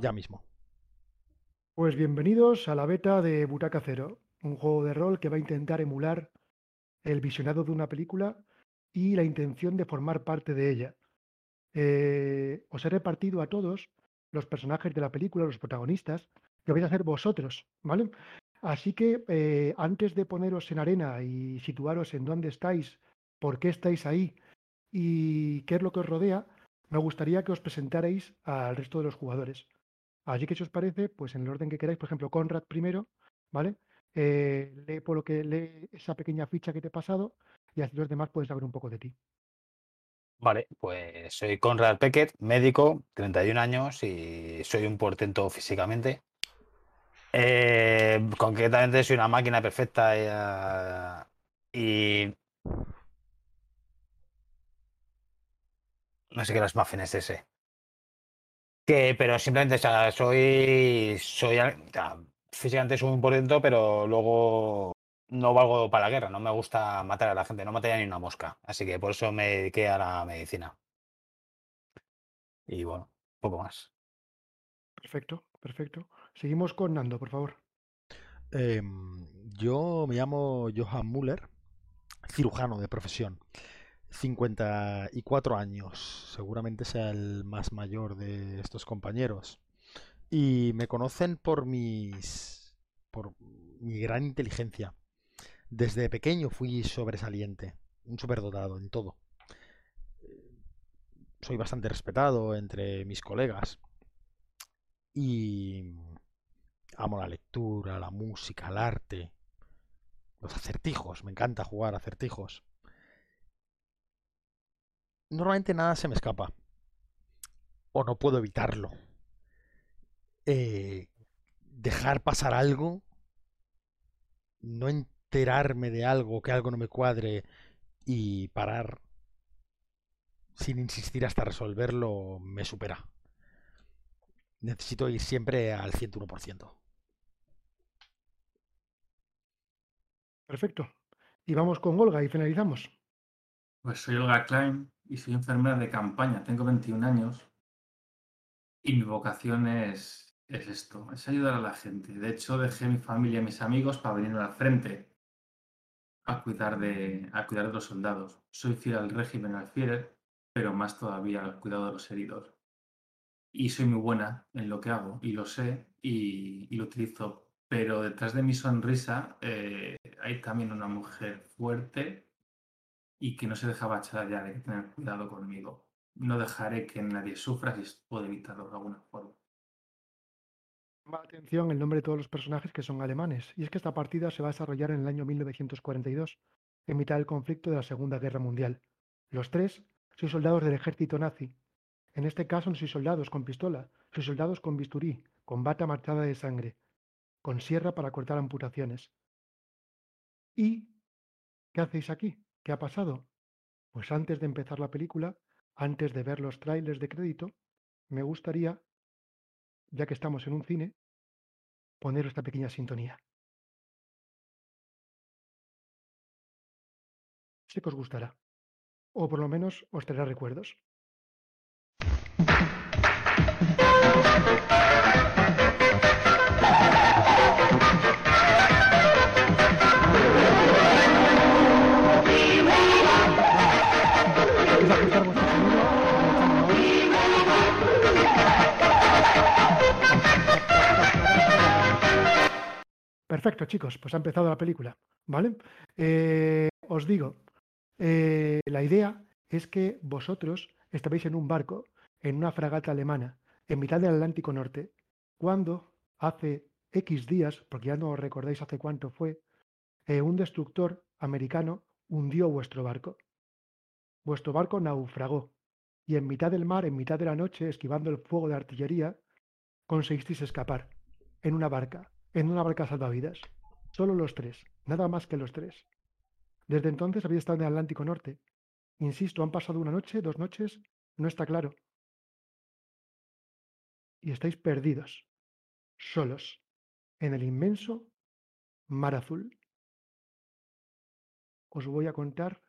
ya mismo. Pues bienvenidos a la beta de Butaca Cero, un juego de rol que va a intentar emular el visionado de una película y la intención de formar parte de ella. Eh, os he repartido a todos los personajes de la película, los protagonistas, que vais a ser vosotros, ¿vale? Así que eh, antes de poneros en arena y situaros en dónde estáis, por qué estáis ahí y qué es lo que os rodea, me gustaría que os presentarais al resto de los jugadores. Así que si os parece, pues en el orden que queráis, por ejemplo, Conrad primero, ¿vale? Eh, lee por lo que lee esa pequeña ficha que te he pasado y así los demás pueden saber un poco de ti. Vale, pues soy Conrad Peckett, médico, 31 años y soy un portento físicamente. Eh, concretamente soy una máquina perfecta eh, y... No sé qué las muffins es ese. Que, pero simplemente, o sea, soy, soy, o sea, físicamente soy un portento, pero luego no valgo para la guerra, no me gusta matar a la gente, no mataría ni una mosca, así que por eso me dediqué a la medicina. Y bueno, poco más. Perfecto, perfecto. Seguimos con Nando, por favor. Em, yo me llamo Johan Müller, cirujano de profesión. 54 años, seguramente sea el más mayor de estos compañeros. Y me conocen por mis por mi gran inteligencia. Desde pequeño fui sobresaliente, un superdotado en todo. Soy bastante respetado entre mis colegas. Y amo la lectura, la música, el arte, los acertijos. Me encanta jugar acertijos. Normalmente nada se me escapa. O no puedo evitarlo. Eh, dejar pasar algo. No enterarme de algo, que algo no me cuadre y parar sin insistir hasta resolverlo me supera. Necesito ir siempre al 101%. Perfecto. Y vamos con Olga y finalizamos. Pues soy Olga Klein y soy enfermera de campaña. Tengo 21 años y mi vocación es, es esto, es ayudar a la gente. De hecho, dejé mi familia y mis amigos para venir al frente a cuidar de, a cuidar de los soldados. Soy fiel al régimen, al Führer, pero más todavía al cuidado de los heridos. Y soy muy buena en lo que hago, y lo sé, y, lo utilizo. Pero detrás de mi sonrisa eh, hay también una mujer fuerte y que no se deja bachar ya, que tener cuidado conmigo. No dejaré que nadie sufra si puedo evitarlo de alguna forma. Llama la atención el nombre de todos los personajes que son alemanes, y es que esta partida se va a desarrollar en el año 1942, en mitad del conflicto de la Segunda Guerra Mundial. Los tres sois soldados del ejército nazi. En este caso no sois soldados con pistola, sois soldados con bisturí, con bata marchada de sangre, con sierra para cortar amputaciones. ¿Y qué hacéis aquí? ¿Qué ha pasado? Pues antes de empezar la película, antes de ver los trailers de crédito, me gustaría, ya que estamos en un cine, poner esta pequeña sintonía. Sé que os gustará, o por lo menos os traerá recuerdos. Perfecto, chicos, pues ha empezado la película, ¿vale? Eh, os digo, eh, la idea es que vosotros estabais en un barco, en una fragata alemana, en mitad del Atlántico Norte, cuando hace X días, porque ya no os recordáis hace cuánto fue, eh, un destructor americano hundió vuestro barco. Vuestro barco naufragó y en mitad del mar, en mitad de la noche, esquivando el fuego de artillería, conseguisteis escapar en una barca, en una barca salvavidas. Solo los tres, nada más que los tres. Desde entonces habéis estado en el Atlántico Norte. Insisto, han pasado una noche, dos noches, no está claro. Y estáis perdidos, solos, en el inmenso mar azul. Os voy a contar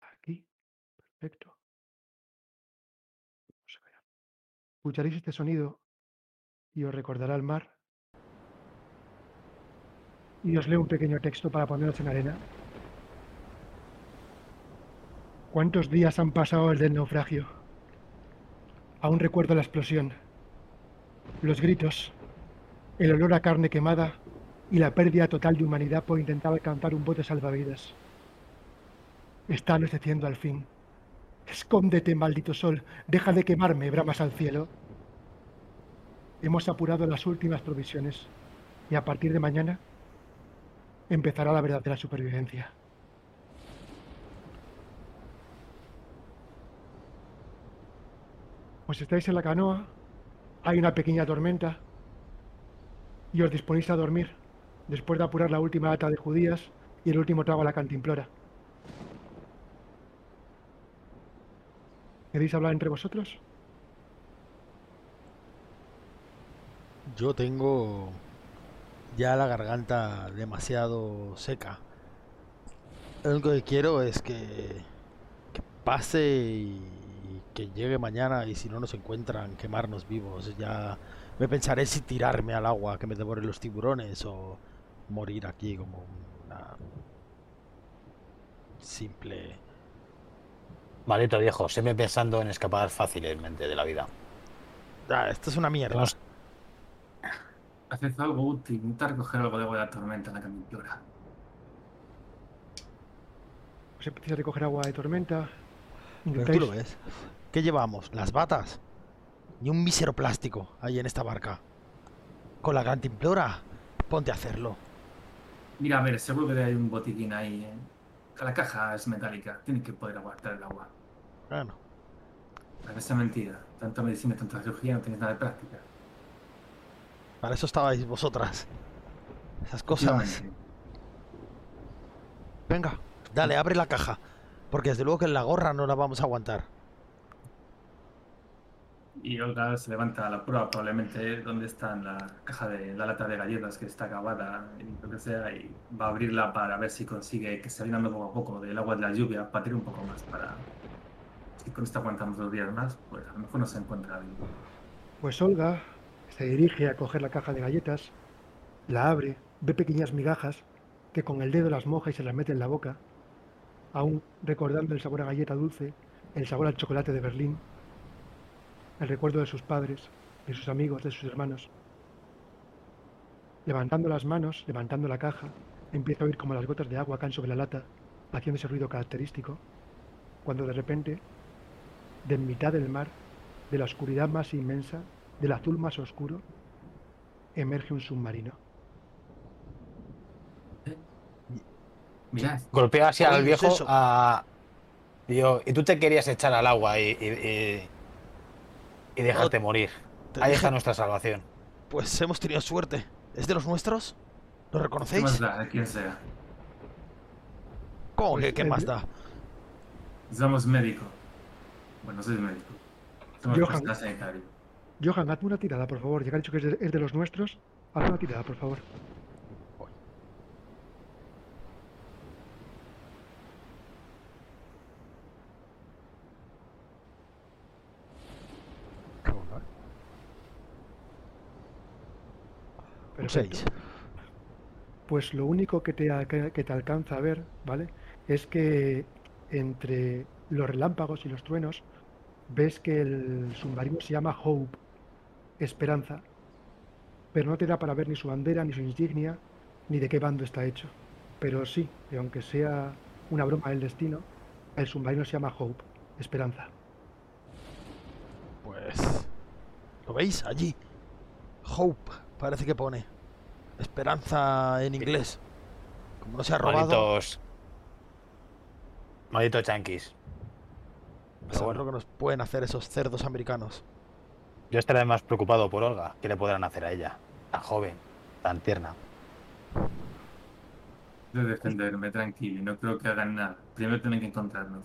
aquí. Perfecto. Escucharéis este sonido y os recordará el mar. Y os leo un pequeño texto para poneros en arena. ¿Cuántos días han pasado desde el naufragio? Aún recuerdo la explosión, los gritos, el olor a carne quemada y la pérdida total de humanidad por intentar alcanzar un bote salvavidas. Está anocheciendo al fin. Escóndete, maldito sol. Deja de quemarme, bramas al cielo. Hemos apurado las últimas provisiones y a partir de mañana empezará la verdadera supervivencia. Pues estáis en la canoa, hay una pequeña tormenta y os disponéis a dormir después de apurar la última ata de judías y el último trago a la cantimplora. ¿Queréis hablar entre vosotros? Yo tengo ya la garganta demasiado seca. Lo único que quiero es que, que pase y que llegue mañana y si no nos encuentran, quemarnos vivos. Ya me pensaré si tirarme al agua que me devoren los tiburones o morir aquí como una simple Maldito viejo, me pensando en escapar fácilmente de la vida. Ah, esto es una mierda. Haced algo útil, intentad recoger algo de agua de la tormenta en la caminadora. Os empecéis a recoger agua de tormenta. Pero tú lo ves. ¿Qué llevamos? ¿Las batas? Ni un mísero plástico ahí en esta barca. Con la cantimplora, ponte a hacerlo. Mira, a ver, seguro que hay un botiquín ahí. ¿eh? La caja es metálica, tiene que poder aguantar el agua. Bueno, Para esa mentira, tanta medicina, tanta cirugía, no tienes nada de práctica. Para eso estabais vosotras. Esas cosas. Venga, dale, abre la caja. Porque desde luego que en la gorra no la vamos a aguantar. Y Olga se levanta a la prueba, probablemente donde está la caja de la lata de galletas que está acabada y lo que sea, y va a abrirla para ver si consigue que se vaya poco a poco del agua de la lluvia, para tirar un poco más, para. Si con esto aguantamos dos días más, pues a lo mejor no se encuentra bien. Pues Olga se dirige a coger la caja de galletas, la abre, ve pequeñas migajas que con el dedo las moja y se las mete en la boca, aún recordando el sabor a galleta dulce, el sabor al chocolate de Berlín, el recuerdo de sus padres, de sus amigos, de sus hermanos. Levantando las manos, levantando la caja, empieza a oír como las gotas de agua caen sobre la lata, haciendo ese ruido característico, cuando de repente, de en mitad del mar, de la oscuridad más inmensa, del azul más oscuro, emerge un submarino. Mirad, Golpea al Oye, viejo es a... Y yo, y tú te querías echar al agua y, y, y- y dejarte morir. Ahí dije, está nuestra salvación. Pues hemos tenido suerte. ¿Es de los nuestros? ¿Lo ¿qué reconocéis? más da de quien sea? ¿Cómo Pues que qué el- más da? Somos médico. Bueno, soy médico. Somos Johan. sanitario. Johan, hazme una tirada, por favor. Ya que has dicho que es de, es de los nuestros, hazme una tirada, por favor. Perfecto. 6. Pues lo único que te, que te alcanza a ver, ¿vale? Es que entre los relámpagos y los truenos ves que el submarino se llama Hope, Esperanza, pero no te da para ver ni su bandera, ni su insignia, ni de qué bando está hecho. Pero sí, que aunque sea una broma del destino, el submarino se llama Hope, Esperanza. Pues. ¿Lo veis? Allí. Hope, parece que pone. Esperanza en inglés. Como no se ha robado, Malditos... Malditos chanquis. pero a ver lo que nos pueden hacer esos cerdos americanos. Yo estaré más preocupado por Olga. ¿Qué le podrán hacer a ella? Tan joven, tan tierna. De defenderme, tranquilo, no creo que hagan nada. Primero tienen que encontrarnos.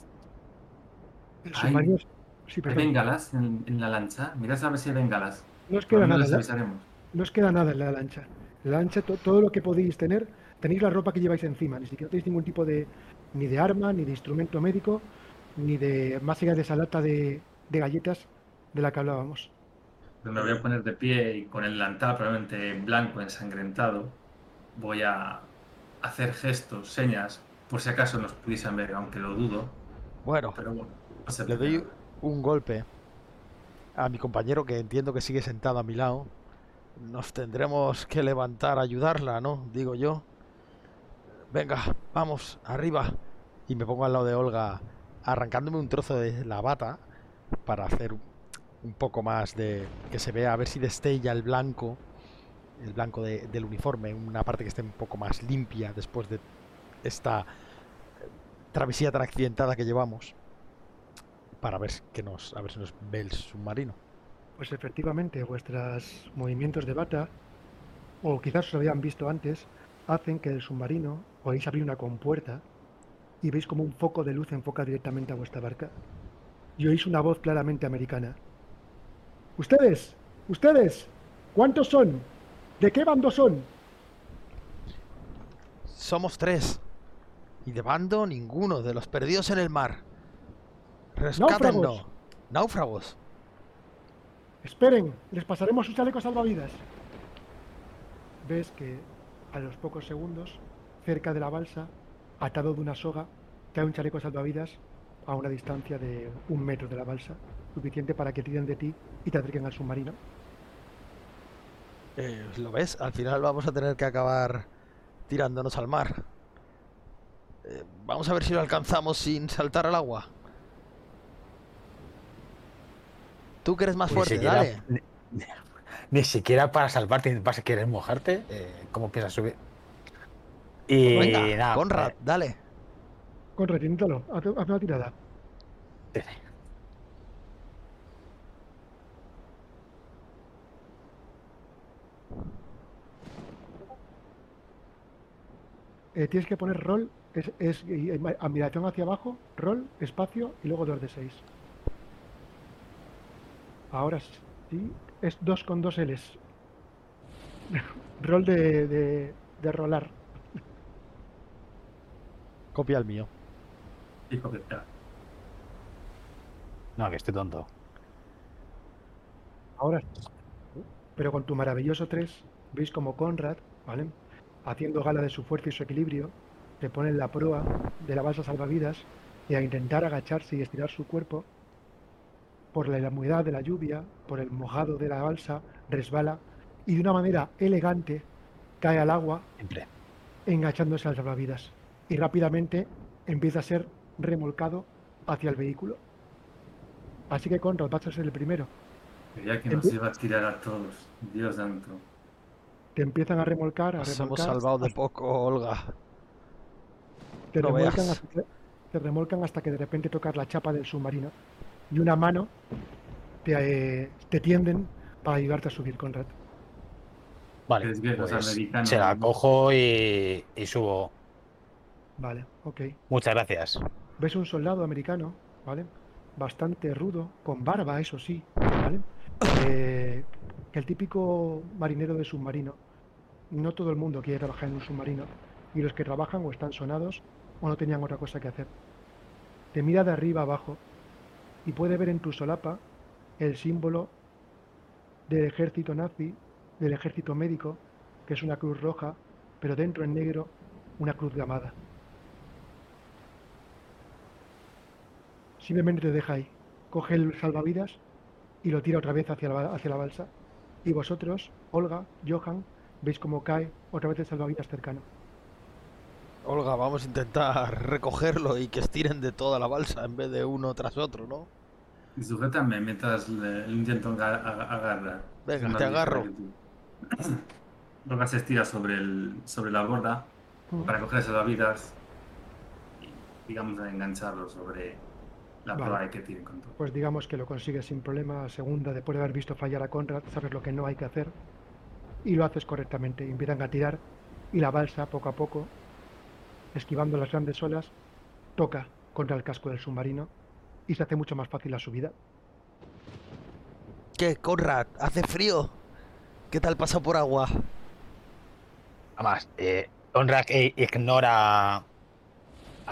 El Ay. submarino... Sí, ¿Hay bengalas en, en la lancha? Mirad a ver si hay bengalas. No os queda nada. avisaremos. No os queda nada en la lancha. En la lancha, to- todo lo que podéis tener, tenéis la ropa que lleváis encima. Ni siquiera tenéis ningún tipo de, ni de arma, ni de instrumento médico, ni de, más allá de esa lata de, de galletas de la que hablábamos. Me voy a poner de pie y con el delantal probablemente blanco, ensangrentado, voy a hacer gestos, señas, por si acaso nos pudiesen ver, aunque lo dudo. Bueno, Pero bueno, no le doy un golpe a mi compañero que entiendo que sigue sentado a mi lado. Nos tendremos que levantar a ayudarla, ¿no? Digo yo. Venga, vamos, arriba. Y me pongo al lado de Olga, arrancándome un trozo de la bata para hacer un poco más de que se vea, a ver si destella el blanco, el blanco de- del uniforme, una parte que esté un poco más limpia después de esta eh, travesía tan accidentada que llevamos para ver que nos a ver si nos ve el submarino. Pues efectivamente, vuestros movimientos de bata, o quizás os habían visto antes, hacen que el submarino podéis abrir una compuerta y veis como un foco de luz enfoca directamente a vuestra barca. Y oís una voz claramente americana. ¡Ustedes! ¡Ustedes! ¿Cuántos son? ¿De qué bando son? Somos tres. Y de bando ninguno, de los perdidos en el mar. Rescátennos. Náufragos. Esperen, les pasaremos sus chalecos salvavidas. Ves que a los pocos segundos, cerca de la balsa, atado de una soga, cae un chaleco salvavidas a una distancia de un metro de la balsa, suficiente para que tiren de ti y te acerquen al submarino. Eh, ¿Lo ves? Al final vamos a tener que acabar tirándonos al mar. Eh, vamos a ver si lo alcanzamos sin saltar al agua. Tú que eres más fuerte, siquiera, dale. ni, ni- ni siquiera para salvarte, vas a querer mojarte. eh, ¿Cómo piensas subir? Y Pues Venga, nada, Conrad, eh, dale. Conrad, inténtalo, haz haz una tirada. eh, Eh, tienes que poner rol, es, es y- y- admiración hacia abajo, rol, espacio y luego 2 de 6. Ahora sí, es 2 con 2 Ls. rol de, de, de rolar. Copia el mío. De puta. No, que estoy tonto. Ahora sí. Pero con tu maravilloso 3, veis como Conrad, ¿vale? Haciendo gala de su fuerza y su equilibrio, se pone en la proa de la balsa salvavidas y a intentar agacharse y estirar su cuerpo, por la humedad de la lluvia, por el mojado de la balsa, resbala y de una manera elegante cae al agua Siempre. enganchándose al salvavidas y rápidamente empieza a ser remolcado hacia el vehículo. Así que Conrad vas a ser el primero. Creía que nos iba a tirar a todos. Dios santo. Te empiezan a remolcar, a Nos hemos remolcar, salvado de poco, Olga. te, no remolcan veas. hasta que, te remolcan hasta que de repente tocas la chapa del submarino y una mano te, eh, te tienden para ayudarte a subir, Conrad. Vale. Pues se la cojo y, y subo. Vale, ok. Muchas gracias. Ves un soldado americano, ¿vale? Bastante rudo, con barba, eso sí, ¿vale? Eh, el típico marinero de submarino. No todo el mundo quiere trabajar en un submarino. Y los que trabajan o están sonados o no tenían otra cosa que hacer. Te mira de arriba abajo y puede ver en tu solapa el símbolo del ejército nazi, del ejército médico, que es una cruz roja, pero dentro en negro una cruz gamada. Simplemente te deja ahí. Coge el salvavidas y lo tira otra vez hacia la, hacia la balsa. Y vosotros, Olga, Johan, veis cómo cae otra vez el salvavidas cercano. Olga, vamos a intentar recogerlo y que estiren de toda la balsa en vez de uno tras otro, ¿no? Y sujétame mientras le, le intento aga- aga- agarrar. Venga, te agarro. Olga se estira sobre, el, sobre la borda para coger salvavidas y, digamos, a engancharlo sobre la Vale. proa que tiene con todo. Pues digamos que lo consigues sin problema. Segunda, después de haber visto fallar a Conrad, sabes lo que no hay que hacer y lo haces correctamente. Empiezan a tirar y la balsa, poco a poco, esquivando las grandes olas, toca contra el casco del submarino y se hace mucho más fácil la subida. ¿Qué, Conrad? ¿Hace frío? ¿Qué tal pasa por agua? Además, eh, Conrad eh, ignora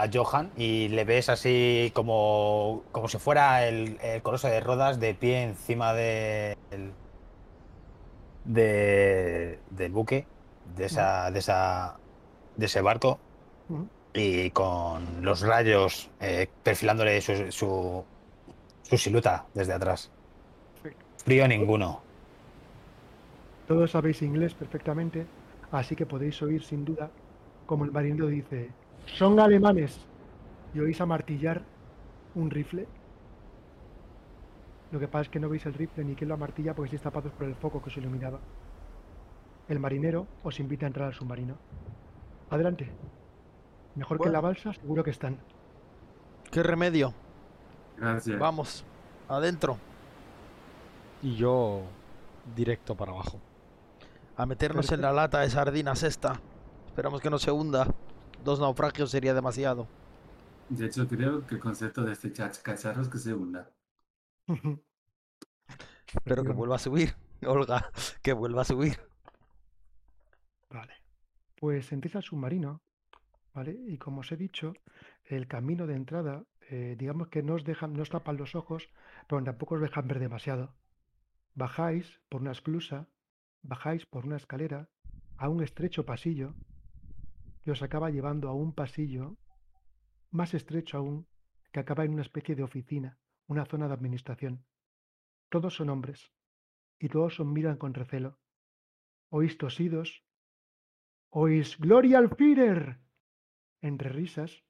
a Johan y le ves así como, como si fuera el, el coloso de Rodas de pie encima de- del, de, del buque, de esa, de esa, de ese barco, y con los rayos eh, perfilándole su, su, su silueta desde atrás. Frío ninguno. Todos sabéis inglés perfectamente, así que podéis oír sin duda como el marinero dice, son alemanes. Y oís amartillar un rifle. Lo que pasa es que no veis el rifle ni quién lo amartilla porque estáis tapados por el foco que os iluminaba. El marinero os invita a entrar al submarino. Adelante. Mejor que en la balsa, seguro que están. ¿Qué remedio? Gracias. Vamos, adentro. Y yo directo para abajo. A meternos en la lata de sardinas esta. Esperamos que no se hunda. Dos naufragios sería demasiado. De hecho, creo que el concepto de este cacharro es que se hunda. Pero que vuelva a subir. Olga, que vuelva a subir. Vale. Pues entréis al submarino, ¿vale? Y como os he dicho, el camino de entrada, eh, digamos que no os dejan, no os tapan los ojos, pero tampoco os dejan ver demasiado. Bajáis por una esclusa, bajáis por una escalera a un estrecho pasillo que os acaba llevando a un pasillo más estrecho aún que acaba en una especie de oficina, una zona de administración. Todos son hombres y todos os miran con recelo. Oís tosidos, oís Gloria al Führer entre risas.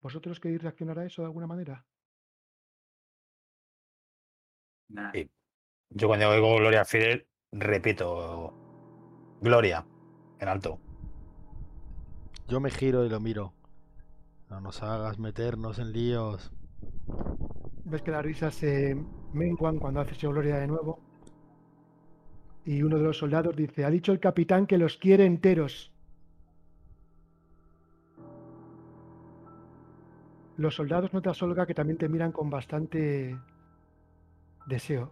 ¿Vosotros queréis reaccionar a eso de alguna manera? Nah. Sí. Yo cuando oigo Gloria Fidel, repito, Gloria, en alto. Yo me giro y lo miro. No nos hagas meternos en líos. Ves que las risas se menguan cuando haces Gloria de nuevo. Y uno de los soldados dice, ha dicho el capitán que los quiere enteros. Los soldados notas, Olga, que también te miran con bastante deseo.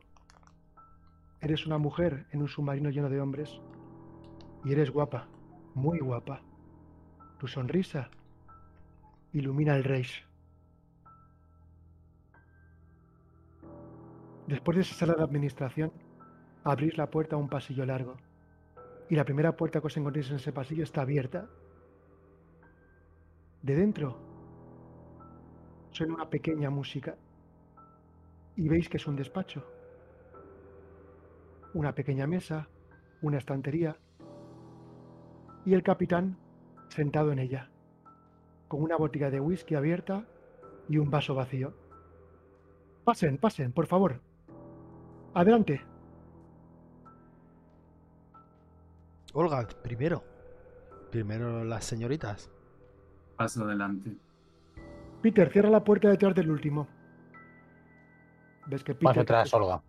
Eres una mujer en un submarino lleno de hombres. Y eres guapa, muy guapa. Tu sonrisa ilumina el Reich. Después de esa sala de administración, abrís la puerta a un pasillo largo. Y la primera puerta que os encontréis en ese pasillo está abierta. De dentro suena una pequeña música. Y veis que es un despacho. Una pequeña mesa, una estantería. Y el capitán sentado en ella, con una botella de whisky abierta y un vaso vacío. Pasen, pasen, por favor. Adelante. Olga, primero. Primero las señoritas. Paso adelante. Peter, cierra la puerta detrás del último. ¿Ves que Peter... Paso atrás, Olga.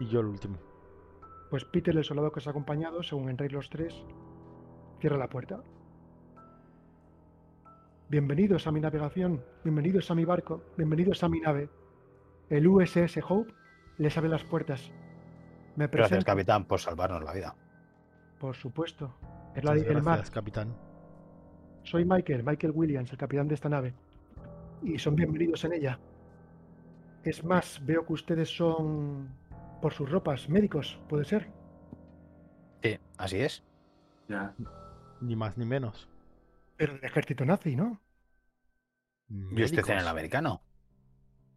Y yo el último. Pues Peter, el soldado que os ha acompañado, según entráis los tres, cierra la puerta. Bienvenidos a mi navegación, bienvenidos a mi barco, bienvenidos a mi nave. El USS Hope les abre las puertas. Me Gracias, capitán, por salvarnos la vida. por supuesto. Es la mar. gracias, capitán. Soy Michael, Michael Williams, el capitán de esta nave. Y son bienvenidos en ella. Es más, veo que ustedes son, por sus ropas, médicos, ¿puede ser? Sí, así es. Ya. Ni más ni menos. Pero del ejército nazi, ¿no? Y usted en el americano.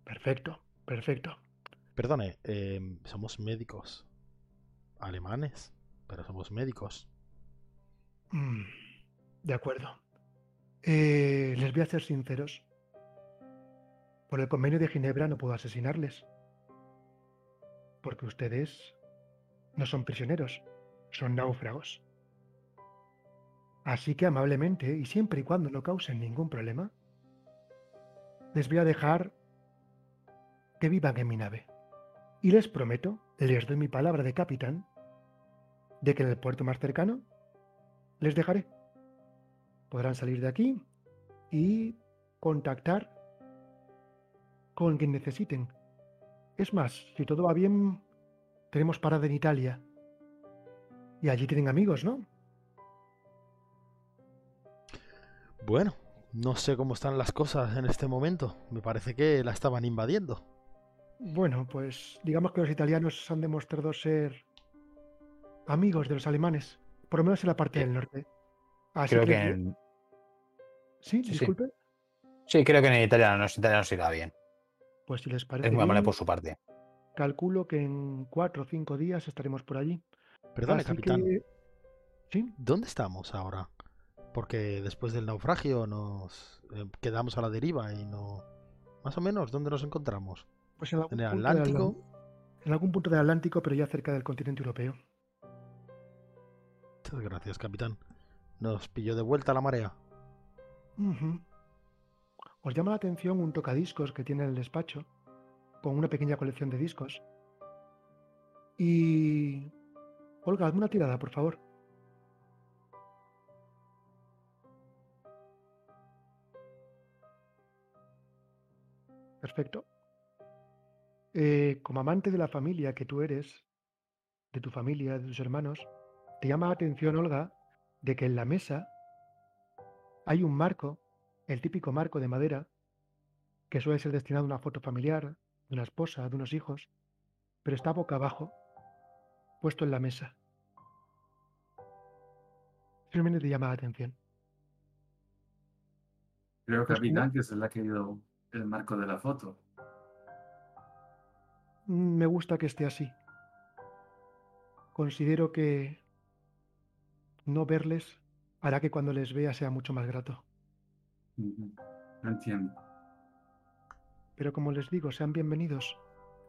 Perfecto, perfecto. Perdone, eh, somos médicos. Alemanes, pero somos médicos. Mm, de acuerdo. Eh, les voy a ser sinceros. Por el convenio de Ginebra no puedo asesinarles. Porque ustedes no son prisioneros, son náufragos. Así que amablemente, y siempre y cuando no causen ningún problema, les voy a dejar que vivan en mi nave. Y les prometo, les doy mi palabra de capitán, de que en el puerto más cercano les dejaré. Podrán salir de aquí y contactar con quien necesiten. Es más, si todo va bien, tenemos parada en Italia. Y allí tienen amigos, ¿no? Bueno, no sé cómo están las cosas en este momento. Me parece que la estaban invadiendo. Bueno, pues digamos que los italianos han demostrado ser amigos de los alemanes, por lo menos en la parte Sí. del norte. Así Creo que, que en- sí, sí, sí. disculpe. sí, creo que en Italia los italianos irá bien. Pues si les parece Es muy amable bien, por su parte. calculo que en cuatro o cinco días estaremos por allí. Perdone, Así capitán. que, sí, ¿Dónde estamos ahora? Porque después del naufragio nos eh, quedamos a la deriva y no... Más o menos, ¿dónde nos encontramos? pues en algún, ¿En el punto del Atlántico? En algún punto del Atlántico, pero ya cerca del continente europeo. Muchas gracias, capitán. Nos pilló de vuelta la marea. Ujú. ¿Os llama la atención un tocadiscos que tiene en el despacho, con una pequeña colección de discos? Y... Olga, hazme una tirada, por favor. Perfecto. Eh, como amante de la familia que tú eres, de tu familia, de tus hermanos, te llama la atención, Olga, de que en la mesa hay un marco, el típico marco de madera, que suele ser destinado a una foto familiar, de una esposa, de unos hijos, pero está boca abajo, puesto en la mesa. Simplemente te llama la atención. Creo, Pues capitán, que se le ha caído el marco de la foto. Me gusta que esté así. Considero que no verles hará que cuando les vea sea mucho más grato. No entiendo. Pero como les digo, sean bienvenidos.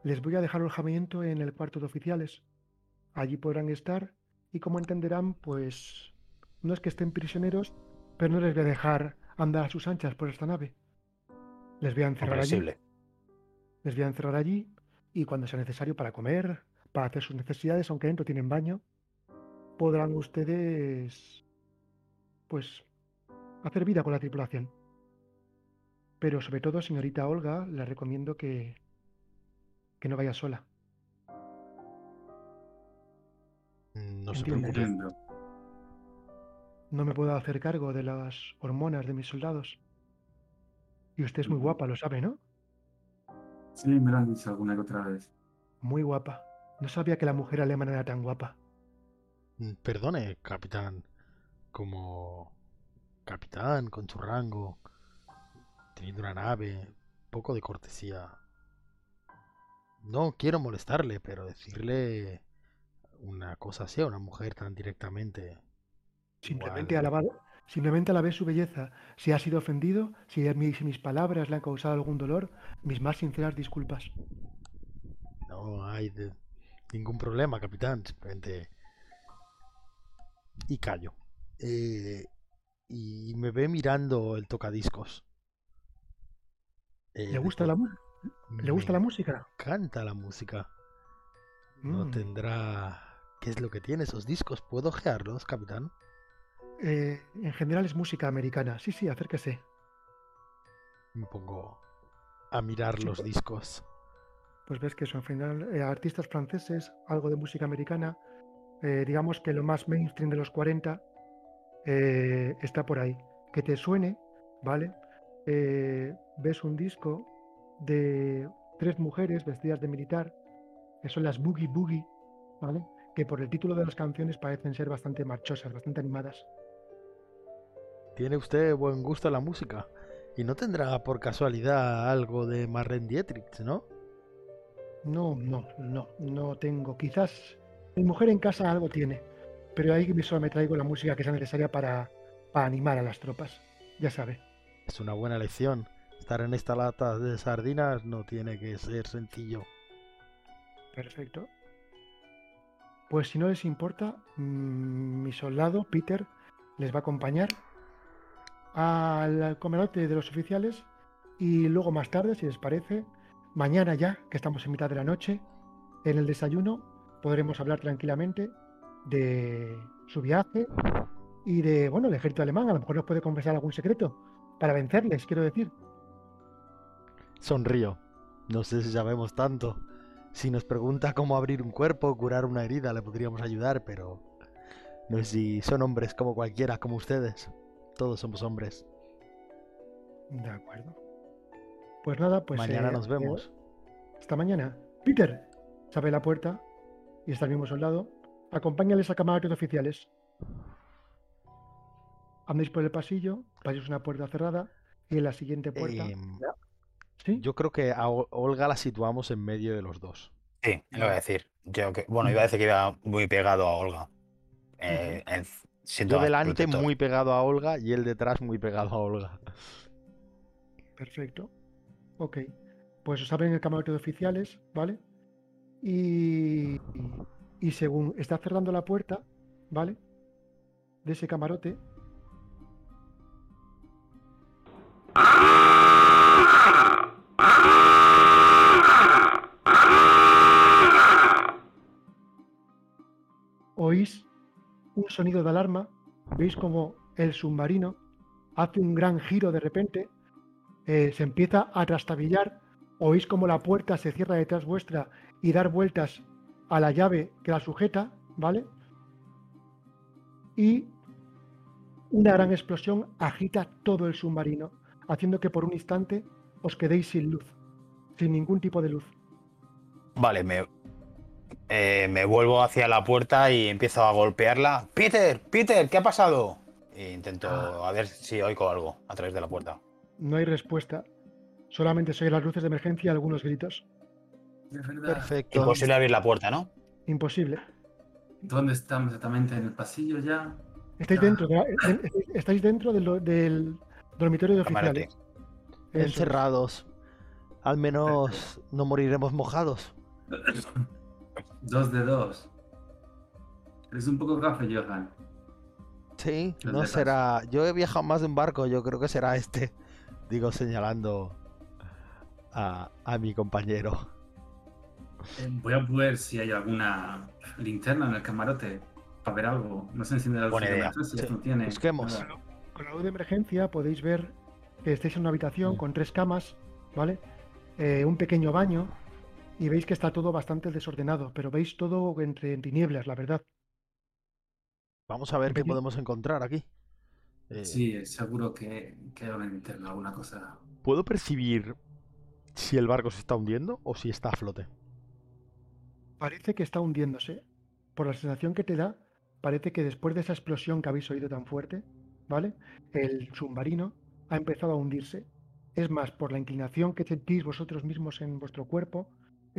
Les voy a dejar alojamiento en el cuarto de oficiales. Allí podrán estar y como entenderán, pues no es que estén prisioneros, pero no les voy a dejar andar a sus anchas por esta nave. Les voy a encerrar allí, les voy a encerrar allí y cuando sea necesario para comer, para hacer sus necesidades, aunque dentro tienen baño, podrán ustedes, pues, hacer vida con la tripulación. Pero sobre todo, señorita Olga, le recomiendo que, que no vaya sola. No se preocupe. No me puedo hacer cargo de las hormonas de mis soldados. Y usted es muy guapa, lo sabe, ¿no? Sí, me lo han dicho alguna que otra vez. Muy guapa. No sabía que la mujer alemana era tan guapa. Mm, Perdone, capitán. Como capitán, con su rango, teniendo una nave, poco de cortesía. No quiero molestarle, pero decirle una cosa así a una mujer tan directamente. Simplemente igual- alabar, simplemente alabé su belleza. Si ha sido ofendido, si mis, palabras le han causado algún dolor, mis más sinceras disculpas. No hay de- ningún problema, capitán. Simplemente. Y callo. Eh, y me ve mirando el tocadiscos. Eh, ¿Le gusta la, mu- ¿le gusta la música? Canta la música. No Mm. tendrá. ¿Qué es lo que tiene esos discos? ¿Puedo ojearlos, capitán? Eh, en general es música americana. Sí, sí, acérquese. Me pongo a mirar Sí, los pues. discos. Pues ves que son en general, eh, artistas franceses, algo de música americana. eh, digamos que lo más mainstream de los 40 eh, está por ahí. Que te suene, ¿vale? Ves un disco de tres mujeres vestidas de militar, que son las Boogie Boogie, ¿vale? Que por el título de las canciones parecen ser bastante marchosas, bastante animadas. Tiene usted buen gusto en la música. Y no tendrá por casualidad algo de Marlene Dietrich, ¿no? No, no, no, no tengo. Quizás mi mujer en casa algo tiene, pero ahí solo me traigo la música que sea necesaria para, para animar a las tropas. Ya sabe. Es una buena lección. Estar en esta lata de sardinas no tiene que ser sencillo. Perfecto. Pues si no les importa, mm, mi soldado, Peter, les va a acompañar al camarote de los oficiales y luego más tarde, si les parece, mañana ya, que estamos en mitad de la noche, en el desayuno podremos hablar tranquilamente de su viaje y de, bueno, el ejército alemán. A lo mejor nos puede confesar algún secreto para vencerles, quiero decir. Sonrío. No sé si sabemos tanto. Si nos pregunta cómo abrir un cuerpo o curar una herida, le podríamos ayudar, pero no sé si son hombres como cualquiera, como ustedes. Todos somos hombres. De acuerdo. Pues nada, pues Mañana eh, nos vemos. esta mañana. Peter, se abre la puerta y está el mismo soldado. Acompáñales a camarotes oficiales. Andéis por el pasillo, pasáis una puerta cerrada y en la siguiente puerta. Em, ¿Sí? yo creo que a Ol- Olga la situamos en medio de los dos. Sí, lo iba a decir. Yo que, bueno, iba a decir que iba muy pegado a Olga. Eh, en- siendo Yo delante protector. muy pegado a Olga y él detrás muy pegado a Olga. Perfecto. Ok. Pues os abren el camarote de oficiales, ¿vale? Y, y según está cerrando la puerta, ¿vale? De ese camarote. Oís un sonido de alarma. Veis como el submarino hace un gran giro de repente eh, se empieza a trastabillar, oís como la puerta se cierra detrás vuestra y dar vueltas a la llave que la sujeta, ¿vale? Y una gran explosión agita todo el submarino, haciendo que por un instante os quedéis sin luz, sin ningún tipo de luz. Vale, me, eh, me vuelvo hacia la puerta y empiezo a golpearla. Peter, Peter, ¿qué ha pasado? E intento Ah. a ver si oigo algo a través de la puerta. No hay respuesta, solamente se oyen las luces de emergencia y algunos gritos. De verdad. Perfecto. Imposible abrir la puerta, ¿no? Imposible. ¿Dónde estamos exactamente? ¿En el pasillo ya? Estáis Ah. dentro, de la- de- estáis dentro del, do- del dormitorio de oficiales. Encerrados. Al menos no moriremos mojados. Dos de dos. Eres un poco gafe, Johan. Sí, Los no será. Yo he viajado más de un barco, yo creo que será este. Digo, señalando a, a mi compañero. Eh, Voy a ver si hay alguna linterna en el camarote para ver algo. No se enciende la luz Buena de idea. emergencias, Sí. no tiene. Busquemos. nada. Con la luz de emergencia podéis ver que estáis en una habitación Mm. con tres camas, ¿vale? Eh, un pequeño baño y veis que está todo bastante desordenado, pero veis todo entre tinieblas, la verdad. Vamos a ver qué podemos encontrar aquí. Eh, Sí, seguro que, que linterna, alguna cosa. ¿Puedo percibir si el barco se está hundiendo o si está a flote? Parece que está hundiéndose. Por la sensación que te da, parece que después de esa explosión que habéis oído tan fuerte, ¿vale? El submarino ha empezado a hundirse. Es más, por la inclinación que sentís vosotros mismos en vuestro cuerpo,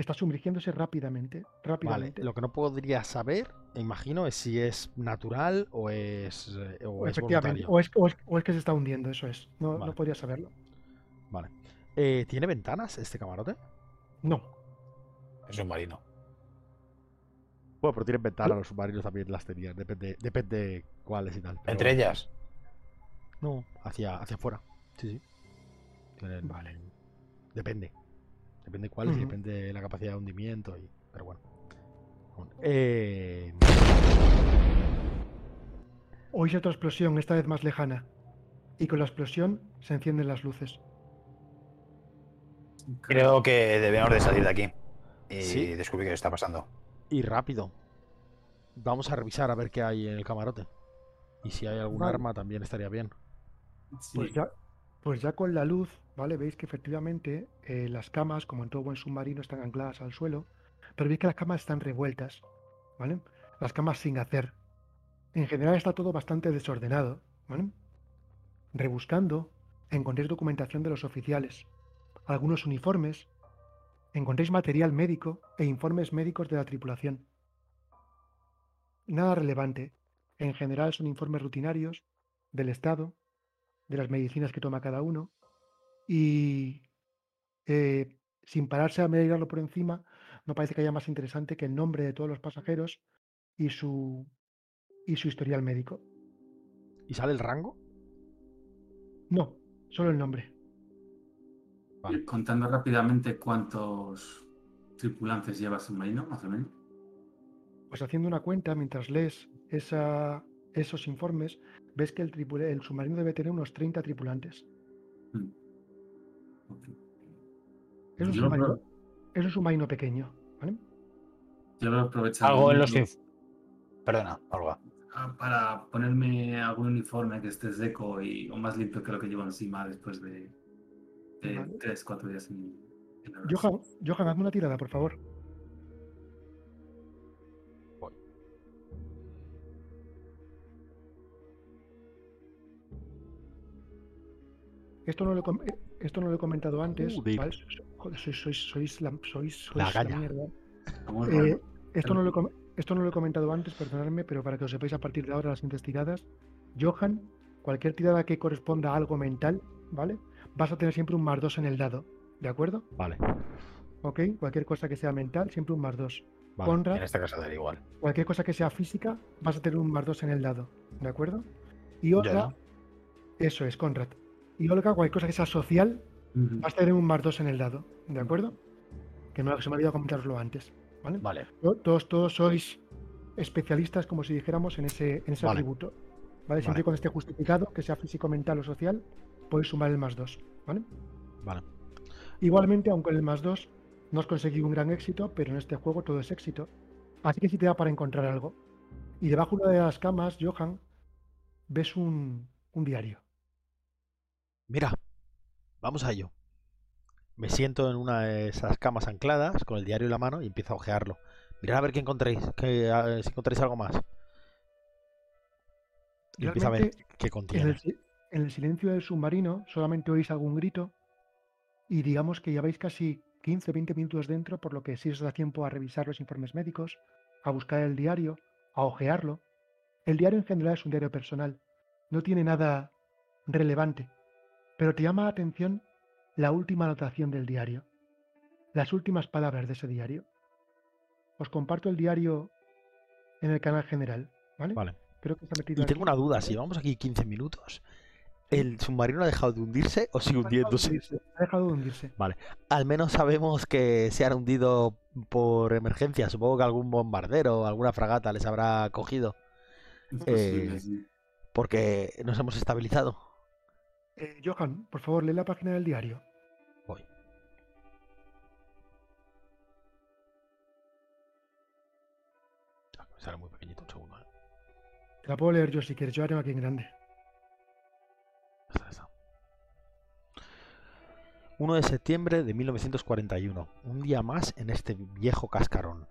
está sumergiéndose rápidamente, Vale, rápidamente. lo que no podría saber, imagino, es si es natural o es, eh, o es Efectivamente, voluntario. o es, o es- o es que se está hundiendo, eso es. No, no podía saberlo. Vale. Eh, ¿Tiene ventanas este camarote? No, Es un marino. Bueno, pero tienen ventanas, los submarinos también las tenían, depende, depende cuáles y tal. pero- Entre ellas. No, hacia, hacia afuera. Sí, sí. Tienen- Vale. Depende. Depende cuáles y Ujú. depende la capacidad de hundimiento. Y... Pero bueno. Eh, oís otra explosión, esta vez más lejana. Y con la explosión se encienden las luces. Creo que debemos de salir de aquí. Y Sí. descubrir qué está pasando. y rápido. Vamos a revisar a ver qué hay en el camarote. Y si hay algún Vale. arma también estaría bien. Sí. Pues ya, pues ya con la luz, ¿vale? Veis que efectivamente eh, las camas, como en todo buen submarino, están ancladas al suelo. Pero veis que las camas están revueltas, ¿vale? Las camas sin hacer. En general está todo bastante desordenado, ¿vale? Rebuscando, encontréis documentación de los oficiales, algunos uniformes, encontréis material médico e informes médicos de la tripulación. Nada relevante. En general son informes rutinarios del Estado, de las medicinas que toma cada uno y eh, sin pararse a mirarlo por encima, no parece que haya más interesante que el nombre de todos los pasajeros y su, y su historial médico. ¿Y sale el rango? No, solo el nombre. Vale. Contando rápidamente cuántos tripulantes lleva submarino, más o menos. Pues haciendo una cuenta, mientras lees esa- esos informes, ves que el, el submarino debe tener unos 30 tripulantes. Mm. Ok. Es un, submarino, apro- es un submarino pequeño. ¿vale? yo voy a aprovechar el Algo en los. Perdona, Olga. ah, para ponerme algún uniforme que esté seco y, o más limpio que lo que llevo encima después de, de Vale. tres, cuatro días sin, El abrazo. Johan, Johan, hazme una tirada, por favor. Esto no lo, he esto no lo he comentado antes. Uh, de- ¿vale? Joder, sois, sois, sois la, sois, sois La mierda. Eh, esto, no lo he, esto no lo he comentado antes, perdonadme, pero para que os sepáis a partir de ahora las siguientes tiradas, Johan, cualquier tirada que corresponda a algo mental, ¿vale? Vas a tener siempre un más 2 en el dado, ¿de acuerdo? Vale, ¿Ok? Cualquier cosa que sea mental, siempre un más 2. vale. Conrad, En este caso da igual. cualquier cosa que sea física, vas a tener un más 2 en el dado, ¿de acuerdo? Y no. eso es, Conrad. Y Olga, cualquier cosa que sea social, vas a tener un más 2 en el dado, ¿de acuerdo? Que no se me ha olvidado comentaroslo antes, ¿vale? Vale. To- Todos, todos sois especialistas, como si dijéramos, en ese, en ese Vale. atributo. ¿Vale? Siempre Vale. cuando esté justificado, que sea físico, mental o social, podéis sumar el más 2. ¿vale? Vale. Igualmente, aunque el más 2 no has conseguido un gran éxito, pero en este juego todo es éxito. Así que si te da para encontrar algo. Y debajo de una de las camas, Johan, ves un, un diario. Mira, vamos a ello. Me siento en una de esas camas ancladas con el diario en la mano y empiezo a ojearlo. Mirad a ver qué encontréis, que, a- si encontráis algo más. Y empiezo a ver qué En contiene. el, en el silencio del submarino solamente oís algún grito y digamos que lleváis casi 15, 20 minutos dentro, por lo que sí os da tiempo a revisar los informes médicos, a buscar el diario, a ojearlo. El diario en general es un diario personal, no tiene nada relevante, pero te llama la atención la última anotación del diario, las últimas palabras de ese diario. Os comparto el diario en el canal general, ¿vale? Vale. Creo que está metido Y tengo aquí. una duda, si llevamos aquí 15 minutos, ¿el submarino ha dejado de hundirse o sigue Ha dejado de hundiéndose? hundirse, Ha dejado de hundirse. Al menos sabemos que se han hundido por emergencia. Supongo que algún bombardero o alguna fragata les habrá cogido Es posible, eh, sí. porque nos hemos estabilizado. Eh, Johan, por favor, lee la página del diario. Voy. Ah, me Sale muy pequeñito, un segundo. ¿eh? Te la puedo leer yo si quieres, yo la tengo aquí en grande. Está, está. 1 de septiembre de 1941. Un día más en este viejo cascarón.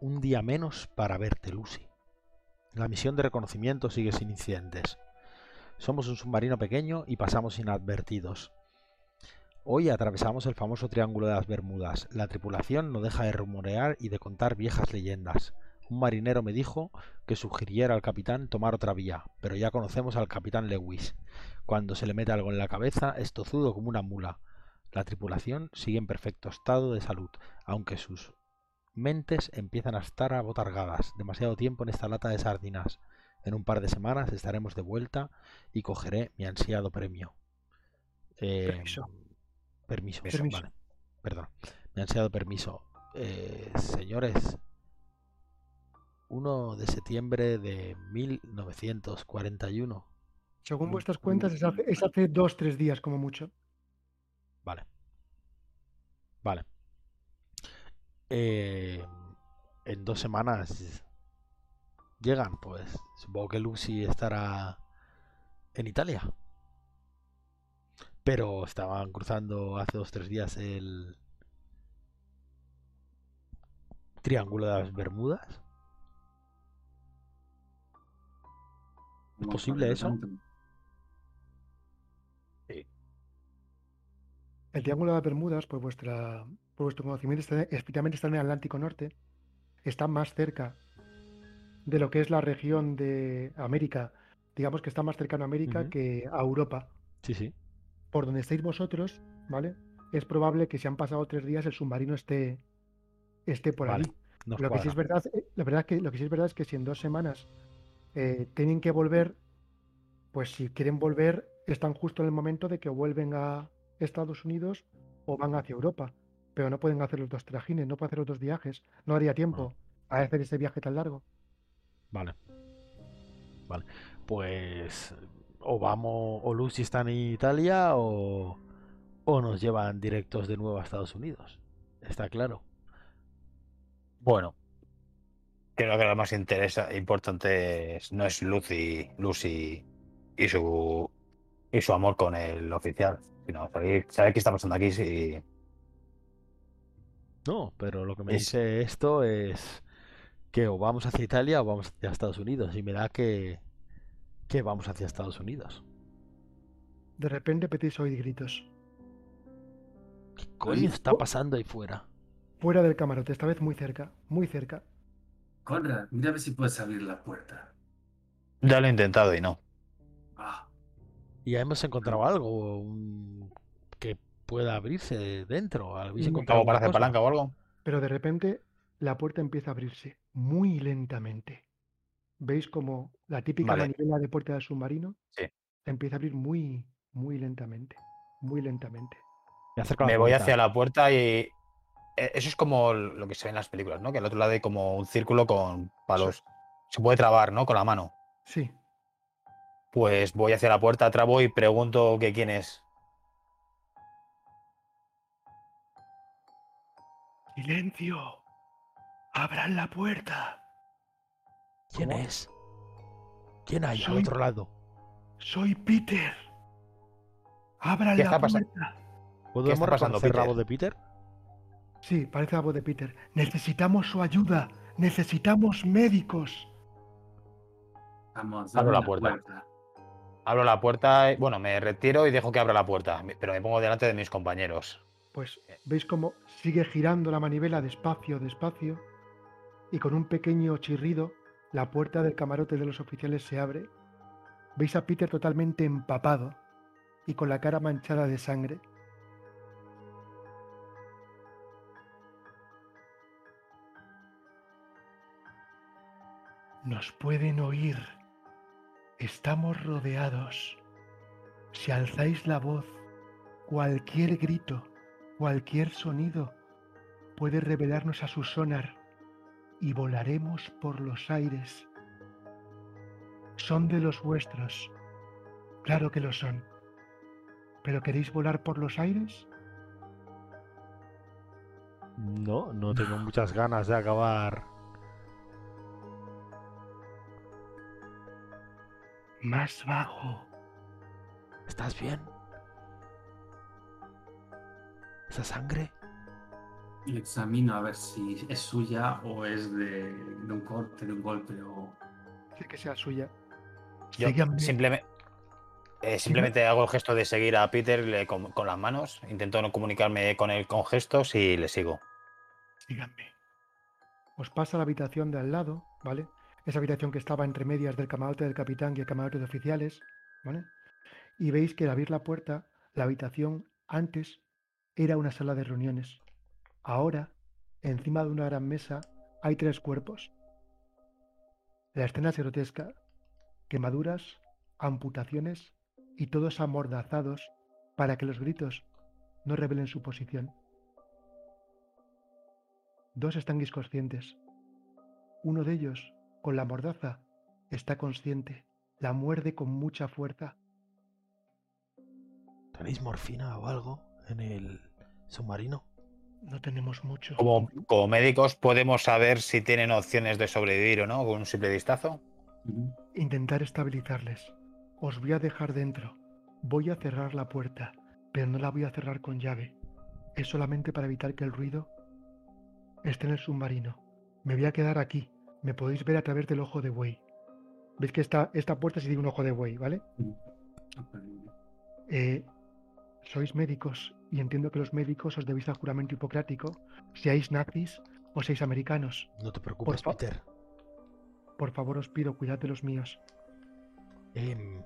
Un día menos para verte, Lucy. La misión de reconocimiento sigue sin incidentes. Somos un submarino pequeño y pasamos inadvertidos. Hoy atravesamos el famoso Triángulo de las Bermudas. La tripulación no deja de rumorear y de contar viejas leyendas. Un marinero me dijo que sugiriera al capitán tomar otra vía, pero ya conocemos al capitán Lewis. Cuando se le mete algo en la cabeza, es tozudo como una mula. La tripulación sigue en perfecto estado de salud, aunque sus mentes empiezan a estar abotargadas. Demasiado tiempo en esta lata de sardinas. En un par de semanas estaremos de vuelta y cogeré mi ansiado premio. Eh, Permiso. Permiso, Permiso. vale. Perdón. Mi ansiado permiso. Eh, señores, 1 de septiembre de 1941. Según Mm, vuestras cuentas, es hace, es hace dos, tres días como mucho. Vale. Vale. Eh, en dos semanas llegan, pues supongo que Lucy estará en Italia. Pero estaban cruzando hace dos tres días el Triángulo de las Bermudas. ¿Es posible eso? tanto. El Triángulo de las Bermudas, por, vuestra, por vuestro conocimiento, está, especialmente está en el Atlántico Norte. Está más cerca de lo que es la región de América. Digamos que está más cercano a América que a Europa. Sí, sí. Por donde estáis vosotros, ¿vale? Es probable que si han pasado tres días el submarino esté, esté por Vale. Nos Lo que sí es verdad, eh, la verdad que lo que sí es verdad es que si en dos semanas eh, tienen que volver, pues si quieren volver, están justo en el momento de que vuelven a Estados Unidos o van hacia Europa. Pero no pueden hacer los dos trajines, no pueden hacer los dos viajes. No haría tiempo a hacer ese viaje tan largo. Vale. Vale. Pues o vamos, o Lucy está en Italia o, o nos llevan directos de nuevo a Estados Unidos. Está claro. Bueno, creo que lo más interesa, importante es- no es Lucy, Lucy y su y su amor con el oficial, sino saber, saber qué está pasando aquí si, No, pero lo que me Es- dice esto es que o vamos hacia Italia o vamos hacia Estados Unidos. Y me da que, que vamos hacia Estados Unidos. De repente a oír gritos. ¿Qué coño está pasando ahí fuera? Fuera del camarote, esta vez muy cerca, muy cerca. Conrad, mira a ver si puedes abrir la puerta. Ya lo he intentado y no. Ah, Y ya hemos encontrado algo un- que pueda abrirse dentro. ¿Habéis encontrado ¿Algo para hacer palanca o algo? Pero de repente la puerta empieza a abrirse muy lentamente. ¿Veis como la típica Vale. manivela de puerta del submarino? Sí. Empieza a abrir muy, muy lentamente. Muy lentamente. Me voy hacia la puerta y. eh, Eso es como lo que se ve en las películas, ¿no? Que al otro lado hay como un círculo con palos. Se puede trabar, ¿no? Con la mano. Sí. Pues voy hacia la puerta, trabo y pregunto que quién es. ¡Silencio! ¡Abran la puerta! ¿Quién ¿Cómo? es? ¿Quién hay al Soy- otro lado? ¡Soy Peter! ¡Abran ¿Qué la está puerta! ¿Podemos está pasando, reconocer la Peter? voz de Peter? Sí, parece la voz de Peter. Necesitamos su ayuda. Necesitamos médicos. vamos, Abro la puerta. Abro la puerta, y- bueno, me retiro y dejo que abra la puerta, pero me pongo delante de mis compañeros. Pues veis cómo sigue girando la manivela despacio, despacio, y con un pequeño chirrido, la puerta del camarote de los oficiales se abre. Veis a Peter totalmente empapado y con la cara manchada de sangre. Nos pueden oír. Estamos rodeados. Si alzáis la voz, cualquier grito, cualquier sonido puede revelarnos a su sonar y volaremos por los aires. Son de los vuestros. Claro que lo son. ¿Pero queréis volar por los aires? No, no tengo muchas ganas de acabar. Más bajo. ¿Estás bien? ¿Esa sangre? Y examino a ver si es suya o es de, de un corte, de un golpe o... Sé que sea suya. Yo Síganme. simplemente, eh, simplemente hago el gesto de seguir a Peter le- con, con las manos, intento no comunicarme con él con gestos y le sigo. Síganme. Os pasa a la habitación de al lado, ¿vale? Esa habitación que estaba entre medias del camarote del capitán y el camarote de oficiales, ¿vale? Y veis que al abrir la puerta, la habitación antes era una sala de reuniones. Ahora, encima de una gran mesa, hay tres cuerpos. La escena es grotesca. Quemaduras, amputaciones y todos amordazados para que los gritos no revelen su posición. Dos están inconscientes. Uno de ellos, con la mordaza, está consciente. La muerde con mucha fuerza. ¿Tenéis morfina o algo en el submarino? No tenemos mucho. Como, como médicos podemos saber si tienen opciones de sobrevivir o no con un simple vistazo. Intentar estabilizarles. Os voy a dejar dentro. Voy a cerrar la puerta, pero no la voy a cerrar con llave. Es solamente para evitar que el ruido esté en el submarino. Me voy a quedar aquí. Me podéis ver a través del ojo de buey. ¿Veis que esta, esta puerta sí tiene un ojo de buey, ¿vale? Eh, sois médicos y entiendo que los médicos os debéis al juramento hipocrático, seáis nazis o seáis americanos. No te preocupes, fa- Peter. Por favor, os pido, cuidad de los míos. Em,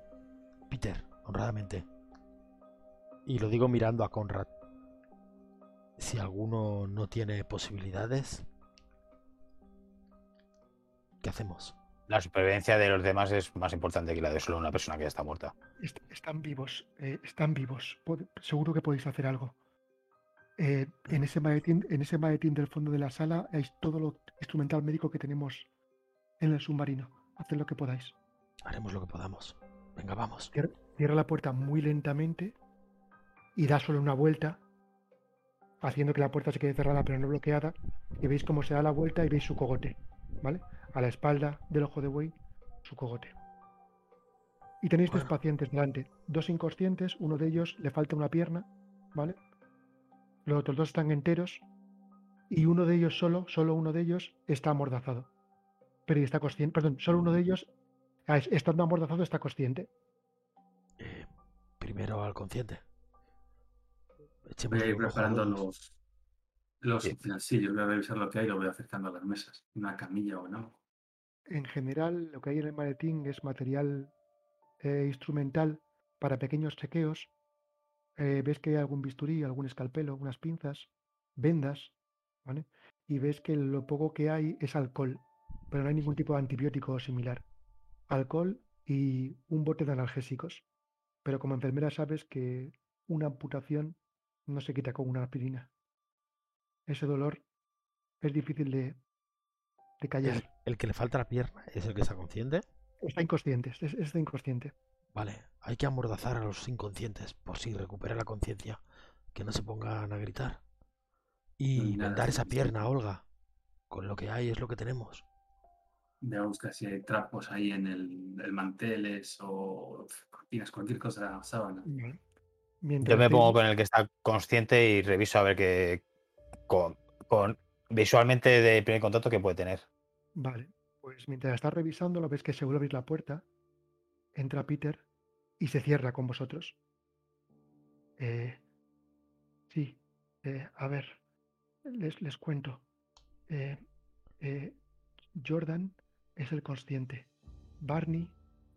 Peter, honradamente. Y lo digo mirando a Conrad. Si alguno no tiene posibilidades, ¿qué hacemos? La supervivencia de los demás es más importante que la de solo una persona que ya está muerta. Est- están vivos, eh, están vivos. Pod- seguro que podéis hacer algo. Eh, en, ese maletín, en ese maletín del fondo de la sala hay todo lo instrumental médico que tenemos en el submarino. Haced lo que podáis. Haremos lo que podamos. Venga, vamos. Cier- Cierra la puerta muy lentamente y da solo una vuelta, haciendo que la puerta se quede cerrada pero no bloqueada. Y veis cómo se da la vuelta y veis su cogote, ¿vale? A la espalda del ojo de buey, su cogote. Y tenéis dos Bueno. pacientes delante, dos inconscientes, uno de ellos le falta una pierna, ¿vale? Los otros dos están enteros y uno de ellos solo, solo uno de ellos está amordazado. Pero y está consciente, perdón, solo uno de ellos, ah, es- estando amordazado, está consciente. Eh, primero al consciente. Voy a ir preparando los, los Sí. utensilios, voy a revisar lo que hay y lo voy acercando a las mesas. Una camilla o no. En general, lo que hay en el maletín es material eh, instrumental para pequeños chequeos. Eh, ves que hay algún bisturí, algún escalpelo, unas pinzas, vendas, ¿vale? Y ves que lo poco que hay es alcohol, pero no hay ningún tipo de antibiótico similar. Alcohol y un bote de analgésicos. Pero como enfermera sabes que una amputación no se quita con una aspirina. Ese dolor es difícil de, de callar. El, el que le falta la pierna es el que está consciente. Está inconsciente, es- es- está inconsciente. Vale, hay que amordazar a los inconscientes por si recupera la conciencia, que no se pongan a gritar. Y Nada, vendar esa pierna, Olga. Con lo que hay es lo que tenemos. Voy a buscar si hay trapos ahí en el, el manteles o cortinas, cualquier cosa, sábana. Yo me pongo con el que está consciente y reviso a ver qué. Con, con- visualmente de primer contacto que puede tener. Vale, pues mientras estás revisando, lo ves que se vuelve a abrir la puerta, entra Peter y se cierra con vosotros. Eh, sí, eh, a ver, les, les cuento. Eh, eh, Jordan es el consciente, Barney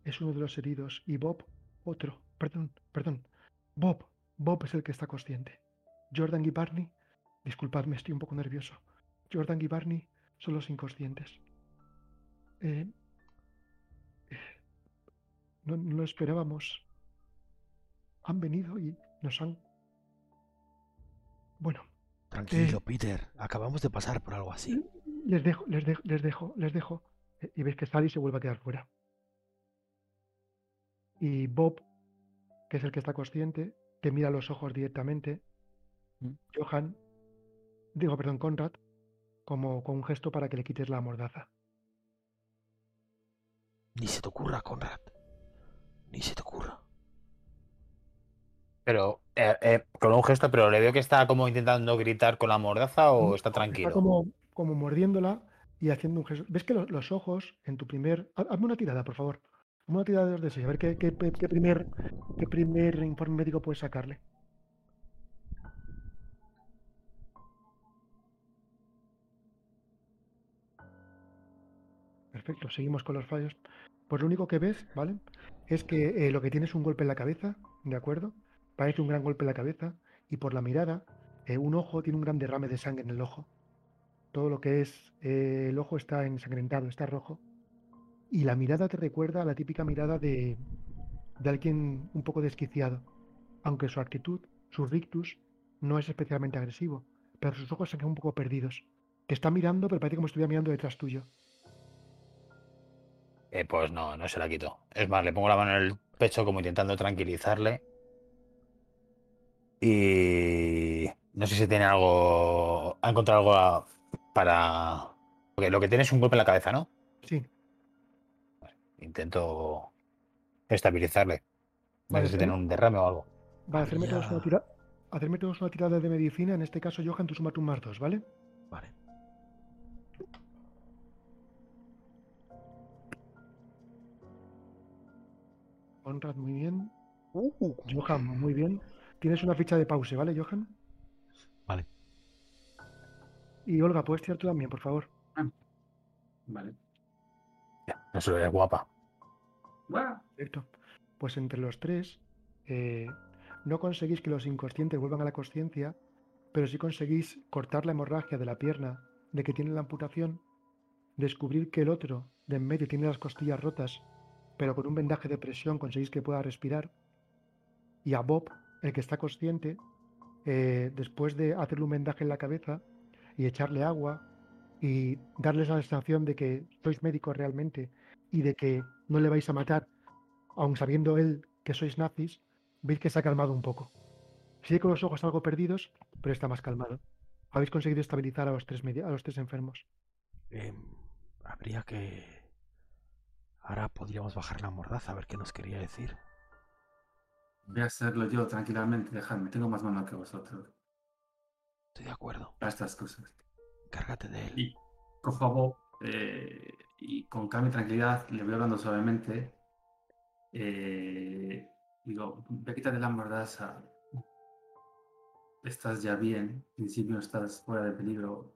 es uno de los heridos y Bob otro. Perdón, perdón. Bob, Bob es el que está consciente. Jordan y Barney, disculpadme, estoy un poco nervioso. Jordan y Barney son los inconscientes. Eh, no, no lo esperábamos. Han venido y nos han... Bueno, Tranquilo, Eh. Peter. Acabamos de pasar por algo así. les dejo, les dejo, les dejo, les dejo. Eh, Y veis que sale y se vuelve a quedar fuera. Y Bob, que es el que está consciente, te mira a los ojos directamente. Mm. Johan, digo, perdón, Conrad, como con un gesto para que le quites la mordaza. Ni se te ocurra, Conrad. Ni se te ocurra. Pero eh, eh, con un gesto, pero le veo que está como intentando gritar con la mordaza o No, está tranquilo. Está como, como mordiéndola y haciendo un gesto. ¿Ves que lo- los, ojos en tu primer. ha- Hazme una tirada, por favor. Hazme una tirada de dos de seis. A ver qué, qué- qué- qué primer, qué primer informe médico puedes sacarle. Perfecto, seguimos con los fallos. Pues lo único que ves, ¿vale? Es que eh, lo que tiene es un golpe en la cabeza, ¿de acuerdo? Parece un gran golpe en la cabeza y por la mirada, eh, un ojo tiene un gran derrame de sangre en el ojo. Todo lo que es eh, el ojo está ensangrentado, está rojo. Y la mirada te recuerda a la típica mirada de, de alguien un poco desquiciado. Aunque su actitud, su rictus, no es especialmente agresivo, pero sus ojos se quedan un poco perdidos. Te está mirando, pero parece como si estuviera mirando detrás tuyo. Eh, pues no, no se la quito. Es más, le pongo la mano en el pecho como intentando tranquilizarle. Y no sé si tiene algo. Ha encontrado algo a- para. Porque lo que tiene es un golpe en la cabeza, ¿no? Sí, Intento estabilizarle. No Vale, sé si tiene un derrame o algo. vale, hacerme todos, una Habría- tira- hacerme todos una tirada de medicina. En este caso, Johan, tú súmate un más dos, ¿vale? Vale. Conrad, muy bien. Uh, Johan, muy bien. Tienes una ficha de pause, ¿vale, Johan? Vale. Y Olga, puedes tirar tú también, por favor. Vale. No se lo ve guapa. Buah. Perfecto. Pues entre los tres, eh, no conseguís que los inconscientes vuelvan a la consciencia, pero sí conseguís cortar la hemorragia de la pierna de que tiene la amputación, descubrir que el otro de en medio tiene las costillas rotas, pero con un vendaje de presión conseguís que pueda respirar, y a Bob, el que está consciente, eh, después de hacerle un vendaje en la cabeza y echarle agua y darles la sensación de que sois médicos realmente y de que no le vais a matar, aun sabiendo él que sois nazis, veis que se ha calmado un poco. Sigue con los ojos algo perdidos, pero está más calmado. Habéis conseguido estabilizar a los tres, a enfermos. Em, habría que... Ahora podríamos bajar la mordaza a ver qué nos quería decir. Voy a hacerlo yo tranquilamente, dejadme. Tengo más mano que vosotros Estoy de acuerdo. para estas cosas. Cárgate de él. Y cojo a Bob eh, y con calma y tranquilidad le voy hablando suavemente. eh, digo, ve quítate la mordaza. Estás ya bien. En principio estás fuera de peligro.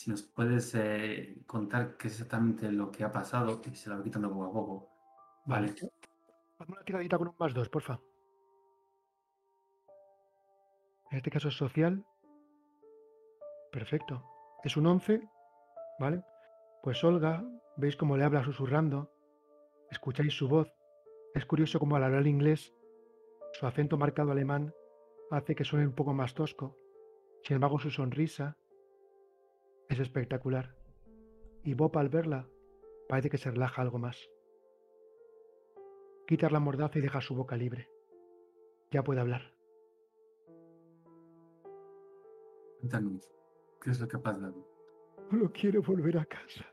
Si nos puedes eh, contar qué es exactamente lo que ha pasado, y se la voy quitando poco a poco. Vale. Hazme una tiradita con un más dos, porfa. En este caso es social. Perfecto. Es un 11, ¿vale? Pues Olga, veis cómo le habla susurrando, escucháis su voz. Es curioso cómo al hablar inglés, su acento marcado alemán hace que suene un poco más tosco. Sin embargo, su sonrisa es espectacular. Y Bob al verla parece que se relaja algo más. Quitas la mordaza y deja su boca libre. Ya puede hablar. Cuéntanos, ¿qué es lo que ha pasado? Solo quiero volver a casa.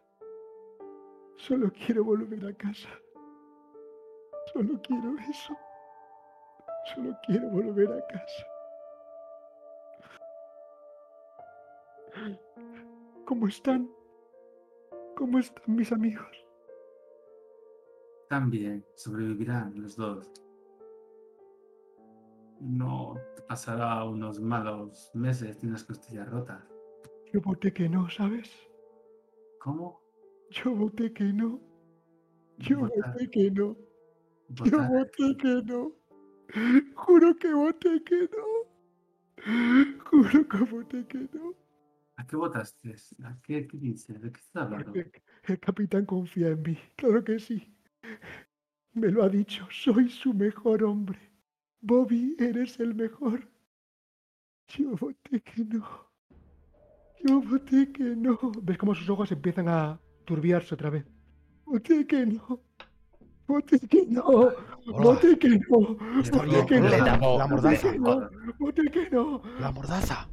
Solo quiero volver a casa. Solo quiero eso. Solo quiero volver a casa. ¿Cómo están? ¿Cómo están mis amigos? También sobrevivirán los dos. No te pasará unos malos meses de unas costillas rotas. Yo voté que no, ¿sabes? ¿Cómo? Yo voté que no. Yo Votar- voté que no. Yo voté que no. Juro que voté que no. Juro que voté que no. ¿A qué votaste? ¿A qué, qué dices? ¿De qué estás hablando? Porque el capitán confía en mí. Claro que sí. Me lo ha dicho. Soy su mejor hombre. Bobby, eres el mejor. Yo voté que no. Yo voté que no. ¿Ves cómo sus ojos empiezan a turbiarse otra vez? Voté que no. Voté que no. Voté que no. Voté que no. La mordaza. Voté que no. La mordaza.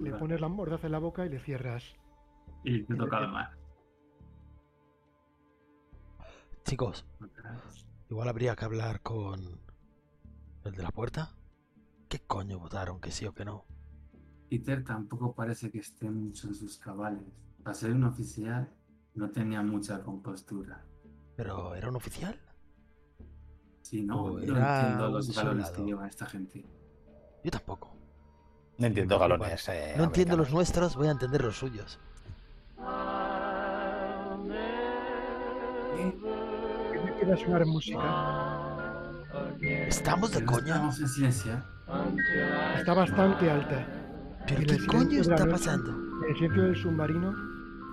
Le pones la mordaza en la boca y le cierras. Y te toca mano. Chicos, igual habría que hablar con el de la puerta. ¿Qué coño votaron? ¿Que sí o que no? Peter tampoco parece que esté mucho en sus cabales. Para ser un oficial, no tenía mucha compostura. ¿Pero era un oficial? Si no, no era entiendo los valores soldado. que lleva esta gente. Yo tampoco. No entiendo galones. eh, No entiendo los nuestros, voy a entender los suyos. ¿Qué me queda sonar música? ¿Estamos de coña? Estamos en silencio. Está bastante alta. ¿Pero qué coño está noche, pasando? En el silencio del submarino,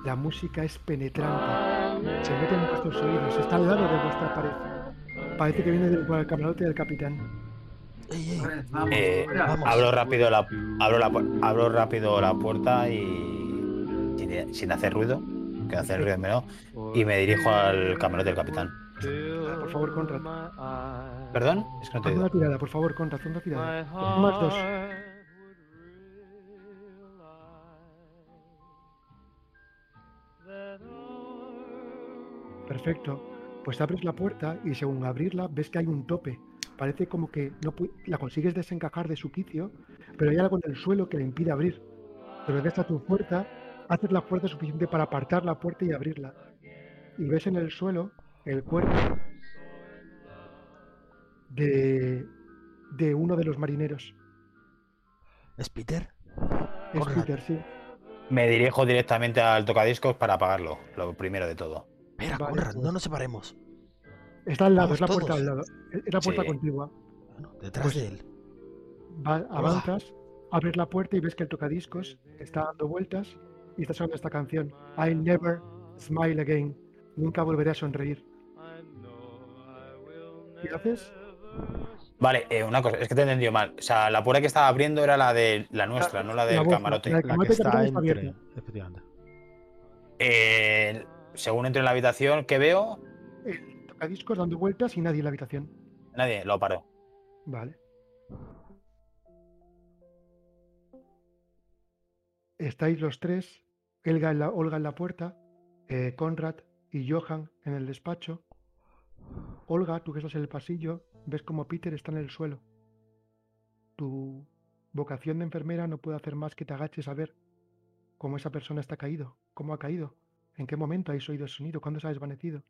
la música es penetrante. Se mete en vuestros oídos. Está al lado de vuestra pared. Parece que viene del camarote del capitán. Eh, abro rápido la abro la abro rápido la puerta y sin, sin hacer ruido, que hacer ruido menos, y me dirijo al camarote del capitán. Por favor, Conrad. ¿Perdón? Es que no te Haz una tirada, por favor, Conrad. una tirada. Más dos. Perfecto. Pues abres la puerta y según abrirla ves que hay un tope. Parece como que no la consigues desencajar de su quicio, pero hay algo en el suelo que la impide abrir. Pero ves a tu puerta, haces la fuerza suficiente para apartar la puerta y abrirla. Y ves en el suelo el cuerpo de, de uno de los marineros. ¿Es Peter? Es Conrad. Peter, sí. Me dirijo directamente al tocadiscos para apagarlo, lo primero de todo. Espera, Vale, Conrad, pues. no nos separemos. Está al lado, es la puerta todos. al lado. Es la puerta Sí. contigua. Bueno, detrás Pues- de él. Va- avanzas, abres la puerta y ves que el tocadiscos está dando vueltas y está sonando esta canción. I'll never smile again. Nunca volveré a sonreír. ¿Qué haces? Vale, eh, una cosa, es que te he entendido mal. O sea, la puerta que estaba abriendo era la de la nuestra, no la la del camarote. la- La que está entre. Efectivamente. Eh, según entro en la habitación, ¿qué veo? El tocadiscos dando vueltas y nadie en la habitación. Nadie, lo paro. Vale. Estáis los tres, Elga en la, Olga en la puerta, eh, Conrad y Johan en el despacho. Olga, tú que estás en el pasillo, ves como Peter está en el suelo. Tu vocación de enfermera no puede hacer más que te agaches a ver cómo esa persona está caído, cómo ha caído, en qué momento habéis oído el sonido, cuándo se ha desvanecido.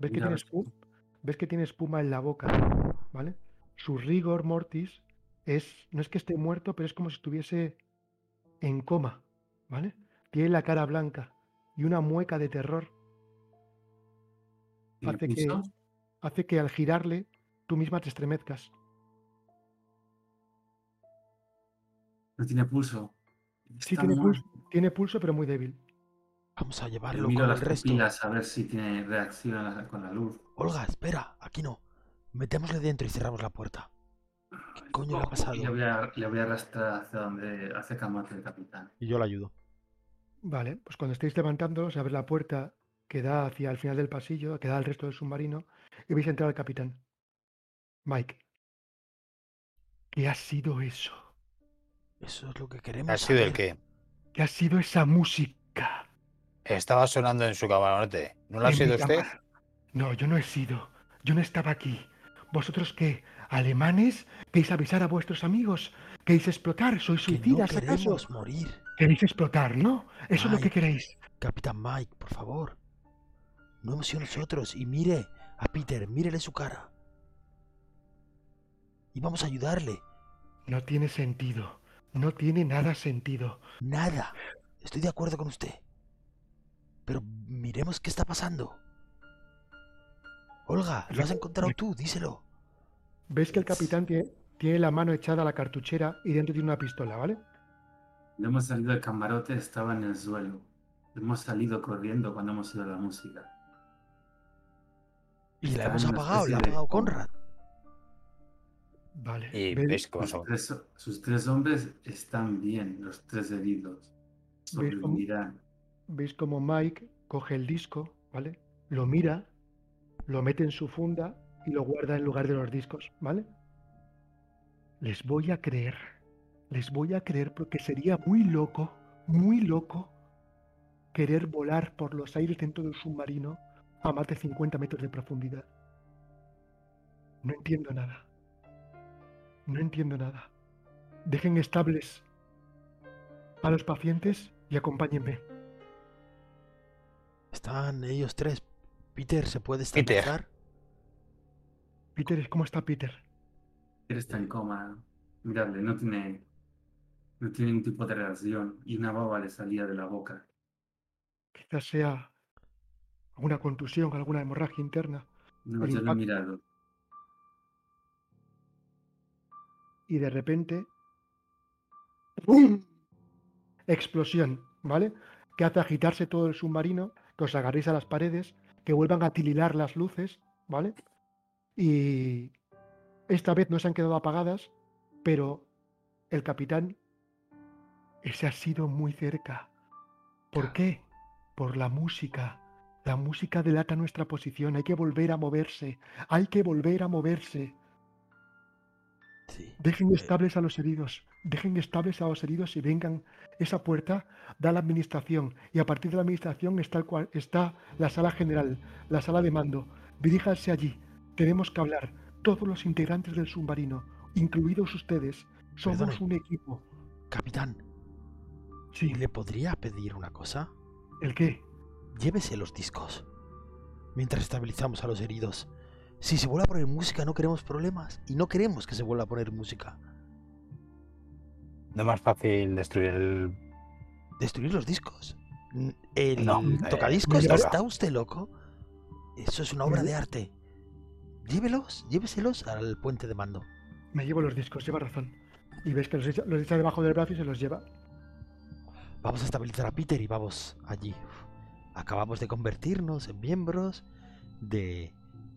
¿Ves que, tiene ves espu- ves que tiene espuma en la boca, ¿vale? Su rigor mortis es, no es que esté muerto, pero es como si estuviese en coma, ¿vale? Tiene la cara blanca y una mueca de terror ¿Tiene hace que, hace que al girarle tú misma te estremezcas. No tiene pulso. Sí tiene pulso, tiene pulso, pero muy débil. Vamos a Le llevarlo miro con las el resto. pupilas a ver si tiene reacción a la- con la luz. Olga, espera, aquí no. Metémosle dentro y cerramos la puerta. ¿Qué coño le ha pasado? Y le voy a, le voy a arrastrar hacia donde hacia camarote del capitán. Y yo le ayudo. Vale, pues cuando estéis levantándolo, se abre la puerta que da hacia el final del pasillo, que da al resto del submarino, y veis entrar al capitán. Mike. ¿Qué ha sido eso? Eso es lo que queremos. ¿Ha sido el saber. qué? ¿Qué ha sido esa música? Estaba sonando en su camarote. ¿No lo ha sido usted? No, yo no he sido. Yo no estaba aquí. ¿Vosotros qué? ¿Alemanes? ¿Queréis avisar a vuestros amigos? ¿Queréis explotar? ¿Sois Que no suicidas acaso? queremos morir. ¿Queréis explotar, no? Eso es lo que queréis. Capitán Mike, por favor. No hemos sido nosotros. Y mire a Peter, mírele su cara. Y vamos a ayudarle. No tiene sentido. No tiene nada sentido. Nada. Estoy de acuerdo con usted. Pero miremos qué está pasando. Olga, lo has encontrado tú, díselo. Ves que el capitán tiene, tiene la mano echada a la cartuchera y dentro tiene una pistola, ¿vale? Cuando hemos salido del camarote estaba en el suelo. Hemos salido corriendo cuando hemos ido a la música. Y la hemos apagado, la ha de apagado. Conrad. Vale. Y Ve- veis cómo Sus tres, sus tres hombres están bien, los tres heridos. ¿Ves? Sobrevivirán. Veis como Mike coge el disco, ¿vale? Lo mira, lo mete en su funda y lo guarda en lugar de los discos, ¿vale? Les voy a creer, les voy a creer porque sería muy loco, muy loco querer volar por los aires dentro de un submarino a más de 50 metros de profundidad. No entiendo nada. No entiendo nada. Dejen estables a los pacientes y acompáñenme. Están ellos tres. Peter, ¿se puede Peter. estabilizar? Peter, ¿cómo está Peter? Él está en coma. Miradle, no tiene, no tiene ningún tipo de reacción y una baba le salía de la boca. Quizás sea alguna contusión, alguna hemorragia interna. No, yo lo he mirado. Y de repente. ¡Bum! Explosión, ¿vale? Que hace agitarse todo el submarino, que os agarréis a las paredes, que vuelvan a tililar las luces, ¿vale? Y esta vez no se han quedado apagadas, pero el capitán, ese ha sido muy cerca. ¿Por qué? Por la música. La música delata nuestra posición. Hay que volver a moverse. Hay que volver a moverse. Sí. Dejen Eh, estables a los heridos. Dejen estables a los heridos y vengan. Esa puerta da la administración. Y a partir de la administración está, el cual- está la sala general, la sala de mando. Diríjanse allí. Tenemos que hablar. Todos los integrantes del submarino, incluidos ustedes, somos Perdone. un equipo. Capitán, Sí. ¿le podría pedir una cosa? ¿El qué? Llévese los discos. Mientras estabilizamos a los heridos. Si se vuelve a poner música, no queremos problemas. Y no queremos que se vuelva a poner música. No es más fácil destruir el. Destruir los discos. El No, eh, tocadiscos, mira, ¿está usted loco? Eso es una obra de arte. Llévelos, lléveselos al puente de mando. Me llevo los discos, lleva razón. Y ves que los echa, los echa debajo del brazo y se los lleva. Vamos a estabilizar a Peter y vamos allí. Acabamos de convertirnos en miembros de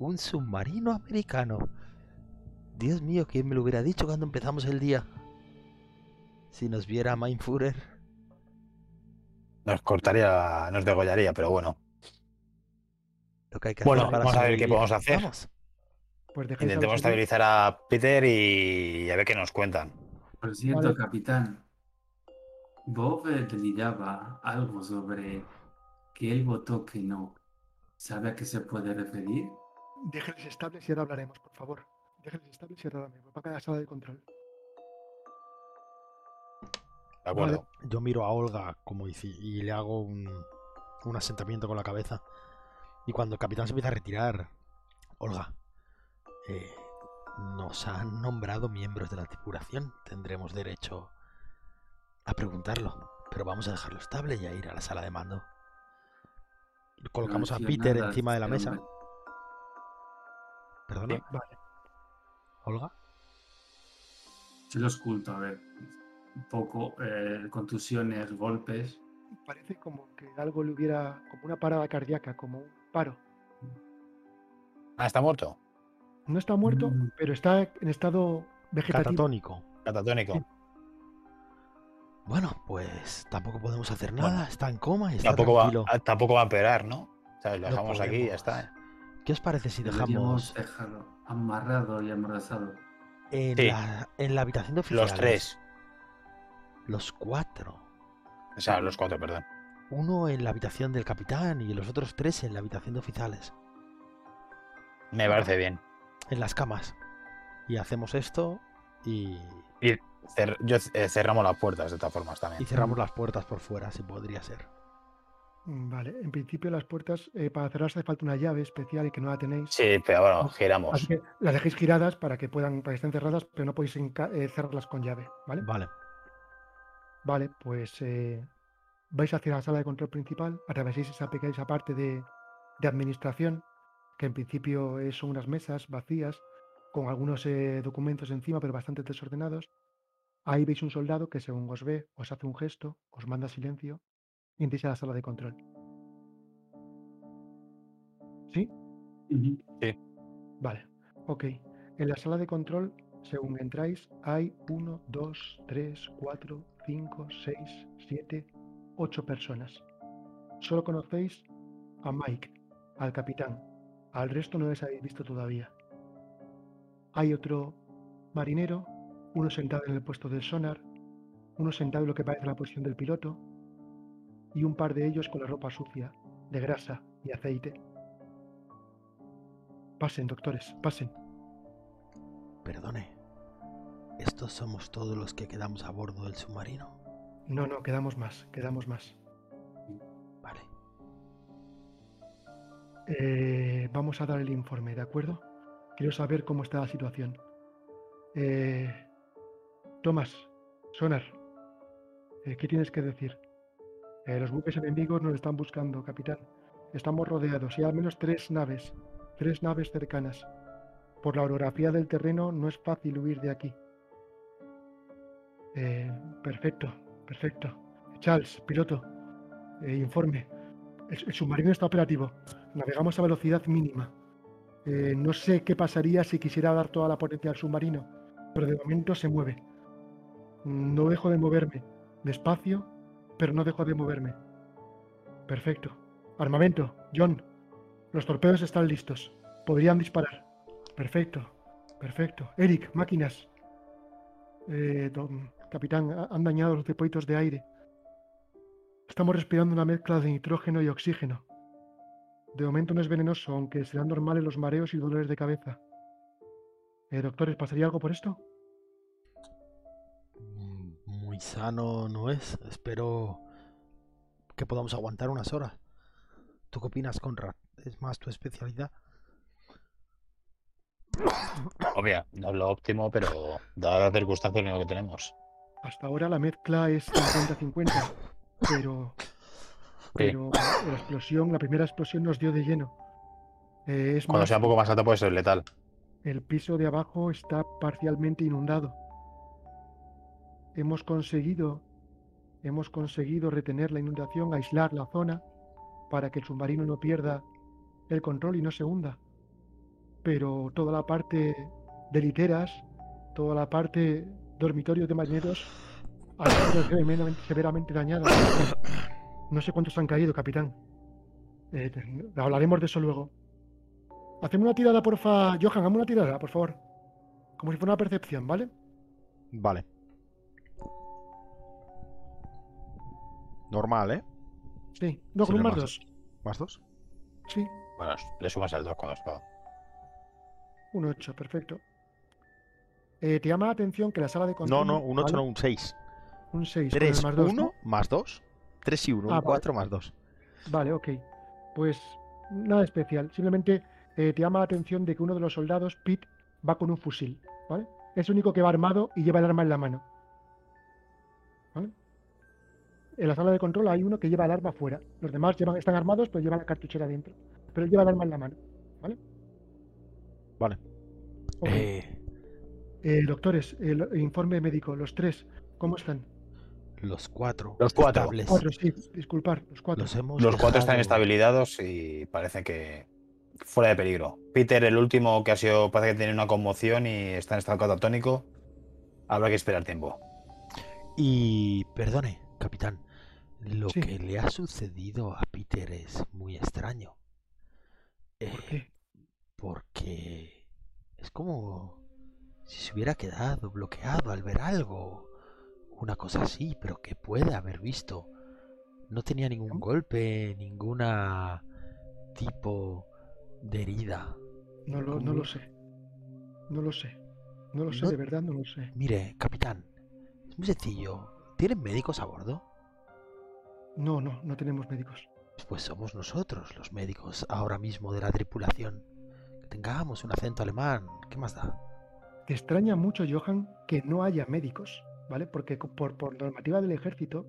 un submarino americano. Dios mío, ¿quién me lo hubiera dicho cuando empezamos el día? Si nos viera Mindfurer. Nos cortaría, nos degollaría, pero bueno. Lo que hay que Bueno, hacer para vamos a ver qué podemos hacer. Vamos. Pues Intentemos estabilizar a Peter y a ver qué nos cuentan. Por cierto, Vale. capitán, Bob eh, deliraba algo sobre que él votó que no. ¿Sabe a qué se puede referir? Déjenles estables y ahora hablaremos, por favor. Déjenles estables y ahora hablaremos. Va a la sala de control. De acuerdo. Yo miro a Olga como dice y le hago un, un asentamiento con la cabeza. Y cuando el capitán se empieza a retirar, Olga, eh, nos han nombrado miembros de la tripulación. Tendremos derecho a preguntarlo. Pero vamos a dejarlo estable y a ir a la sala de mando. Colocamos a Peter nada, encima de la mesa. hombre. Perdona, Sí. Vale. Olga. Yo lo oculto, a ver. Un poco, eh, contusiones, golpes. Parece como que algo le hubiera, como una parada cardíaca, como un paro. Ah, está muerto. No está muerto, Mm. pero está en estado vegetativo. Catatónico. Catatónico. Sí. Bueno, pues tampoco podemos hacer nada. Está en coma y está Tampoco va, tranquilo. ah, tampoco va a empeorar, ¿no? O sea, lo No dejamos aquí y ya está. ¿Qué os parece si dejamos amarrado y amordazado. en, Sí. la, en la habitación de oficiales? Los tres. Los cuatro. O sea, los cuatro, perdón. Uno en la habitación del capitán y los otros tres en la habitación de oficiales. Me parece bien. En las camas. Y hacemos esto y, Y cer- yo, eh, cerramos las puertas de todas formas también. y cerramos las puertas por fuera, si podría ser. Mm, Vale, en principio las puertas, eh, para cerrarse hace falta una llave especial y que no la tenéis. Sí, pero bueno, Así giramos. que las dejéis giradas para que puedan, para que estén cerradas, pero no podéis eh, cerrarlas con llave, ¿vale? Vale. Vale, pues eh, vais hacia la sala de control principal, atraveséis esa pequeña esa parte de, de administración, que en principio son unas mesas vacías, con algunos eh, documentos encima, pero bastante desordenados. Ahí veis un soldado que según os ve, os hace un gesto, os manda silencio a la sala de control. ¿Sí? Ujú. Vale, ok. En la sala de control, según entráis, hay 1, 2, 3, 4, 5, 6, 7, 8 personas. Solo conocéis a Mike, al capitán. Al resto no les habéis visto todavía. Hay otro marinero, uno sentado en el puesto del sonar, uno sentado en lo que parece la posición del piloto, y un par de ellos con la ropa sucia, de grasa y aceite. Pasen, doctores, pasen. Perdone. ¿Estos somos todos los que quedamos a bordo del submarino? No, no, quedamos más, quedamos más. Vale. Eh, vamos a dar el informe, ¿de acuerdo? Quiero saber cómo está la situación. Eh, Tomás, Sonar, eh, ¿qué tienes que decir? Eh, los buques enemigos nos están buscando, capitán. Estamos rodeados y al menos tres naves, tres naves cercanas. Por la orografía del terreno no es fácil huir de aquí. Eh, perfecto, perfecto. Charles, piloto, eh, informe. El, el submarino está operativo. Navegamos a velocidad mínima. Eh, no sé qué pasaría si quisiera dar toda la potencia al submarino, pero de momento se mueve. No dejo de moverme. Despacio, pero no dejo de moverme. Perfecto. Armamento, John. Los torpedos están listos. Podrían disparar. Perfecto. Perfecto. Eric, máquinas. Eh, capitán, ha- han dañado los depósitos de aire. Estamos respirando una mezcla de nitrógeno y oxígeno. De momento no es venenoso, aunque serán normales los mareos y dolores de cabeza. Eh, doctores, ¿pasaría algo por esto? Sano no es. Espero que podamos aguantar unas horas. ¿Tú qué opinas, Conrad? ¿Es más tu especialidad? Obvio, no es lo óptimo, pero dadas las circunstancias es lo que tenemos. Hasta ahora la mezcla es 50-50, pero, pero la explosión, la primera explosión nos dio de lleno. Eh, es Cuando más, sea un poco más alto puede ser letal. el piso de abajo está parcialmente inundado. Hemos conseguido, hemos conseguido retener la inundación, aislar la zona para que el submarino no pierda el control y no se hunda. Pero toda la parte de literas, toda la parte dormitorios de marineros ha sido severamente, severamente dañada. No sé cuántos han caído, capitán. Eh, hablaremos de eso luego. Hacemos una tirada, porfa. Johan, hazme una tirada, por favor. Como si fuera una percepción, ¿vale? Vale. Normal, ¿eh? Sí. No, con un más más. dos. ¿Más dos? Sí, Bueno, le sumas el 2 cuando os pago. un 8, perfecto. Eh, te llama la atención que la sala de control. No, no, un 8 ¿vale? no, un 6. Un 6 3, más 2. 1 más 2. 3 y 1, Ah, un 4 más 2. Vale, ok. Pues nada especial. Simplemente eh, te llama la atención de que uno de los soldados, Pete, va con un fusil. ¿Vale? Es el único que va armado y lleva el arma en la mano. En la sala de control hay uno que lleva el arma fuera. Los demás llevan, están armados, pero llevan la cartuchera dentro. Pero él lleva el arma en la mano. ¿Vale? Vale. Eh, Eh, doctores, el informe médico, los tres, ¿cómo están? los 4. Los cuatro. Cuatro, sí, disculpar, los cuatro. Los hemos Los cuatro están estabilizados y parece que fuera de peligro. Peter, el último que ha sido, parece que tiene una conmoción y está en estado catatónico. Habrá que esperar tiempo. Y perdone, capitán, lo Sí. que le ha sucedido a Peter es muy extraño. ¿Por Eh, qué? porque es como si se hubiera quedado bloqueado al ver algo. Una cosa así, pero que puede haber visto. No tenía ningún golpe, ninguna tipo de herida. No lo, no lo sé. No lo sé. No lo sé, No- de verdad no lo sé. Mire, capitán, es muy sencillo. ¿Tienen médicos a bordo? No, no, no tenemos médicos. Pues somos nosotros los médicos ahora mismo de la tripulación. Que tengamos un acento alemán, ¿qué más da? Te extraña mucho, Johan, que no haya médicos, ¿vale? Porque por, por normativa del ejército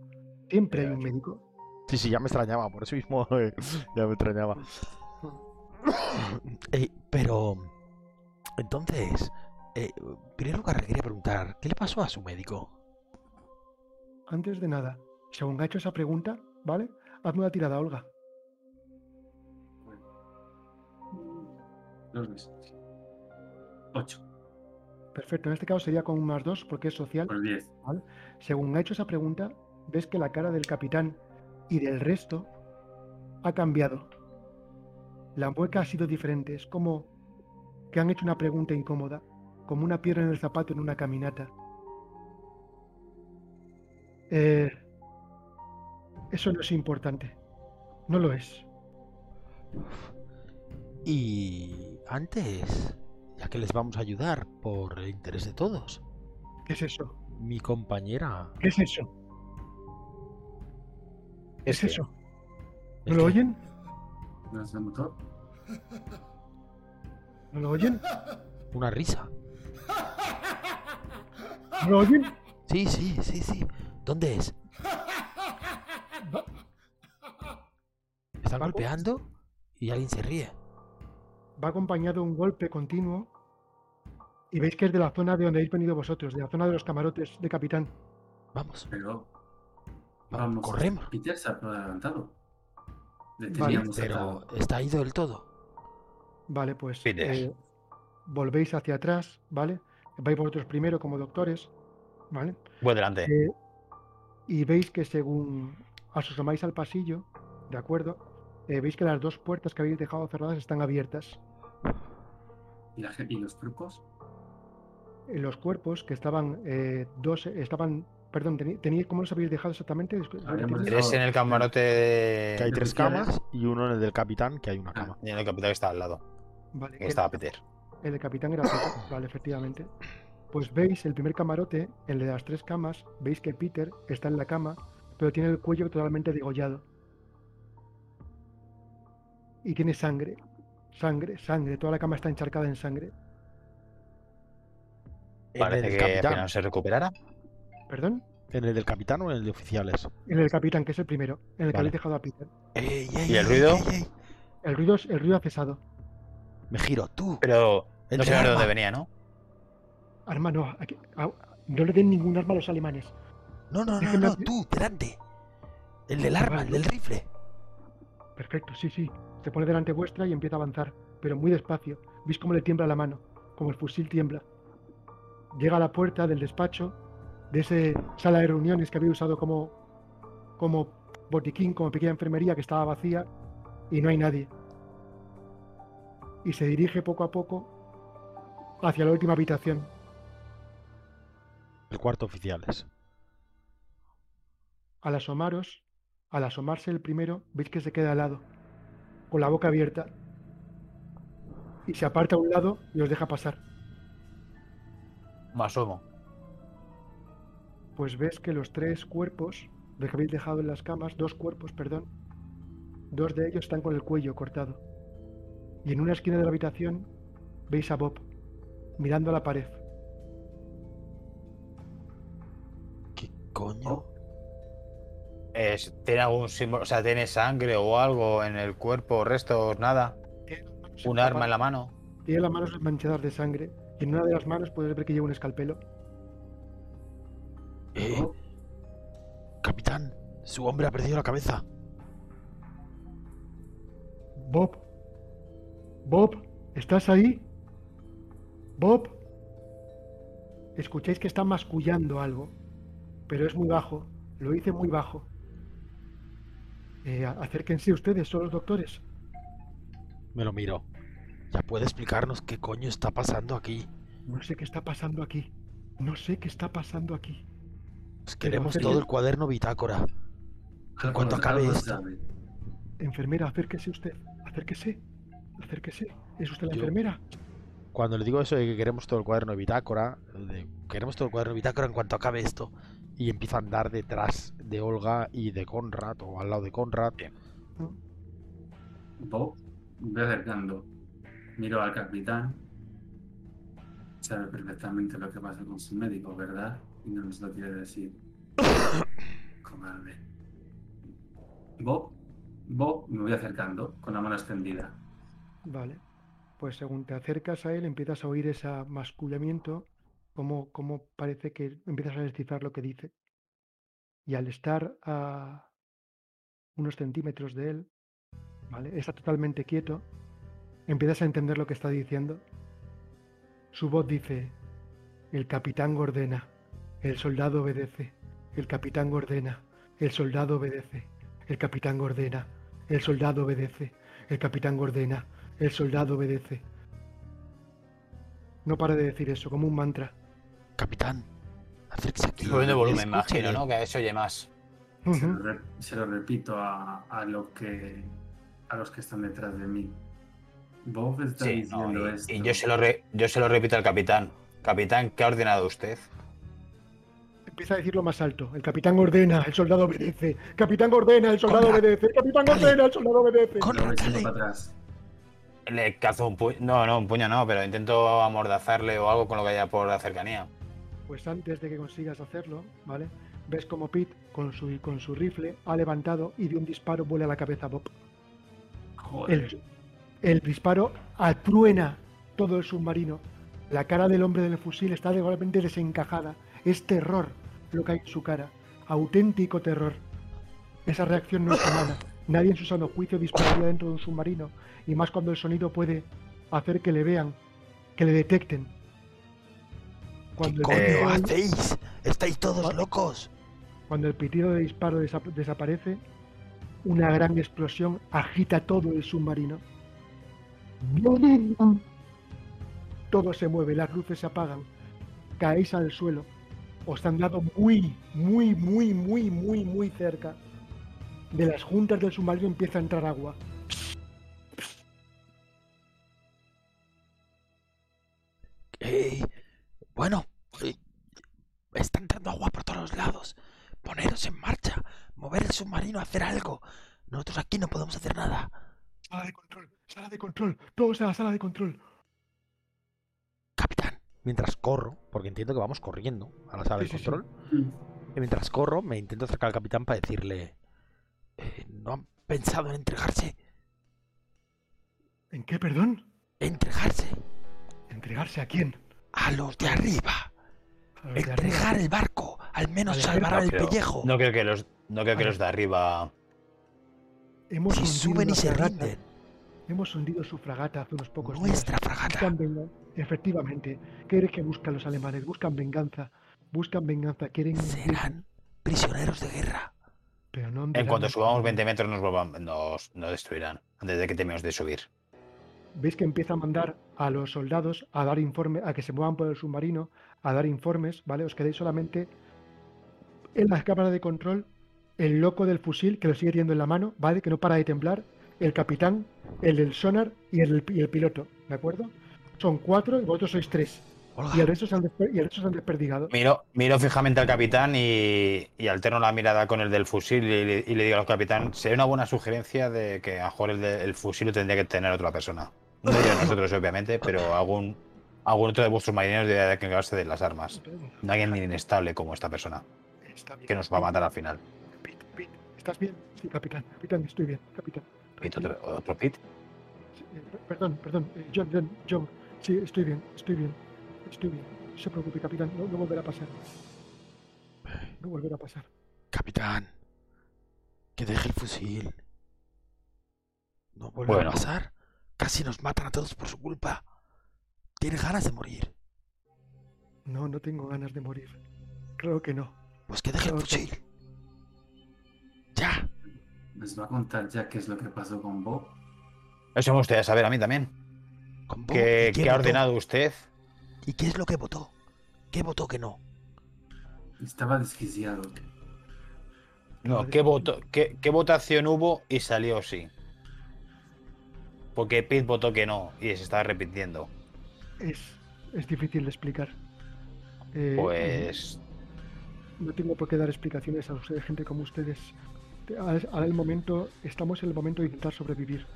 siempre hay un médico. Sí, sí, ya me extrañaba, por eso mismo eh, ya me extrañaba. Eh, pero, entonces, eh, en primer lugar le quería preguntar, ¿qué le pasó a su médico? Antes de nada, según ha hecho esa pregunta, ¿vale? Hazme una tirada, Olga. Los ves. 8 Perfecto, en este caso sería con un más dos porque es social. por 10. Según ha hecho esa pregunta, ves que la cara del capitán y del resto ha cambiado. La mueca ha sido diferente, es como que han hecho una pregunta incómoda, como una piedra en el zapato en una caminata. Eh, eso no es importante. No lo es. Y antes, ya que les vamos a ayudar por el interés de todos, ¿Qué es eso? mi compañera... ¿Qué es eso? ¿Qué es que- eso? ¿el ¿No lo qué? oyen? ¿No es el motor? ¿No lo oyen? Una risa. ¿No lo oyen? Sí, sí, sí, sí. ¿Dónde es? Están Paco. golpeando y alguien se ríe. va acompañado de un golpe continuo y veis que es de la zona de donde habéis venido vosotros, de la zona de los camarotes de capitán. Vamos, Pero. vamos, Vamos. corremos. Peter se ha adelantado. Le Vale, Pero atado. está ido del todo. Vale, pues eh, volvéis hacia atrás, ¿vale? Vais vosotros primero como doctores, ¿vale? Voy delante. Eh, y veis que según os asomáis al pasillo, ¿de acuerdo? Eh, veis que las dos puertas que habéis dejado cerradas están abiertas. ¿Y, la ¿Y los trucos? Eh, Los cuerpos que estaban eh, dos, estaban, perdón, teníais, ¿cómo los habéis dejado exactamente? Tres en el camarote de... Que hay tres camas y uno en el del capitán, que hay una cama. y en el capitán que está al lado. Vale, Que estaba Peter. El de capitán era Peter, vale, efectivamente. Pues veis el primer camarote, el de las tres camas, veis que Peter está en la cama, pero tiene el cuello totalmente degollado. Y tiene sangre, sangre, sangre, toda la cama está encharcada en sangre. En el Parece del que capitán. apenas se recuperara. ¿Perdón? ¿En el del capitán o en el de oficiales? En el del capitán, que es el primero, en el que Vale. habéis dejado a Peter. Ey, ey, ¿Y el ruido? ey, ey. El ruido, es- el ruido ha cesado. Me giro, tú. Pero El no sé de dónde venía, ¿no? Arma, no, aquí- ah, no le den ningún arma a los alemanes. No, no, no, no, tú, delante. El del Vale, arma, vale. el del rifle. Perfecto, sí, sí. Se pone delante vuestra y empieza a avanzar, pero muy despacio. Veis cómo le tiembla la mano, como el fusil tiembla. Llega a la puerta del despacho, de esa sala de reuniones que había usado como, como botiquín, como pequeña enfermería que estaba vacía, y no hay nadie. Y se dirige poco a poco hacia la última habitación. El cuarto oficiales. Al asomaros, al asomarse el primero, veis que se queda al lado, con la boca abierta. Y se aparta a un lado y os deja pasar. Me asomo. pues ves que los tres cuerpos los que habéis dejado en las camas, dos cuerpos, perdón, dos de ellos están con el cuello cortado. Y en una esquina de la habitación veis a Bob mirando a la pared. Coño? Es- ¿Tiene algún símbolo? O sea, ¿tiene sangre o algo en el cuerpo? ¿Restos? ¿Nada? ¿Un arma en la mano? Tiene las manos manchadas de sangre. Y en una de las manos puedes ver que lleva un escalpelo. Eh, capitán, su hombre ha perdido la cabeza. Bob. Bob, ¿estás ahí? Bob. Escucháis que está mascullando algo, pero es muy bajo. Lo dice muy bajo. Eh, acérquense ustedes, son los doctores. Me lo miro. Ya puede explicarnos qué coño está pasando aquí. No sé qué está pasando aquí. No sé qué está pasando aquí. Pues queremos todo el cuaderno bitácora. algo cuanto acabe esto. Enfermera, acérquese usted. Acérquese. Acérquese. ¿Es usted la Yo- enfermera? Cuando le digo eso de que queremos todo el cuaderno de bitácora, de queremos todo el cuaderno de bitácora en cuanto acabe esto, y empiezo a andar detrás de Olga y de Conrad, o al lado de Conrad. Bob, voy acercando. Miro al capitán. Sabe perfectamente lo que pasa con su médico, ¿verdad? Y no nos lo quiere decir. Cobarde. Bob, Bob, me voy acercando con la mano extendida. Vale. Pues según te acercas a él, empiezas a oír ese mascullamiento, como, como parece que empiezas a descifrar lo que dice. Y al estar a unos centímetros de él, ¿vale? Está totalmente quieto, empiezas a entender lo que está diciendo. Su voz dice, el capitán ordena, el soldado obedece, el capitán ordena, el soldado obedece, el capitán ordena, el soldado obedece, el capitán ordena, el soldado obedece. No para de decir eso, como un mantra. Capitán, acérquese aquí. Subiendo volumen, imagino, ¿no? Que eso oye más. Se lo, Ujú. re- se lo repito a, a lo que, a los que están detrás de mí. Bob está Sí, no, diciendo y, esto. y yo, se lo re- yo se lo repito al capitán. Capitán, ¿qué ha ordenado usted? Empieza a decirlo más alto. El capitán ordena, el soldado obedece. Capitán ordena, el soldado obedece. El capitán dale. ordena, el soldado obedece. Para atrás. Le cazo un puño. No, no, un puño no, pero intento amordazarle o algo con lo que haya por la cercanía. Pues antes de que consigas hacerlo, ¿vale? Ves como Pete con su, con su rifle ha levantado y de un disparo vuela a la cabeza a Bob. Joder. El, el disparo atruena todo el submarino. La cara del hombre del fusil está totalmente desencajada. Es terror lo que hay en su cara. Auténtico terror. Esa reacción no es humana. Nadie en su sano juicio dispararía dentro de un submarino. Y más cuando el sonido puede hacer que le vean, que le detecten. ¿Qué Cuando el, coño pitido, hacéis? ¿Estáis todos locos? cuando el pitido de disparo desa- desaparece, una gran explosión agita todo el submarino. Todo se mueve, las luces se apagan, caéis al suelo. Os han dado muy, muy, muy, muy, muy, muy cerca. De las juntas del submarino empieza a entrar agua. Eh, bueno, está entrando agua por todos los lados. Poneros en marcha, mover el submarino, hacer algo. Nosotros aquí no podemos hacer nada. Sala de control, sala de control, todos a la sala de control. Capitán. Mientras corro, porque entiendo que vamos corriendo a la sala Sí, de sí, sí. control. Y mientras corro, me intento acercar al capitán para decirle: eh, ¿No han pensado en entregarse? ¿En qué, perdón? ¿Entregarse? ¿Entregarse a quién? A los de arriba. Entregar el barco. Al menos Vale, salvará No el creo, pellejo. no creo que los, no creo que los de arriba. Hemos si hundido suben y se fragata. rinden. Hemos hundido su fragata hace unos pocos Nuestra días. fragata. Buscan venganza. Efectivamente. ¿Qué es que buscan los alemanes? Buscan venganza. Buscan venganza. Quieren. Serán prisioneros de guerra. Pero no En cuanto subamos 20 metros nos, volvan- nos, nos destruirán. Antes de que terminemos de subir. Veis que empieza a mandar a los soldados a dar informe, a que se muevan por el submarino, a dar informes, ¿vale? Os quedéis solamente en las cámaras de control, el loco del fusil, que lo sigue teniendo en la mano, ¿vale? Que no para de temblar, el capitán, el del sonar y el, y el piloto, ¿de acuerdo? Son cuatro y vosotros sois tres. Y el resto se han, y el resto se han desperdigado. Miro, miro fijamente al capitán y, y alterno la mirada con el del fusil y, le- y le digo al capitán, sería una buena sugerencia de que a lo mejor el, de- el fusil lo tendría que tener otra persona. No de nosotros, obviamente, pero algún, algún otro de vuestros marineros debería que encargarse de las armas. No alguien inestable como esta persona, Está bien. que nos va a matar al final. Pete, Pete, ¿estás bien? Sí, capitán. Capitán, estoy bien. Capitán. Pit, otro, otro pit. Sí, eh, per- Perdón, perdón. eh, John, John, John. Sí, estoy bien, estoy bien. Estoy bien. No se preocupe, capitán. No, no volverá a pasar. No volverá a pasar. capitán, que deje el fusil. No vuelve Bueno. a pasar. Casi nos matan a todos por su culpa. Tiene ganas de morir. No, no tengo ganas de morir. Creo que no. Pues que deje el Ok. fusil. Ya. ¿Les va a contar ya qué es lo que pasó con Bob? Eso me gustaría saber a mí también. Con Bob. ¿Qué, ¿Y quién qué ha ordenado usted? ¿Y qué es lo que votó? ¿Qué votó que no? Estaba desquiciado. No, ¿qué, voto, qué, qué votación hubo y salió sí? Porque Pete votó que no y se estaba repitiendo. Es, es difícil de explicar. Eh, Pues No tengo por qué dar explicaciones a ustedes, gente como ustedes. Ahora el momento, estamos en el momento de intentar sobrevivir.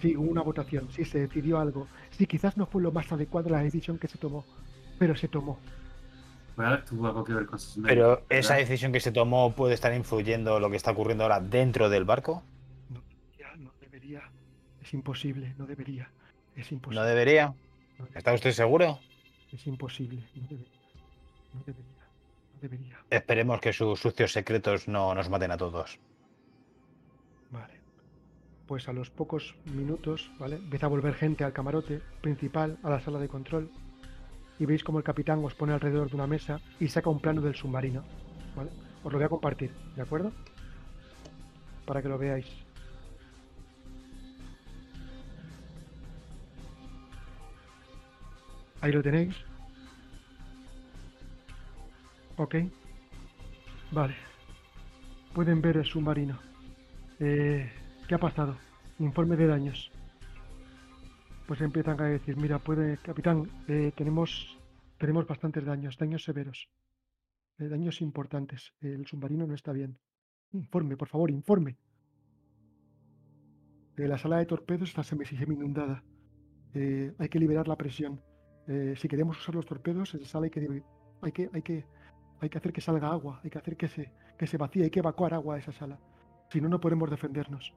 Sí, hubo una votación, sí, se decidió algo. Sí, quizás no fue lo más adecuado la decisión que se tomó, pero se tomó. Bueno, tuvo algo que ver con sus Pero esa decisión que se tomó puede estar influyendo lo que está ocurriendo ahora dentro del barco. Ya, no debería. Es imposible, no debería. Es ¿No imposible. debería? no debería, ¿Está usted seguro? Es imposible, no debería. No debería. No debería. Esperemos que sus sucios secretos no nos maten a todos. Vale. Pues a los pocos minutos, ¿vale? Empieza a volver gente al camarote principal, a la sala de control. Y veis como el capitán os pone alrededor de una mesa y saca un plano del submarino. ¿Vale? Os lo voy a compartir, ¿de acuerdo? Para que lo veáis. Ahí lo tenéis. Ok. Vale. Pueden ver el submarino. Eh, ¿Qué ha pasado? Informe de daños. Pues empiezan a decir, mira, puede, capitán, eh, tenemos, tenemos bastantes daños, daños severos, eh, daños importantes. El submarino no está bien. Informe, por favor, informe. Eh, la sala de torpedos está semi, inundada. Hay que liberar la presión. Eh, si queremos usar los torpedos, esa sala hay que, hay que, hay que, hay que hacer que salga agua, hay que hacer que se, que se vacíe, hay que evacuar agua a esa sala. Si no, no podemos defendernos.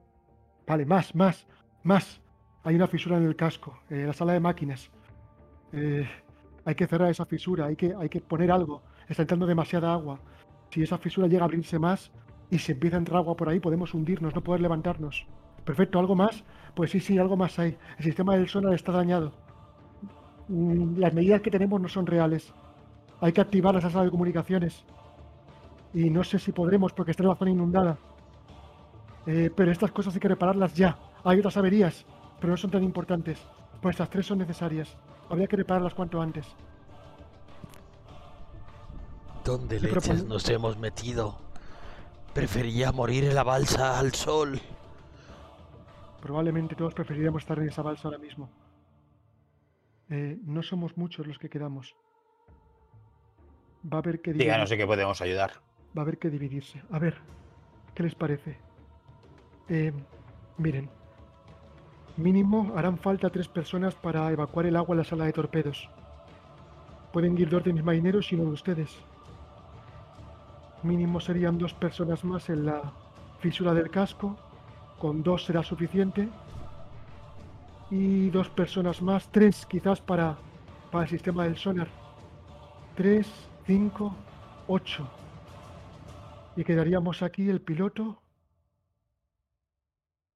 Vale, más, más, más. Hay una fisura en el casco, eh, la sala de máquinas. Eh, hay que cerrar esa fisura, hay que, hay que poner algo. Está entrando demasiada agua. Si esa fisura llega a abrirse más y se empieza a entrar agua por ahí, podemos hundirnos, no poder levantarnos. Perfecto, ¿algo más? Pues sí, sí, algo más hay. El sistema del sonar está dañado. Mm, Las medidas que tenemos no son reales. Hay que activar esa sala de comunicaciones. Y no sé si podremos porque está en la zona inundada. Eh, pero estas cosas hay que repararlas ya. Hay otras averías, pero no son tan importantes. Pues estas tres son necesarias. Habría que repararlas cuanto antes. ¿Dónde Sí, leches nos hemos metido? Prefería morir en la balsa al sol. Probablemente todos preferiríamos estar en esa balsa ahora mismo. Eh, no somos muchos los que quedamos. Va a haber que dividir- Díganos en qué podemos ayudar. va a haber que dividirse. A ver, ¿qué les parece? Eh, miren, mínimo harán falta tres personas para evacuar el agua en la sala de torpedos. Pueden ir dos de mis marineros y uno de ustedes. Mínimo serían dos personas más en la fisura del casco. Con dos será suficiente. Y dos personas más, tres quizás para, para el sistema del sonar. Tres, cinco, ocho. Y quedaríamos aquí el piloto,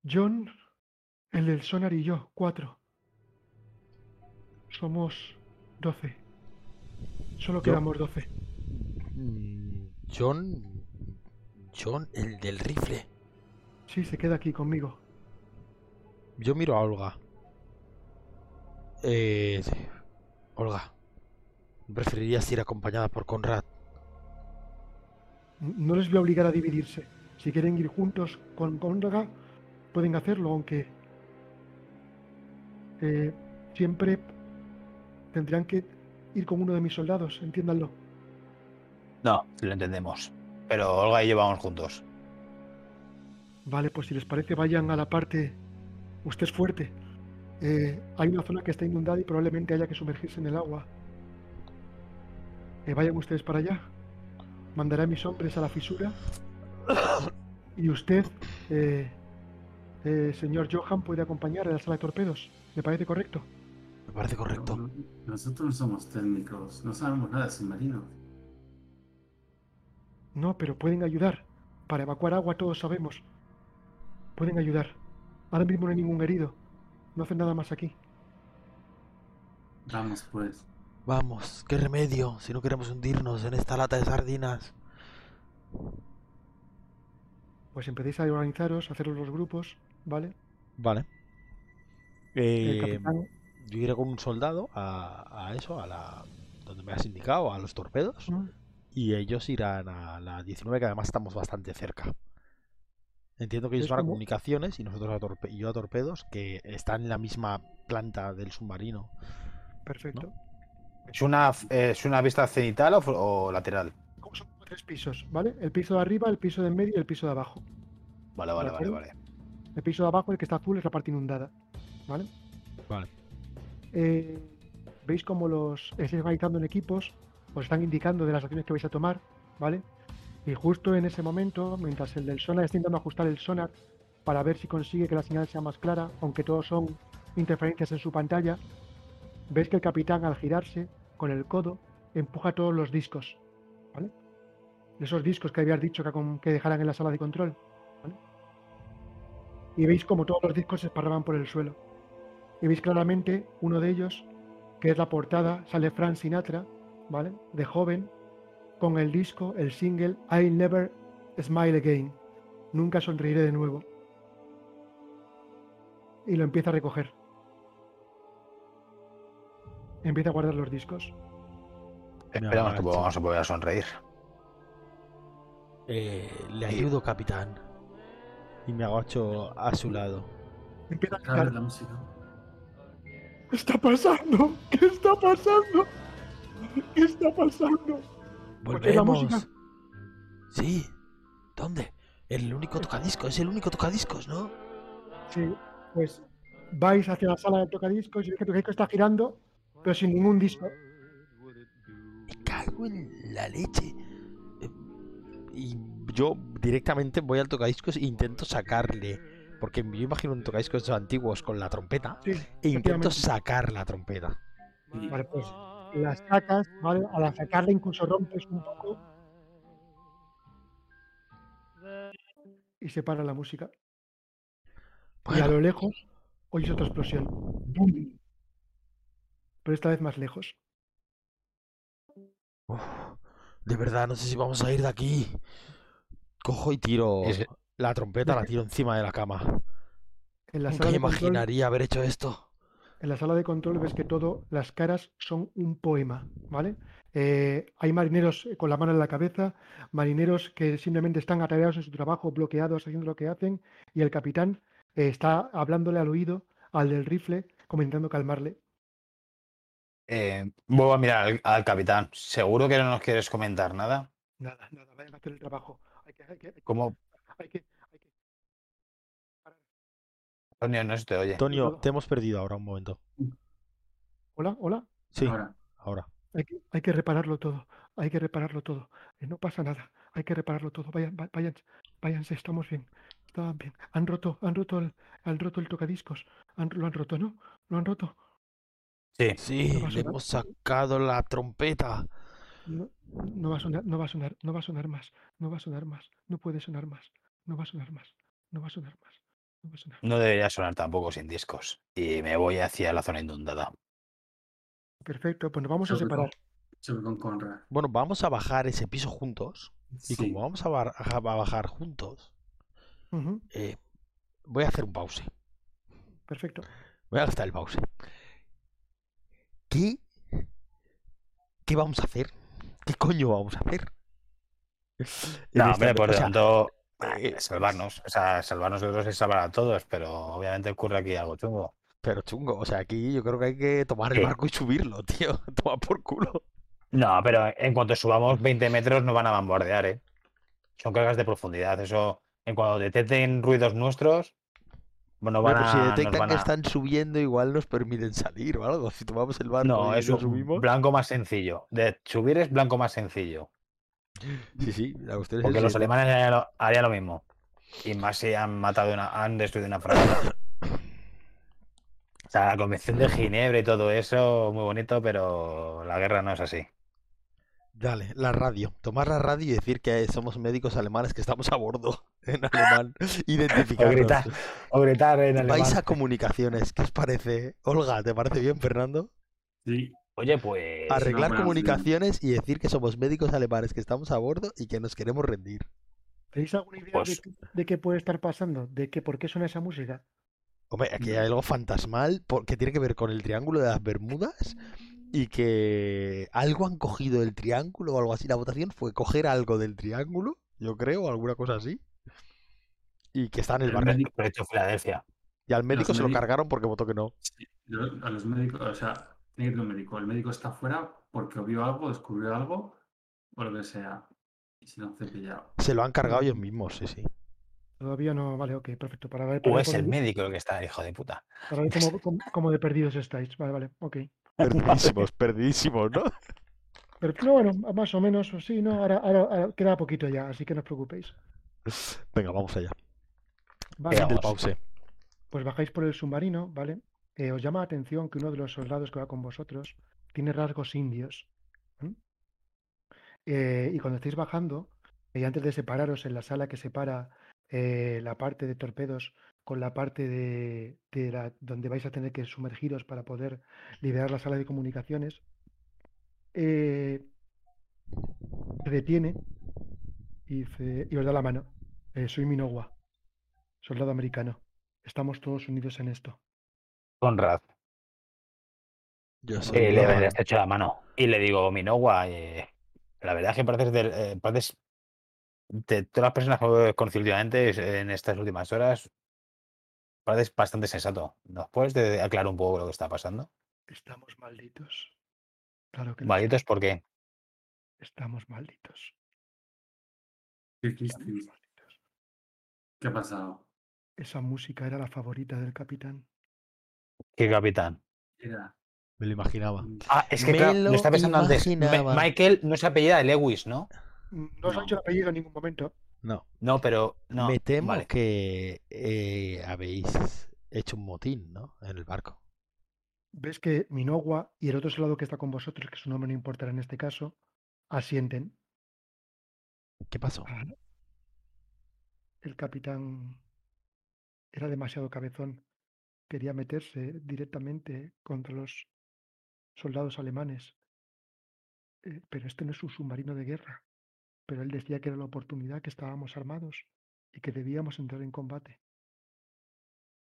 John, el del sonar y yo, cuatro. Somos doce. Solo quedamos doce. Mm, John. John, el del rifle. Sí, se queda aquí conmigo. Yo miro a Olga. Eh, Olga, preferirías ir acompañada por Conrad. No les voy a obligar a dividirse. Si quieren ir juntos con Conraga, pueden hacerlo, aunque eh, siempre tendrán que ir con uno de mis soldados, entiéndanlo. No, lo entendemos. Pero Olga y yo vamos juntos. Vale, pues si les parece, vayan a la parte. Usted es fuerte. Eh, hay una zona que está inundada y probablemente haya que sumergirse en el agua. Eh, vayan ustedes para allá. Mandaré a mis hombres a la fisura. Y usted, eh, eh, señor Johan, puede acompañar a la sala de torpedos. ¿Me parece correcto? Me parece correcto. No, Nosotros no somos técnicos, no sabemos nada de submarinos. No, pero pueden ayudar. Para evacuar agua todos sabemos. Pueden ayudar. Ahora mismo no hay ningún herido. No hacen nada más aquí. Vamos pues. Vamos, qué remedio si no queremos hundirnos en esta lata de sardinas. Pues empecéis a organizaros, a haceros los grupos, ¿vale? Vale. El Eh, capitán, yo iré con un soldado a, a eso, a la donde me has indicado, a los torpedos, y ellos irán a la 19, que además estamos bastante cerca. Entiendo que ellos van a comunicaciones y nosotros a torpe- y yo a torpedos, que están en la misma planta del submarino. perfecto. ¿Es una, es una vista cenital o, o lateral? Como Son como tres pisos, ¿vale? El piso de arriba, el piso de en medio y el piso de abajo. Vale, vale, ¿De vale, vale. El piso de abajo, el que está azul, es la parte inundada, ¿vale? Vale. Eh, Veis cómo los estáis organizando en equipos, os están indicando de las acciones que vais a tomar, ¿vale? Y justo en ese momento, mientras el del sonar está intentando ajustar el sonar para ver si consigue que la señal sea más clara, aunque todos son interferencias en su pantalla, veis que el capitán al girarse con el codo empuja todos los discos, ¿vale? Esos discos que habías dicho que, dejaran en la sala de control. Y veis como todos los discos se esparraban por el suelo. Y veis claramente uno de ellos, que es la portada, sale Frank Sinatra, ¿vale? De joven, con el disco, el single I'll Never Smile Again. Nunca sonreiré de nuevo. Y lo empieza a recoger. Empieza a guardar los discos. Esperamos que vamos a poder sonreír. Eh, le ayudo, capitán. Y me agacho a su lado. Empieza a gritar. la música. ¿Qué está pasando? ¿Qué está pasando? ¿Qué está pasando? Porque la ¡Volvemos! música- Sí. ¿Dónde? El único tocadiscos, es el único tocadiscos, ¿no? Sí, pues vais hacia la sala de tocadiscos y veis que el tocadiscos está girando, pero sin ningún disco. Me cago en la leche. Eh, Y yo directamente voy al tocadiscos e intento sacarle. Porque yo imagino un tocadiscos de esos antiguos con la trompeta. Sí, E intento sacar la trompeta. Vale, pues la sacas, ¿vale? Al sacarla incluso rompes un poco. Y se para la música. Y a lo lejos oyes otra explosión. ¡Bum! Pero esta vez más lejos. uf, de verdad, no sé si vamos a ir de aquí. Cojo y tiro la trompeta, la tiro encima de la cama. En la, Nunca sala de control, imaginaría haber hecho esto. En la sala de control ves que todo, las caras son un poema, ¿vale? Eh, hay marineros eh, con la mano en la cabeza, marineros que simplemente están atareados en su trabajo, bloqueados, haciendo lo que hacen, y el capitán eh, está hablándole al oído al del rifle, como intentando calmarle. Eh, vuelvo a mirar al, al capitán. ¿Seguro que no nos quieres comentar nada? Nada, nada, vayan a hacer el trabajo. Hay que, hay que, hay que, ¿Cómo? hay que- hay que- Antonio, no se te oye. Antonio, te hemos perdido ahora un momento. Hola, hola. Sí, ahora, ahora. Hay que, hay que repararlo todo. Hay que repararlo todo. Eh, no pasa nada. Hay que repararlo todo. Vayan, va- vayan, váyanse, estamos bien. Estaban bien. Han roto, han roto el, han roto el tocadiscos. Han- lo han roto, ¿no? Lo han roto. Sí. Sí, le hemos sacado la trompeta. No, no va a sonar, no va a sonar, no va a sonar más. No va a sonar más. No puede sonar más. No va a sonar más. No va a sonar más. No debería sonar tampoco sin discos. Y me voy hacia la zona inundada. Perfecto, pues nos vamos a separar. sube con Conrad. Bueno, vamos a bajar ese piso juntos. Y Sí, como vamos a, bar- a bajar juntos, eh, voy a hacer un pause. Perfecto. Voy a gastar el pause. ¿Qué? ¿Qué vamos a hacer? ¿Qué coño vamos a hacer? No, hombre, por o lo sea, tanto, eh, salvarnos. O sea, salvarnos nosotros es salvar a todos, pero obviamente ocurre aquí algo chungo. Pero chungo, o sea, aquí yo creo que hay que tomar el barco y subirlo, tío. Toma por culo. No, pero en cuanto subamos 20 metros nos van a bombardear, ¿eh? Son cargas de profundidad. Eso, en cuanto detecten ruidos nuestros, bueno, van Bueno, pues si a, nos detectan van que a- están subiendo, igual nos permiten salir o algo. Si tomamos el barco No, y es un subimos. blanco más sencillo. De subir es blanco más sencillo. Sí, sí, la cuestión es Porque los alemanes harían lo, harían lo mismo. Y más si han matado una, han destruido una fragata. O sea, la convención de Ginebra y todo eso, muy bonito, pero la guerra no es así. Dale, la radio. Tomar la radio y decir que somos médicos alemanes que estamos a bordo en alemán. O Identificarnos. gritar, o gritar en alemán. Vais a comunicaciones. ¿Qué os parece? Olga, ¿te parece bien, Fernando? Sí, Oye, pues. Arreglar comunicaciones y decir que somos médicos alemanes que estamos a bordo y que nos queremos rendir. ¿Tenéis alguna idea de, Pues- qué, de qué puede estar pasando? ¿De qué, por qué suena esa música? Hombre, aquí hay algo fantasmal que tiene que ver con el Triángulo de las Bermudas y que algo han cogido del triángulo o algo así. La votación fue coger algo del triángulo, yo creo, o alguna cosa así. Y que está en el El barco. médico- Proyecto Filadelfia. Y al médico se lo cargaron porque votó que no. sí, a los médicos, o sea, tiene que ir un médico. El médico está fuera porque vio algo, descubrió algo o lo que sea. Y si no, cepillado. Se lo han cargado ellos mismos, sí, sí. Todavía no, vale, ok, perfecto. Para ver, para O ver es el médico el que está, hijo de puta. para ver cómo, cómo- cómo de perdidos estáis. Vale, vale, ok. Perdidísimos, perdidísimos, ¿no? Pero no, bueno, más o menos, sí, no, ahora, ahora- ahora queda poquito ya, así que no os preocupéis. Venga, vamos allá. Vale, Vamos. pause. pues bajáis por el submarino, ¿vale? Eh, os llama la atención que uno de los soldados que va con vosotros tiene rasgos indios. Eh, y cuando estáis bajando, y antes de separaros en la sala que separa eh, la parte de torpedos con la parte de, donde vais a tener que sumergiros para poder liberar la sala de comunicaciones, eh, se detiene y, y os da la mano. Eh, soy Minowa, soldado americano. Estamos todos unidos en esto. Conrad. Yo soy Eh, le le estrecho la mano. Y le digo, Minowa, eh, la verdad es que pareces de, eh, pareces de todas las personas que he conocido últimamente en estas últimas horas, pareces bastante sensato. ¿Nos puedes de- aclarar un poco lo que está pasando? Estamos malditos. Claro que Malditos, ¿por qué? estamos malditos. ¿Qué Estamos malditos. ¿Qué ha pasado? Esa música era la favorita del capitán. ¿Qué capitán? Era. Me lo imaginaba. Ah, es que Me claro, lo lo estaba pensando antes. Michael no se apellida de Lewis, ¿no? Mm, No os ha dicho el apellido en ningún momento. No. No, pero no. Me temo vale. que eh, habéis hecho un motín, ¿no? En el barco. Ves que Minowa y el otro soldado que está con vosotros, que su nombre no importará en este caso, asienten. ¿Qué pasó? Ah, El capitán era demasiado cabezón. Quería meterse directamente contra los soldados alemanes. Eh, pero este no es un submarino de guerra. Pero él decía que era la oportunidad, que estábamos armados y que debíamos entrar en combate.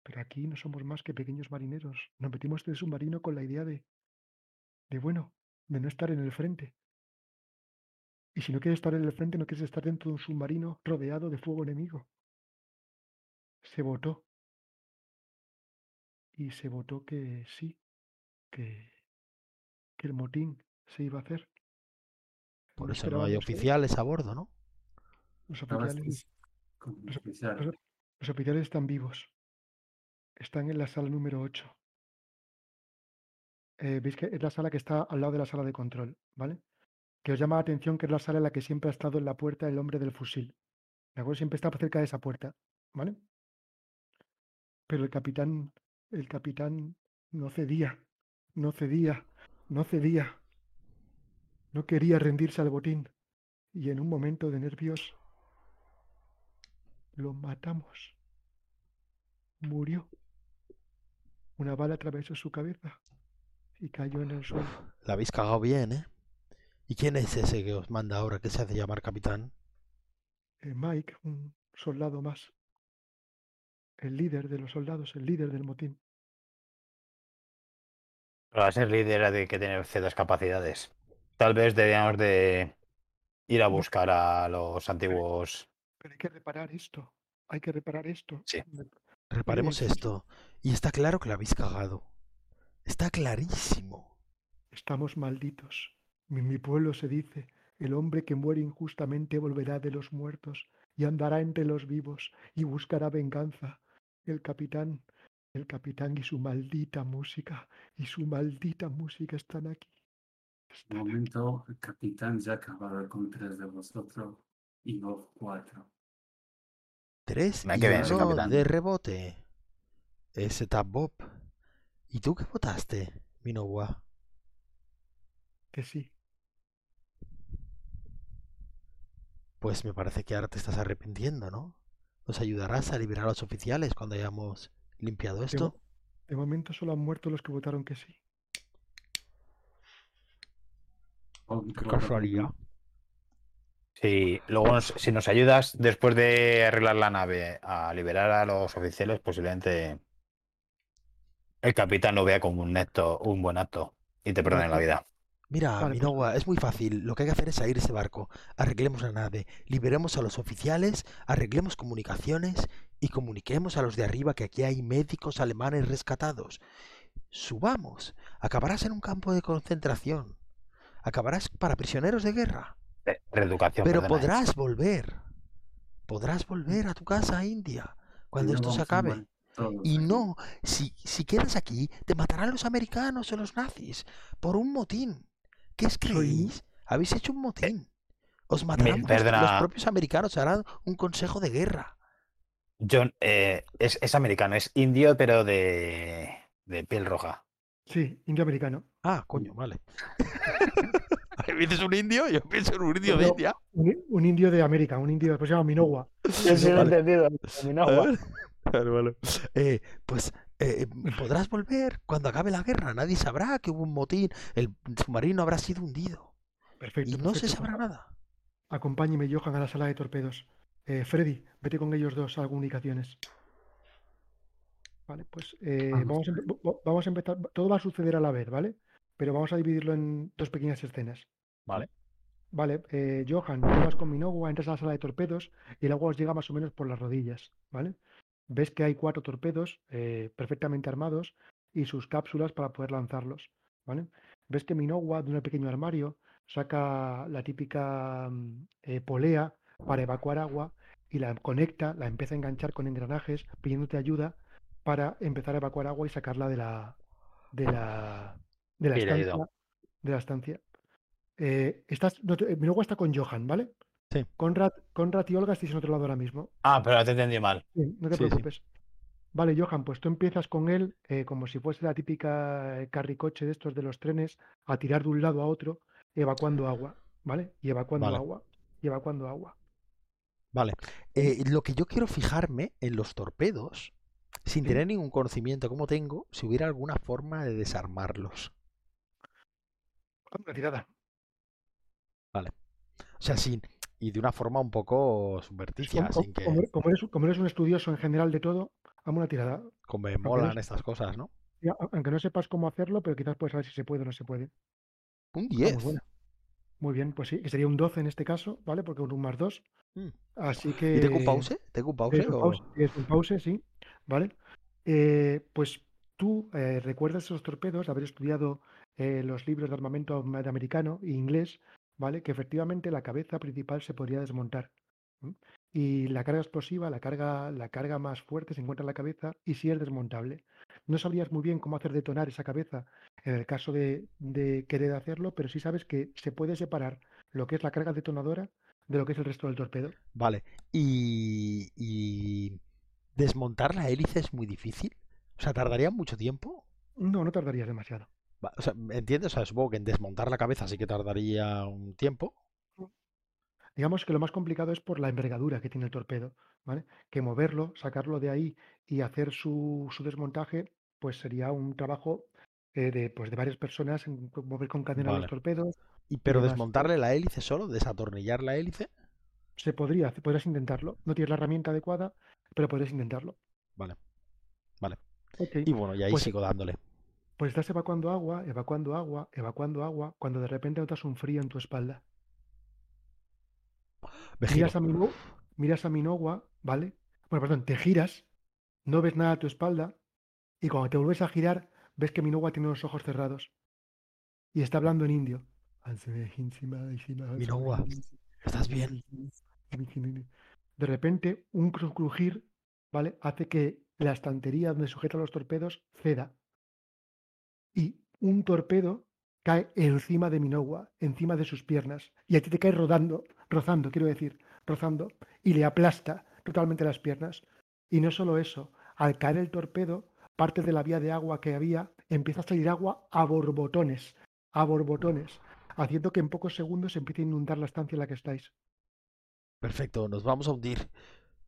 Pero aquí no somos más que pequeños marineros. Nos metimos en el submarino con la idea de, de bueno, de no estar en el frente. Y si no quieres estar en el frente, no quieres estar dentro de un submarino rodeado de fuego enemigo. Se votó. Y se votó que sí, que, que el motín se iba a hacer. Por No eso no hay oficiales a bordo, ¿no? Los oficiales, los oficiales están vivos. Están en la sala número 8. Eh, Veis que es la sala que está al lado de la sala de control, ¿vale? Que os llama la atención que es la sala en la que siempre ha estado en la puerta el hombre del fusil. ¿De acuerdo? Siempre está cerca de esa puerta, ¿vale? Pero el capitán, el capitán no cedía, no cedía, no cedía. No quería rendirse al botín. Y en un momento de nervios lo matamos. Murió. Una bala atravesó su cabeza y cayó en el suelo. La habéis cagado bien, ¿eh? ¿Y quién es ese que os manda ahora que se hace llamar capitán? Eh, Mike, un soldado más. El líder de los soldados, el líder del motín. Para ser líder hay que tener ciertas capacidades. Tal vez deberíamos de ir a buscar a los antiguos. Pero hay que reparar esto. Hay que reparar esto. Sí. Reparemos esto Y está claro que la habéis cagado. Está clarísimo. Estamos malditos. En mi pueblo se dice, el hombre que muere injustamente volverá de los muertos y andará entre los vivos y buscará venganza. El capitán, el capitán y su maldita música, y su maldita música están aquí. Están aquí. momento, el capitán ya ha acabado con tres de vosotros y vos cuatro. Tres Me y quedé uno de rebote. Ese Tap Bob. ¿Y tú qué votaste, Minowa? Que sí. Pues me parece que ahora te estás arrepintiendo, ¿no? ¿Nos ayudarás a liberar a los oficiales cuando hayamos limpiado esto? de momento solo han muerto los que votaron que sí. Oh, Qué casualidad. Sí, luego nos- si nos ayudas después de arreglar la nave a liberar a los oficiales, posiblemente el capitán lo vea como un acto, un buen acto y te perdone la vida. Mira, Vale, pues- Minowa, es muy fácil. Lo que hay que hacer es salir ese barco. Arreglemos la nave, liberemos a los oficiales, arreglemos comunicaciones y comuniquemos a los de arriba que aquí hay médicos alemanes rescatados. Subamos. Acabarás en un campo de concentración. Acabarás para prisioneros de guerra. Eh, Reeducación, Pero perdona, ¿eh? podrás volver. Podrás volver a tu casa, India, cuando esto se a acabe. Y aquí. no, si, si quedas aquí, te matarán los americanos o los nazis por un motín. ¿Qué os creéis? Habéis hecho un motín. Os matarán vuestros- los propios americanos, harán un consejo de guerra. John eh, es, es americano, es indio, pero de, de piel roja. Sí, indio americano. Ah, coño, vale. ¿Me dices un indio? Yo pienso en un indio de. India. Un, un indio de América, un indio, pues se llama Minowa. Yo sí lo he entendido. Vale. Eh, pues eh, podrás volver cuando acabe la guerra. Nadie sabrá que hubo un motín. El submarino habrá sido hundido. Perfecto. Y no se sabrá nada. Acompáñeme, Johan, a la sala de torpedos. Eh, Freddy, vete con ellos dos a comunicaciones. Vale, pues eh, Vamos, vamos, a, vamos empezar. Todo va a suceder a la vez, ¿vale? Pero vamos a dividirlo en dos pequeñas escenas. Vale. Vale, eh, Johan, tú vas con Minowa, entras a la sala de torpedos y el agua os llega más o menos por las rodillas, ¿vale? Ves que hay cuatro torpedos perfectamente armados y sus cápsulas para poder lanzarlos, ¿vale? Ves que Minowa de un pequeño armario saca la típica mm, polea para evacuar agua y la conecta, la empieza a enganchar con engranajes pidiéndote ayuda para empezar a evacuar agua y sacarla de la de la de la estancia de la estancia. Eh, estás, no te- Minowa está con Johan, ¿vale? Sí. Conrad, Conrad y Olga estáis en otro lado ahora mismo. Ah, pero te entendí mal. Sí, no te Sí, sí. preocupes. Vale, Johan, pues tú empiezas con él eh, como si fuese la típica eh, carricoche de estos de los trenes a tirar de un lado a otro, evacuando agua, ¿vale? Y evacuando Vale. agua, y evacuando agua. Vale. Eh, lo que yo quiero fijarme en los torpedos, sin tener ningún conocimiento como tengo, si hubiera alguna forma de desarmarlos. Una tirada. O sea, sin. Y de una forma un poco subverticia, Como, sin que. como- como eres, como eres un estudioso en general de todo, hazme una tirada. Como me molan es- estas cosas, ¿no? Aunque no sepas cómo hacerlo, pero quizás puedes saber si se puede o no se puede. Un Ah, muy 10. buena. Muy bien, pues sí, que sería un 12 en este caso, ¿vale? Porque un más 2. Mm. Así que. ¿Y tengo un pause? ¿Tengo un pause? Tienes un o- pause, tienes un pause, sí, ¿vale? Eh, pues tú eh, recuerdas esos torpedos, haber estudiado eh, los libros de armamento americano e inglés, ¿vale? Que efectivamente la cabeza principal se podría desmontar. Y la carga explosiva, la carga, la carga más fuerte se encuentra en la cabeza y sí es desmontable. No sabrías muy bien cómo hacer detonar esa cabeza en el caso de, de querer hacerlo, pero sí sabes que se puede separar lo que es la carga detonadora de lo que es el resto del torpedo. Vale. Y, y desmontar la hélice es muy difícil. O sea, tardaría mucho tiempo. No, no tardarías demasiado. O sea, ¿entiendes? O sea, supongo que en desmontar la cabeza sí que tardaría un tiempo. Digamos que lo más complicado es por la envergadura que tiene el torpedo, ¿vale? Que moverlo, sacarlo de ahí y hacer su, su desmontaje, pues sería un trabajo eh, de, pues de varias personas, en mover con cadena Vale. los torpedos. Y pero desmontarle la hélice solo, desatornillar la hélice. Se podría, podrías intentarlo. No tienes la herramienta adecuada, pero podrías intentarlo. Vale. Vale. Y bueno, y ahí Pues- sigo dándole. pues estás evacuando agua, evacuando agua, evacuando agua, cuando de repente notas un frío en tu espalda. Miras a, Mino- miras a Minowa, ¿vale? Bueno, perdón, te giras, no ves nada a tu espalda Y cuando te vuelves a girar, ves que Minogua tiene los ojos cerrados. Y está hablando en indio. Minogua, ¿estás bien? De repente, un cru- crujir, ¿vale? Hace que la estantería donde sujetan los torpedos ceda. Y un torpedo cae encima de Minogua, encima de sus piernas. Y a ti te cae rodando, rozando, quiero decir, rozando, y le aplasta totalmente las piernas. Y no solo eso, al caer el torpedo, parte de la vía de agua que había empieza a salir agua a borbotones, a borbotones, haciendo que en pocos segundos se empiece a inundar la estancia en la que estáis. Perfecto, nos vamos a hundir.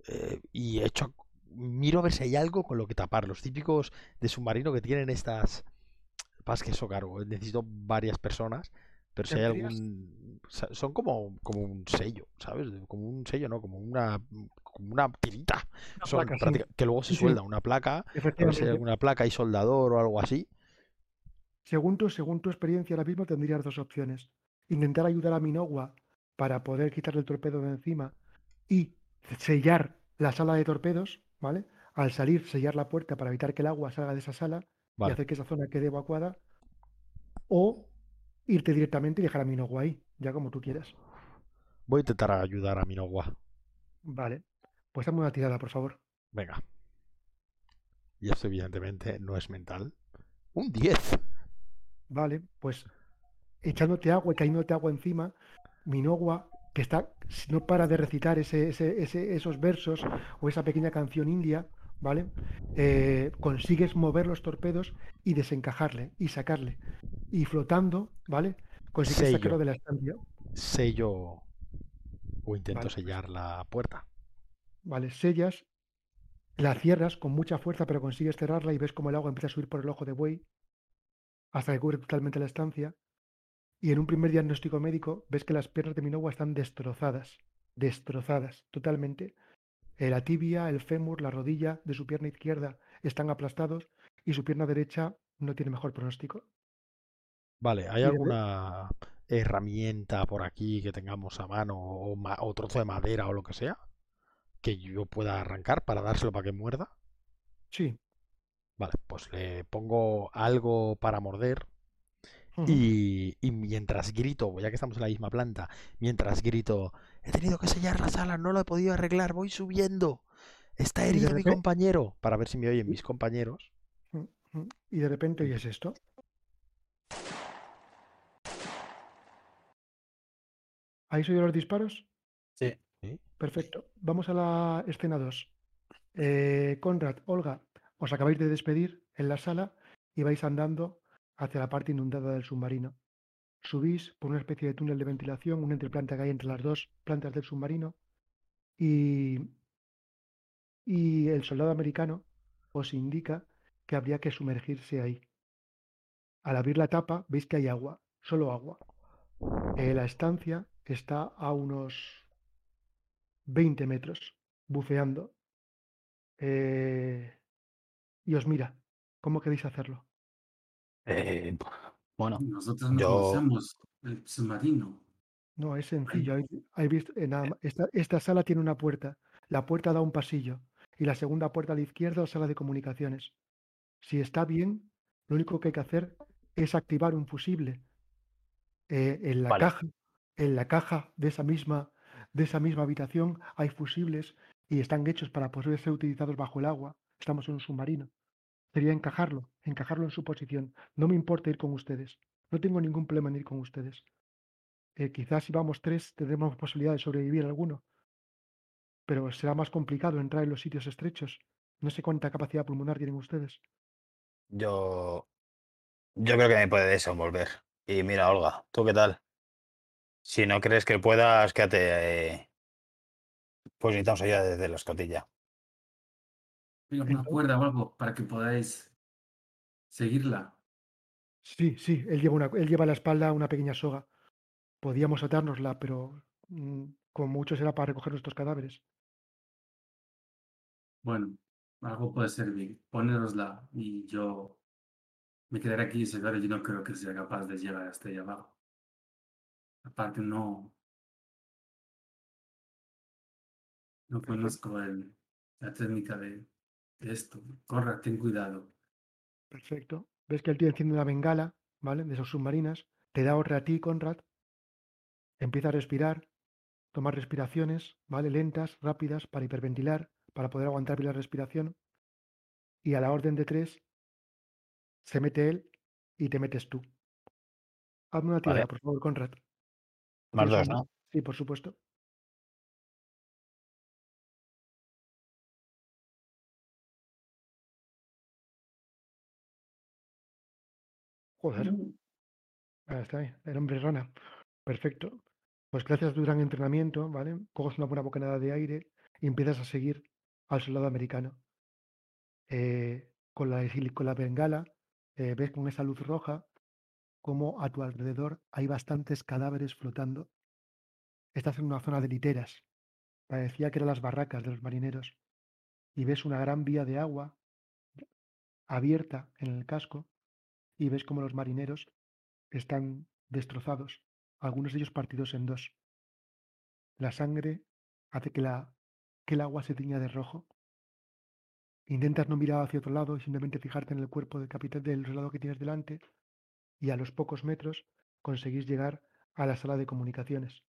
Eh, y echo, miro a ver si hay algo con lo que tapar. Los típicos de submarino que tienen estas. Pasa que eso, claro, necesito varias personas. Pero si hay algún. Son como, como un sello, ¿sabes? Como un sello, ¿no? Como una, como una tirita. Una Son placa, sí. práctica- que luego se suelda una placa. A ver si hay alguna placa y soldador o algo así. Según tu, según tu experiencia ahora mismo tendrías dos opciones. Intentar ayudar a Minogua para poder quitarle el torpedo de encima y sellar la sala de torpedos, ¿vale? Al salir, sellar la puerta para evitar que el agua salga de esa sala y hacer que esa zona quede evacuada. O irte directamente y dejar a Minogua ahí, ya como tú quieras. Voy a intentar ayudar a Minogua. Vale. Pues dame una tirada, por favor. Venga. Y esto, evidentemente, no es mental. Un 10. Vale, pues echándote agua y cayéndote agua encima, Minogua, que está, si no para de recitar ese, ese- ese- esos versos o esa pequeña canción india, ¿vale? Eh, consigues mover los torpedos y desencajarle y sacarle. Y flotando, ¿vale? Consigues Sello. sacarlo de la estancia. Sello o intento Vale, sellar la puerta. ¿Vale? Sellas, la cierras con mucha fuerza, pero consigues cerrarla y ves como el agua empieza a subir por el ojo de buey hasta que cubre totalmente la estancia. Y en un primer diagnóstico médico ves que las piernas de Minogua están destrozadas, destrozadas totalmente. La tibia, el fémur, la rodilla de su pierna izquierda están aplastados y su pierna derecha no tiene mejor pronóstico. Vale, ¿hay alguna herramienta por aquí que tengamos a mano o, ma- o trozo de madera o lo que sea que yo pueda arrancar para dárselo para que muerda? Sí. Vale, pues le pongo algo para morder y, y mientras grito, ya que estamos en la misma planta, mientras grito, he tenido que sellar la sala, no lo he podido arreglar, voy subiendo. Está herido mi compañero, para ver si me oyen mis compañeros. Y de repente oyes esto. ¿Habéis oído los disparos? Sí. Perfecto. Vamos a la escena 2. Eh, Conrad, Olga, os acabáis de despedir en la sala y vais andando hacia la parte inundada del submarino. Subís por una especie de túnel de ventilación, una entreplanta que hay entre las dos plantas del submarino y, y el soldado americano os indica que habría que sumergirse ahí. Al abrir la tapa veis que hay agua, solo agua. Eh, la estancia está a unos 20 metros, buceando. Eh, y os mira. ¿Cómo queréis hacerlo? Eh, bueno, Nosotros no Yo- conocemos el submarino. No, es sencillo. habéis- habéis visto- eh, nada más. Esta, esta sala tiene una puerta. La puerta da a un pasillo. Y la segunda puerta a la izquierda, la sala de comunicaciones. Si está bien, lo único que hay que hacer es activar un fusible. Eh, en la Vale. caja, en la caja de esa misma, de esa misma habitación hay fusibles y están hechos para poder ser utilizados bajo el agua. Estamos en un submarino. Sería encajarlo, encajarlo en su posición. No me importa ir con ustedes. No tengo ningún problema en ir con ustedes. Eh, quizás si vamos tres tendremos posibilidad de sobrevivir alguno. Pero será más complicado entrar en los sitios estrechos. No sé cuánta capacidad pulmonar tienen ustedes. yo, yo creo que me puede desenvolver. Y mira, Olga, ¿tú qué tal? Si no crees que puedas, quédate. eh, pues necesitamos ayuda desde la escotilla. Una cuerda o algo para que podáis seguirla. Sí, sí, él lleva, una, él lleva a la espalda una pequeña soga. Podíamos atárnosla, pero mm, como mucho será para recoger nuestros cadáveres. Bueno, algo puede servir. Ponerosla y yo me quedaré aquí y yo no creo que sea capaz de llegar hasta allá abajo. Aparte, no. No conozco el- la técnica de esto. Corra, ten cuidado. Perfecto. Ves que el tío enciende una bengala, ¿vale? De esos submarinas. Te da otra a ti, Conrad. Empieza a respirar. Toma respiraciones, ¿vale? Lentas, rápidas, para hiperventilar, para poder aguantar bien la respiración. Y a la orden de tres, se mete él y te metes tú. Hazme una tirada, Vale. por favor, Conrad. Más dos, ¿no? Sí, por supuesto. Joder. Ah, está bien. El hombre rana. Perfecto. Pues gracias a tu gran entrenamiento, ¿vale? Coges una buena bocanada de aire y empiezas a seguir al soldado americano. Eh, con, la, con la bengala, eh, ves con esa luz roja como a tu alrededor hay bastantes cadáveres flotando. Estás en una zona de literas. Parecía que eran las barracas de los marineros. Y ves una gran vía de agua abierta en el casco y ves como los marineros están destrozados, algunos de ellos partidos en dos. La sangre hace que, la, que el agua se tiña de rojo. Intentas no mirar hacia otro lado y simplemente fijarte en el cuerpo del capitán del soldado que tienes delante y a los pocos metros conseguís llegar a la sala de comunicaciones.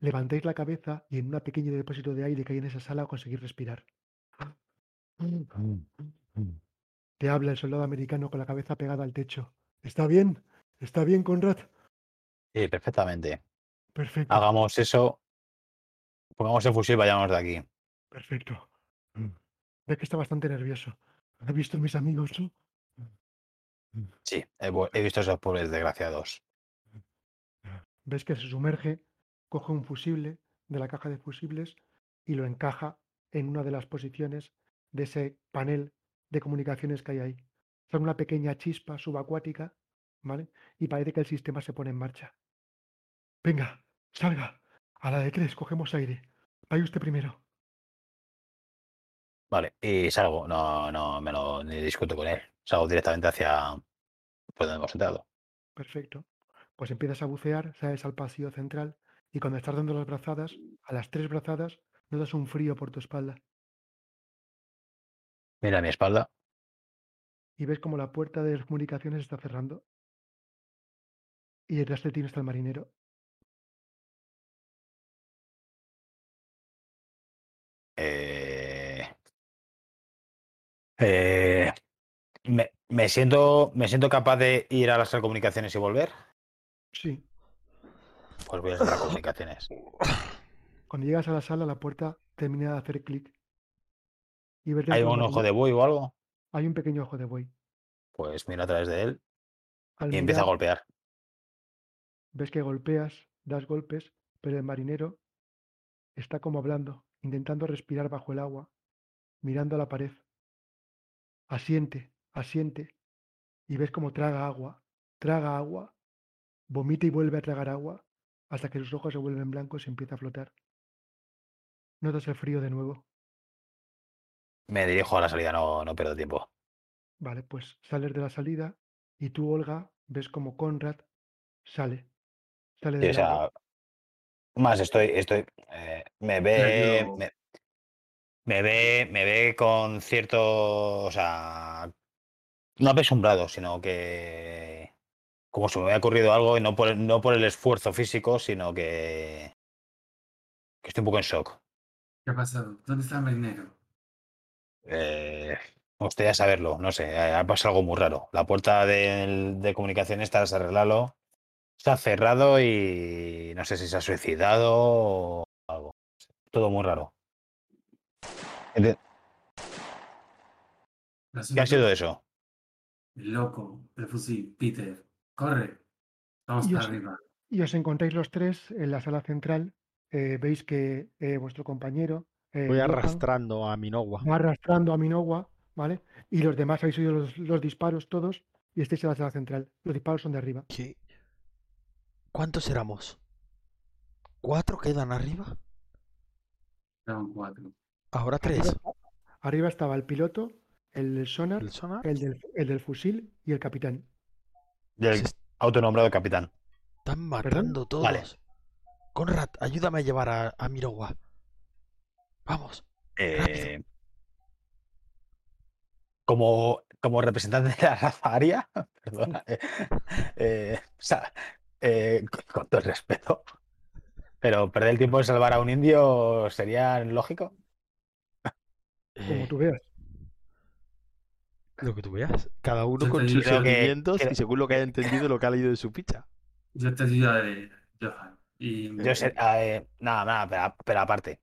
Levantáis la cabeza y en un pequeño depósito de aire que hay en esa sala conseguís respirar. Te habla el soldado americano con la cabeza pegada al techo. ¿Está bien? ¿Está bien, Conrad? Sí, perfectamente. Perfecto. Hagamos eso. Pongamos el fusil y vayamos de aquí. Perfecto. Ve que está bastante nervioso. ¿Has visto a mis amigos, no? Sí, he, he visto esos pobres desgraciados. Ves que se sumerge, coge un fusible de la caja de fusibles y lo encaja en una de las posiciones de ese panel de comunicaciones que hay ahí. Son una pequeña chispa subacuática, ¿vale? Y parece que el sistema se pone en marcha. Venga, salga. A la de tres, cogemos aire. Vaya usted primero. Vale, y salgo. No, no me lo ni discuto con él. Salgo directamente hacia donde hemos entrado. Perfecto. Pues empiezas a bucear, sales al pasillo central y cuando estás dando las brazadas, a las tres brazadas, notas un frío por tu espalda Mira a mi espalda. y ves como la puerta de las comunicaciones está cerrando. Y detrás de ti está el marinero. Eh, eh, me, me siento, me siento capaz de ir a las comunicaciones y volver. Sí. Pues voy a las comunicaciones. Cuando llegas a la sala, la puerta termina de hacer clic. Y ¿Hay un ojo de buey o algo? Hay un pequeño ojo de buey. Pues miro a través de él Al y empieza a golpear. ves que golpeas, das golpes, pero el marinero está como hablando, intentando respirar bajo el agua, mirando a la pared. Asiente, asiente, y ves como traga agua, traga agua, vomita y vuelve a tragar agua, hasta que sus ojos se vuelven blancos y empieza a flotar. Notas el frío de nuevo. Me dirijo a la salida, no, no pierdo tiempo. Vale, pues sales de la salida y tú, Olga, ves como Conrad sale. Sale Sí, o del agua. sea, más estoy, estoy, eh, me ve, me, me ve, me ve con cierto, o sea, no apesumbrado, sino que como si me hubiera ocurrido algo y no por, el- no por el esfuerzo físico, sino que, que estoy un poco en shock. ¿Qué ha pasado? ¿Dónde está el marinero? Eh, gustaría saberlo, no sé, eh, ha pasado algo muy raro. La puerta de, comunicación está desarreglarlo, se ha cerrado y no sé si se ha suicidado o algo. Todo muy raro. Ente- ¿Lo has ¿Qué ha sido eso? El loco del fusil, Peter. Corre. Vamos para arriba. Y os encontráis los tres en la sala central. eh, veis que eh, vuestro compañero eh, Voy arrastrando a Minogua. va arrastrando a Minowa, ¿vale? Y los demás habéis oído los, los disparos todos y estáis en la sala central. Los disparos son de arriba. ¿Qué? ¿Cuántos éramos? ¿Cuatro quedan arriba? Eran cuatro. Ahora tres. arriba estaba el piloto, el del sonar, ¿El sonar? el del, el del fusil y el capitán. Del Se autonombrado capitán. están matando todos. Vale. Conrad, ayúdame a llevar a, a Mirowa. Vamos. Eh, como como representante de la raza aria, perdona, eh, eh, o sea, eh, con, con todo el respeto, pero perder el tiempo en salvar a un indio sería lógico. Como tú veas. Lo que tú veas. Cada uno con sus digo sentimientos que- y según lo que haya entendido lo que ha leído de su ficha. Yo te ayudaré, Johan. Y Yo sé, eh, nada, nada, pero, pero aparte.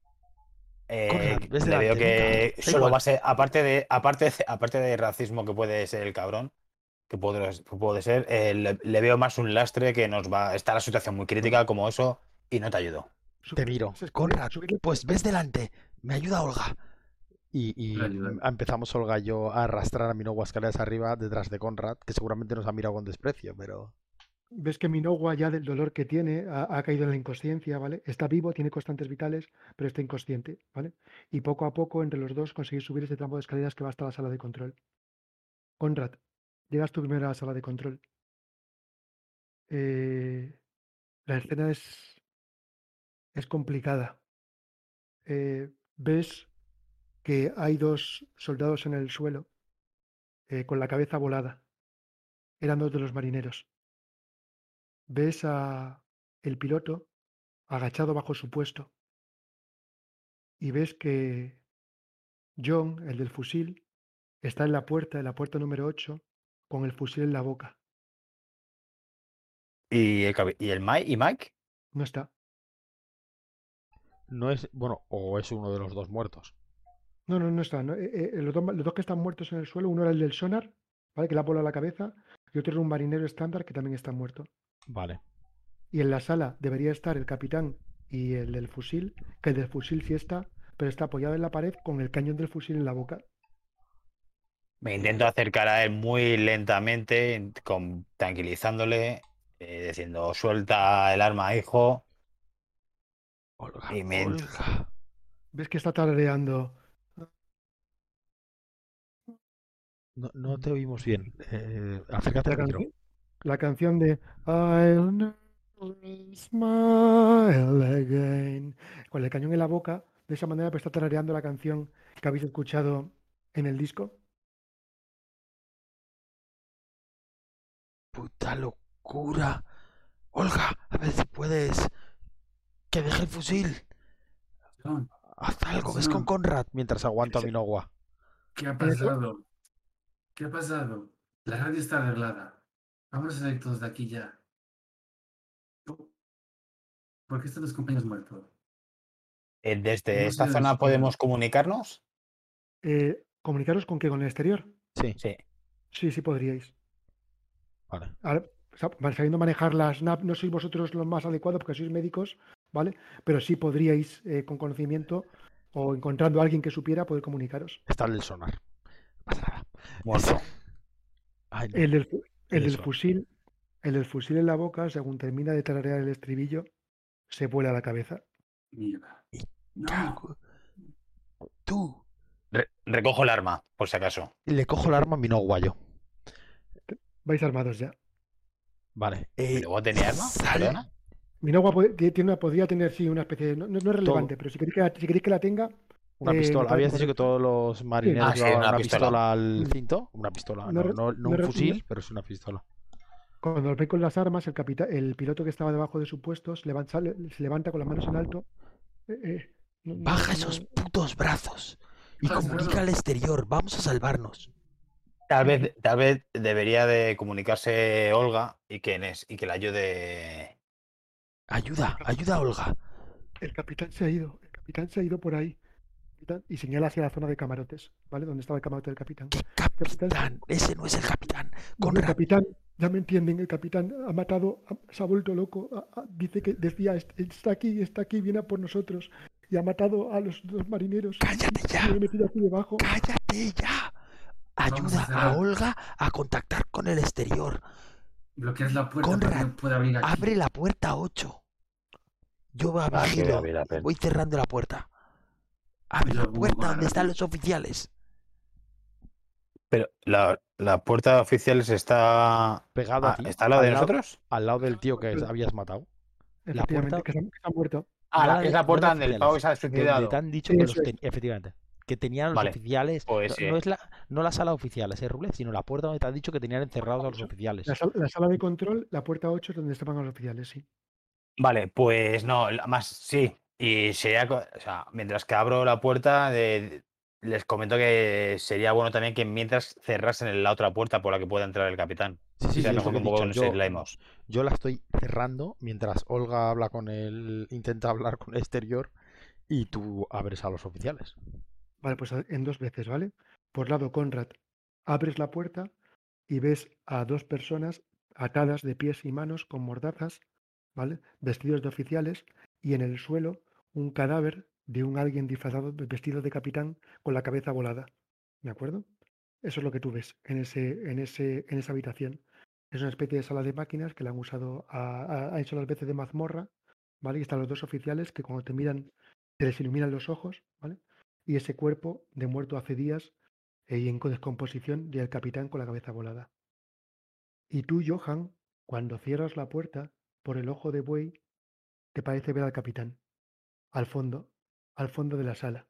Eh, ves le veo que solo igual. va a ser, aparte de, aparte, de- aparte de racismo que puede ser el cabrón, que puede, puede ser, eh, le, le veo más un lastre que nos va. Está la situación muy crítica como eso y no te ayudo. Te miro. Conrad, pues ves delante. Me ayuda Olga. Y, y Me ayuda. m- empezamos Olga y yo a arrastrar a Minogua escaleras arriba detrás de Conrad, que seguramente nos ha mirado con desprecio, pero... Ves que Minogua ya del dolor que tiene ha, caído en la inconsciencia, ¿vale? Está vivo, tiene constantes vitales, pero está inconsciente, ¿vale? Y poco a poco, entre los dos, conseguís subir ese tramo de escaleras que va hasta la sala de control. Conrad, llegas tú primero a la sala de control. Eh, la escena es, es complicada. Eh, ves que hay dos soldados en el suelo eh, con la cabeza volada. Eran dos de los marineros. Ves a el piloto agachado bajo su puesto y ves que John, el del fusil, está en la puerta, en la puerta número 8, con el fusil en la boca. ¿Y el, cabe- y el Mike? ¿Y Mike? No está. No es... Bueno, o es uno de los dos muertos. No, no, no está. no, eh, eh, los, dos, los dos que están muertos en el suelo, uno era el del sonar, ¿vale? que le ha volado la cabeza, y otro era un marinero estándar que también está muerto. Vale. Y en la sala debería estar el capitán y el del fusil, que el del fusil sí está, pero está apoyado en la pared con el cañón del fusil en la boca. Me intento acercar a él muy lentamente, con, tranquilizándole, eh, diciendo, suelta el arma, hijo. Olga, Y me- Olga. ¿Ves que está tarareando? No, no te oímos bien. Eh, acércate La, al micro. La canción de I'll never smile again. Con el cañón en la boca, de esa manera pues está tarareando la canción que habéis escuchado en el disco. Puta locura. Olga, a ver si puedes... Que deje el fusil. John, Haz algo, ves con. Conrad mientras aguanto a. Minogua. ¿qué ha pasado? ¿Qué ha pasado? La radio está arreglada. Vamos a salir todos de aquí ya. ¿Por qué están los compañeros muertos? Eh, ¿Desde esta zona podemos comunicarnos? Eh, ¿Comunicaros con qué? ¿Con el exterior? Sí, Sí. Sí, sí podríais. vale. Ahora, sa- sabiendo manejar las NAP, no sois vosotros los más adecuados porque sois médicos, ¿vale? Pero sí podríais, eh, con conocimiento o encontrando a alguien que supiera, poder comunicaros. Está el del sonar. No pasa nada. Muerto. El Ay, no. del, fu- el del fusil, el del fusil en la boca, según termina de tararear el estribillo, se vuela la cabeza. Mierda. No. Tú. Re- recojo el arma, por si acaso. Le cojo el arma a Minogua yo. Vais armados ya. Vale. Eh, ¿Luego tenía arma? ¿Perdona? Tie- tiene una- podría tener, sí, una especie de. No, no- no es relevante, pero si queréis que, la- si queréis que la tenga, Una Eh, pistola. Habías dicho que todos los marineros Ah, sí, llevaban una una pistola. pistola al cinto. Una pistola. No No, re- no- no no un fusil, pero es una pistola. cuando veis con las armas, el, capita- el piloto que estaba debajo de su puesto se levanta, se levanta con las manos en alto. eh, eh, Baja no- esos putos brazos y Pasado. comunica al exterior. Vamos a salvarnos. Tal vez, tal vez debería de comunicarse Olga y que, Nes- y que la ayude. Ayuda, ayuda a Olga. El capitán se ha ido, el capitán se ha ido por ahí. Capitán, Y señala hacia la zona de camarotes, ¿vale? Donde estaba el camarote del capitán. ¿Qué capitán? Ese no es el capitán. No, el Conrad, capitán, ya me entienden, el capitán ha matado, ha- se ha vuelto loco. ha- ha- dice que decía, "Est- está aquí, está aquí, viene a por nosotros. Y ha matado a los dos marineros. cállate ya. me he metido aquí debajo. Cállate ya. A Ayuda a. Olga a contactar con el exterior. Bloqueas la puerta para que Conrad, no pueda abrir aquí. Abre la puerta 8. Yo voy a Ah, sí, vigilo. a ver, a ver. Voy cerrando la puerta. Abre la puerta donde están los oficiales. Pero la, la puerta oficial está. Pegado a ah, ti. ¿Está al lado de nosotros? Al lado del tío que habías matado. Efectivamente, puerta- que se, ha- que se ha muerto. Ah, la- la de- es la puerta la donde el oficiales, pavo se ha Donde suicidado. te han dicho Sí, que eso los es. ten- efectivamente. Que tenían a los Vale, oficiales. pues, no, no eh, es la, no la sala de oficiales, es Rulet, sino la puerta donde te han dicho que tenían encerrados a los La, oficiales. sal- la sala de control, la puerta 8 es donde estaban los oficiales, sí. Vale, pues no, la- más sí. Y sería, o sea, mientras que abro la puerta, de- les comento que sería bueno también que mientras cerrasen la otra puerta por la que pueda entrar el capitán. Sí, sí, O sea, sí, mejor que un poco nos Yo, aislemos. yo la estoy cerrando mientras Olga habla con el, intenta hablar con el exterior y tú abres a los oficiales. Vale, pues en dos veces, ¿vale? Por lado, Conrad, abres la puerta y ves a dos personas atadas de pies y manos con mordazas, ¿vale? Vestidos de oficiales y en el suelo un cadáver de un alguien disfrazado, vestido de capitán con la cabeza volada. ¿De acuerdo? Eso es lo que tú ves en, ese, en, ese, en esa habitación. Es una especie de sala de máquinas que la han usado, a, a- han hecho las veces de mazmorra, ¿vale? Y están los dos oficiales que cuando te miran, te les iluminan los ojos, ¿vale? Y ese cuerpo de muerto hace días eh, y en co- descomposición del capitán con la cabeza volada. Y tú, Johan, cuando cierras la puerta por el ojo de buey, te parece ver al capitán, al fondo, al fondo de la sala.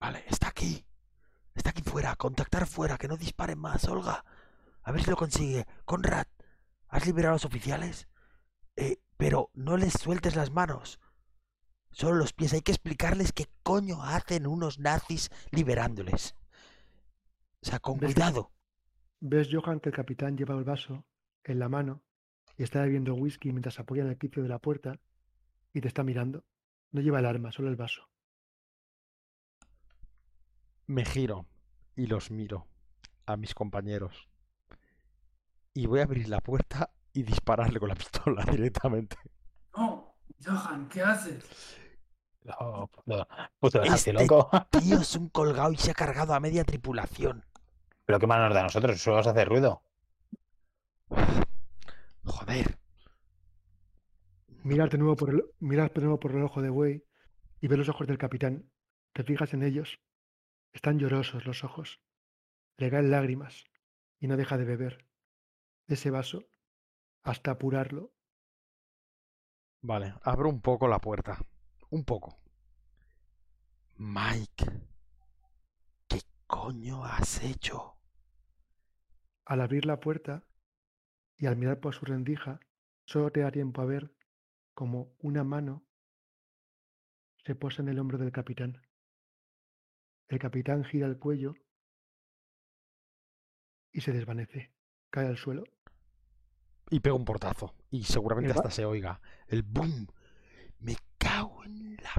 Vale, está aquí. Está aquí fuera. Contactar fuera, que no disparen más, Olga. A ver si lo consigue. Conrad, ¿has liberado a los oficiales? Eh, pero no les sueltes las manos. Solo los pies. Hay que explicarles qué coño hacen unos nazis liberándoles. O sea, con ¿Ves que- cuidado. Ves, Johan, que el capitán lleva el vaso en la mano y está bebiendo whisky mientras apoya en el quicio de la puerta y te está mirando. No lleva el arma, solo el vaso. Me giro y los miro a mis compañeros. Y voy a abrir la puerta y dispararle con la pistola directamente. No, Johan, ¿qué haces? No, puto, puto Este loco. tío es un colgado y se ha cargado a media tripulación. Pero qué mal nos da a nosotros, solo vas a hacer ruido. Joder. Miras de nuevo por el, de nuevo por el ojo de buey y ves los ojos del capitán. Te fijas en ellos. Están llorosos los ojos. Le caen lágrimas y no deja de beber ese vaso hasta apurarlo. Vale, abro un poco la puerta. Un poco. Mike. ¿Qué coño has hecho? Al abrir la puerta y al mirar por su rendija, solo te da tiempo a ver como una mano se posa en el hombro del capitán. El capitán gira el cuello y se desvanece. Cae al suelo. Y pego un portazo. Y seguramente hasta se oiga. El boom. Me cago en la...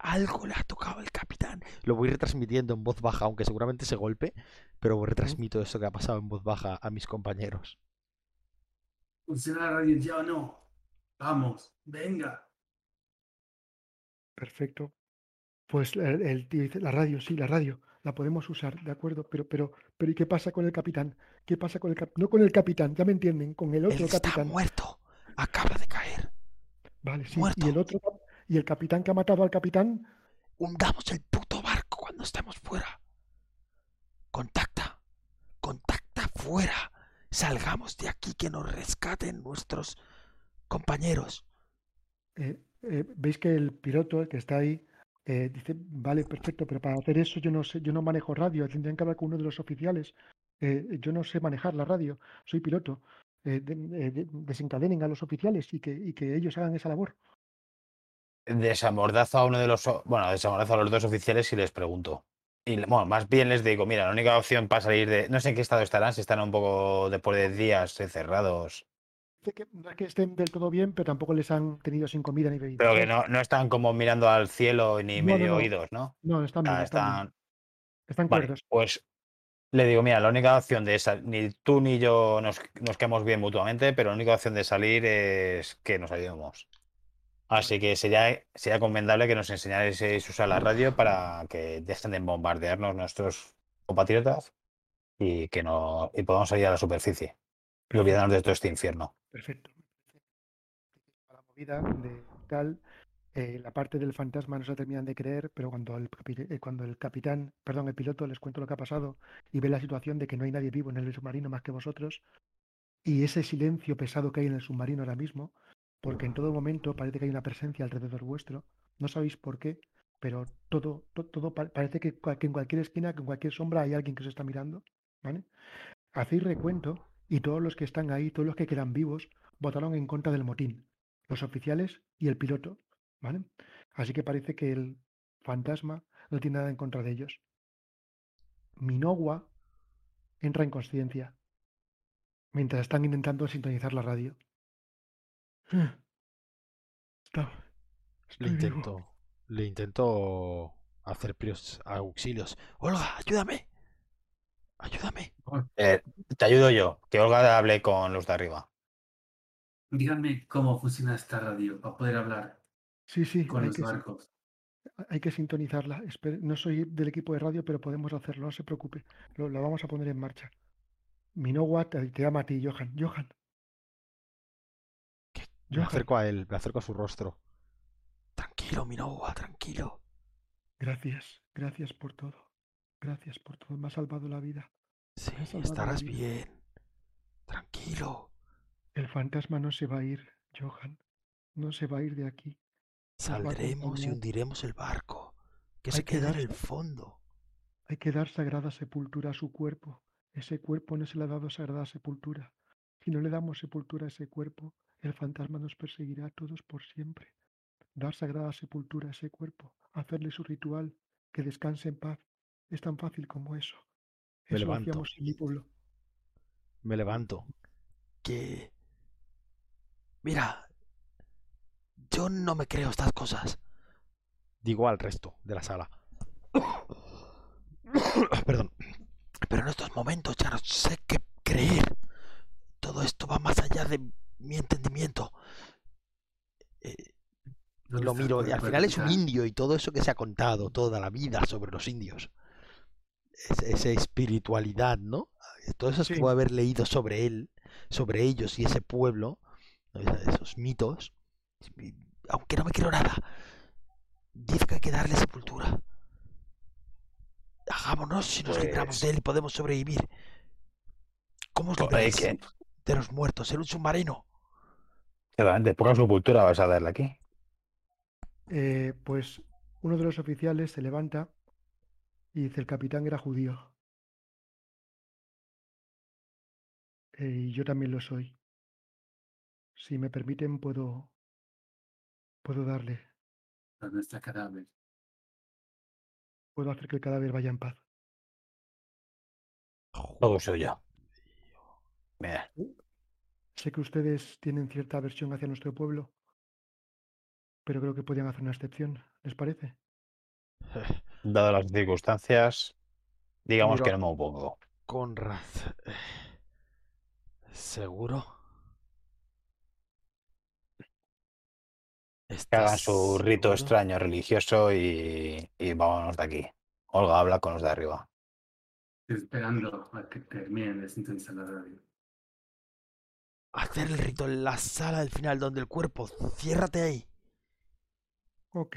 Algo le ha tocado al capitán. Lo voy retransmitiendo en voz baja, aunque seguramente se golpe. Pero retransmito eso que ha pasado en voz baja a mis compañeros. ¿Funciona la radio ya o no? Vamos, venga. Perfecto. Pues el, el tío dice, la radio, sí, la radio, la podemos usar, de acuerdo, pero, pero, pero ¿y qué pasa con el capitán? ¿Qué pasa con el cap- No con el capitán, ya me entienden, con el Él otro está capitán. muerto. Acaba de caer. Vale, sí. Y muerto. el otro y el capitán que ha matado al capitán, Hundamos el puto barco cuando estemos fuera. Contacta. Contacta fuera. Salgamos de aquí que nos rescaten nuestros compañeros. eh, eh, veis que el piloto, el que está ahí, eh, dice, vale, perfecto, pero para hacer eso yo no sé, yo no manejo radio, tendrían que hablar con uno de los oficiales. eh, yo no sé manejar la radio, soy piloto. de- de- desencadenen a los oficiales y que, y que ellos hagan esa labor. Desamordazo a uno de los. Bueno, desamordazo a los dos oficiales y les pregunto. Y bueno, más bien les digo, mira, la única opción para salir de. No sé en qué estado estarán, si están un poco después de días encerrados. Que no es que estén del todo bien, pero tampoco les han tenido sin comida ni bebida. Pero que no, no están como mirando al cielo ni No, medio no. oídos, ¿no? No, están bien, Ah, están están. Están Vale, cuerdos. pues le digo, mira, la única opción de salir, ni tú ni yo nos, nos quedamos bien mutuamente, pero la única opción de salir es que nos ayudemos. Así que sería, sería recomendable que nos enseñarais a usar la radio para que dejen de bombardearnos nuestros compatriotas y que no y podamos salir a la superficie y olvidarnos de todo este infierno. Perfecto. La movida de tal, eh, la parte del fantasma no se terminan de creer, pero cuando el, eh, cuando el capitán, perdón, el piloto les cuento lo que ha pasado y ve la situación de que no hay nadie vivo en el submarino más que vosotros, y ese silencio pesado que hay en el submarino ahora mismo, porque en todo momento parece que hay una presencia alrededor vuestro, no sabéis por qué, pero todo, to- todo, pa- parece que, en cualquier esquina, que en cualquier sombra hay alguien que se está mirando. Hacéis recuento y todos los que están ahí, todos los que quedan vivos, votaron en contra del motín, los oficiales y el piloto, ¿vale? Así que parece que el fantasma no tiene nada en contra de ellos. Minowa entra en conciencia mientras están intentando sintonizar la radio. Está- Le vivo. intento, le intento hacer prios auxilios. Olga, ayúdame. Ayúdame. Eh, te ayudo yo, que Olga hable con los de arriba. Díganme cómo funciona esta radio para poder hablar Sí, sí, con hay los barcos. hay que sintonizarla. No soy del equipo de radio, pero podemos hacerlo, no se preocupe. Lo, lo vamos a poner en marcha. Minowa te, te llama a ti, Johan. Johan, Me acerco a él, me acerco a su rostro. Tranquilo, Minowa, tranquilo. gracias, gracias por todo. Gracias por todo. Me ha salvado la vida. Sí, estarás vida. bien. Tranquilo. El fantasma no se va a ir, Johan. No se va a ir de aquí. Saldremos y hundiremos el barco, que Hay se que quede en dar- el fondo. Hay que dar sagrada sepultura a su cuerpo. Ese cuerpo no se le ha dado sagrada sepultura. Si no le damos sepultura a ese cuerpo, el fantasma nos perseguirá a todos por siempre. Dar sagrada sepultura a ese cuerpo, hacerle su ritual, que descanse en paz, es tan fácil como eso. Me Eso levanto. hacíamos en mi pueblo. Me levanto. Que... Mira, yo no me creo estas cosas. Digo al resto de la sala. Perdón. Pero en estos momentos ya no sé qué creer. Todo esto va más allá de mi entendimiento. Eh, y ¿Dónde lo miro, y al final es un indio y todo eso que se ha contado toda la vida sobre los indios. Es- esa espiritualidad, ¿no? Todo eso se Sí. puede haber leído sobre él, sobre ellos y ese pueblo, esos mitos. Aunque no me quiero nada, dice que hay que darle sepultura. Hagámonos si nos libramos Pues- de él y podemos sobrevivir. ¿Cómo os Oye, libráis de los muertos en un submarino? De poca sepultura vas a darle aquí. Eh, pues uno de los oficiales se levanta y dice, el capitán era judío. Eh, y yo también lo soy. Si me permiten, puedo, puedo darle, ¿Dónde está el cadáver? puedo hacer que el cadáver vaya en paz. Todo suyo. Mira, Sé que ustedes tienen cierta aversión hacia nuestro pueblo, pero creo que podrían hacer una excepción. ¿Les parece? dadas las circunstancias, digamos Miro- que no me opongo. Conrad. ¿Seguro? Que hagan ¿Estás su rito seguro? extraño religioso y, y vámonos de aquí. Olga habla con los de arriba. Estoy esperando a que terminen de sintonizar la radio. Hacer el rito en la sala del final donde el cuerpo. Ciérrate ahí. Ok.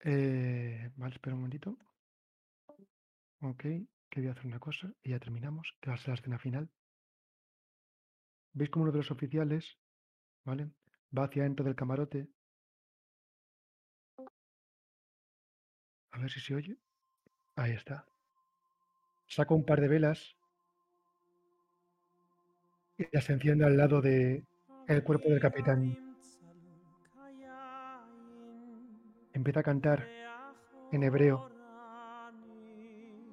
Eh, vale, espera un momentito. Ok, que a hacer una cosa y ya terminamos, que va a ser la escena final. ¿Veis como uno de los oficiales, ¿vale? Va hacia dentro del camarote. A ver si se oye. Ahí está. Saca un par de velas y las enciende al lado de el cuerpo del capitán. Empieza a cantar en hebreo.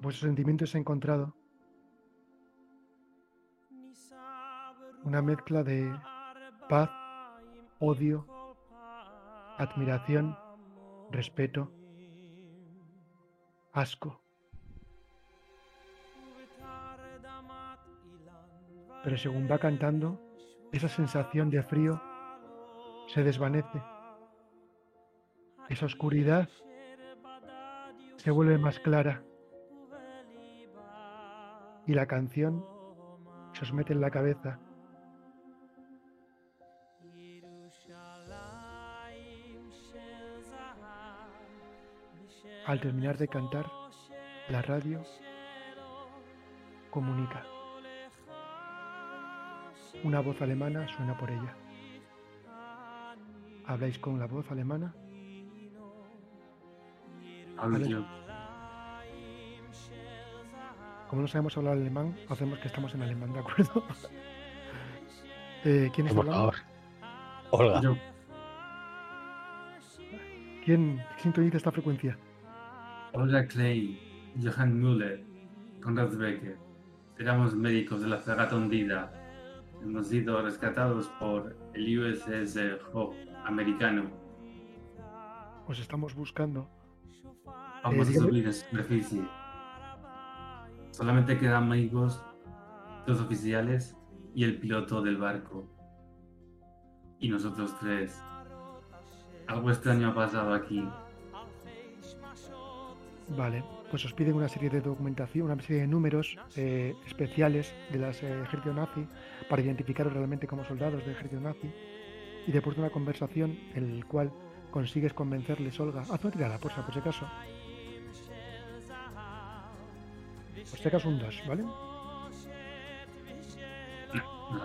Vuestro sentimiento es encontrado. Una mezcla de paz, odio, admiración, respeto, asco. Pero según va cantando, esa sensación de frío se desvanece. Esa oscuridad se vuelve más clara. Y la canción se os mete en la cabeza. Al terminar de cantar, la radio comunica. Una voz alemana suena por ella. ¿Habláis con la voz alemana? Hablo. Como no sabemos hablar alemán, hacemos que estamos en alemán, ¿de acuerdo? Eh, ¿Quién está Por hablando? favor. Olga. Yo. ¿Quién sintoniza esta frecuencia? Olga Clay, Johann Müller, Konrad Becker. Éramos médicos de la fragata hundida. Hemos sido rescatados por el USS Hope americano. Os estamos buscando. Vamos a dígame. subir en superficie. Solamente quedan amigos, dos oficiales y el piloto del barco. Y nosotros tres. Algo extraño ha pasado aquí. Vale, pues os piden una serie de documentación, una serie de números eh, especiales del ejército nazi para identificaros realmente como soldados del ejército nazi. Y después de una conversación en el cual consigues convencerles, Olga, haz una tirada, por, si- por si acaso. Por si acaso un 2, ¿vale?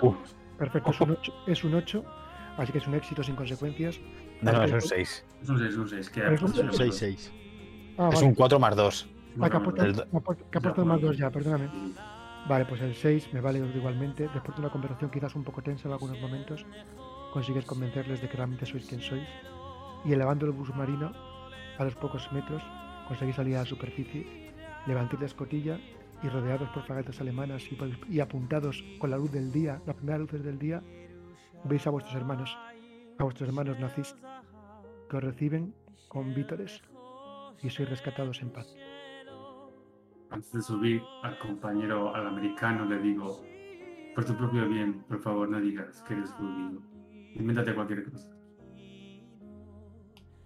Uf, Perfecto, es un 8, es un 8 así que es un éxito sin consecuencias. no, no, es un Porque- 6. Es un 6, un 6. Que Es un Es un 6-6. Ah, Es vale. un 4 más 2. Ah, que puesto- el que puesto más 2 ya, perdóname. Vale, pues el 6 me vale igualmente. Después de una conversación quizás un poco tensa en algunos momentos, consigues convencerles de que realmente sois quien sois. Y elevando el submarino a los pocos metros, conseguís salir a la superficie, levantáis la escotilla y rodeados por fragatas alemanas y, y apuntados con la luz del día, las primeras luces del día, veis a vuestros hermanos, a vuestros hermanos nazis, que os reciben con vítores y sois rescatados en paz. Antes de subir al compañero, al americano, le digo, por tu propio bien, por favor, no digas que eres judío. Invéntate cualquier cosa.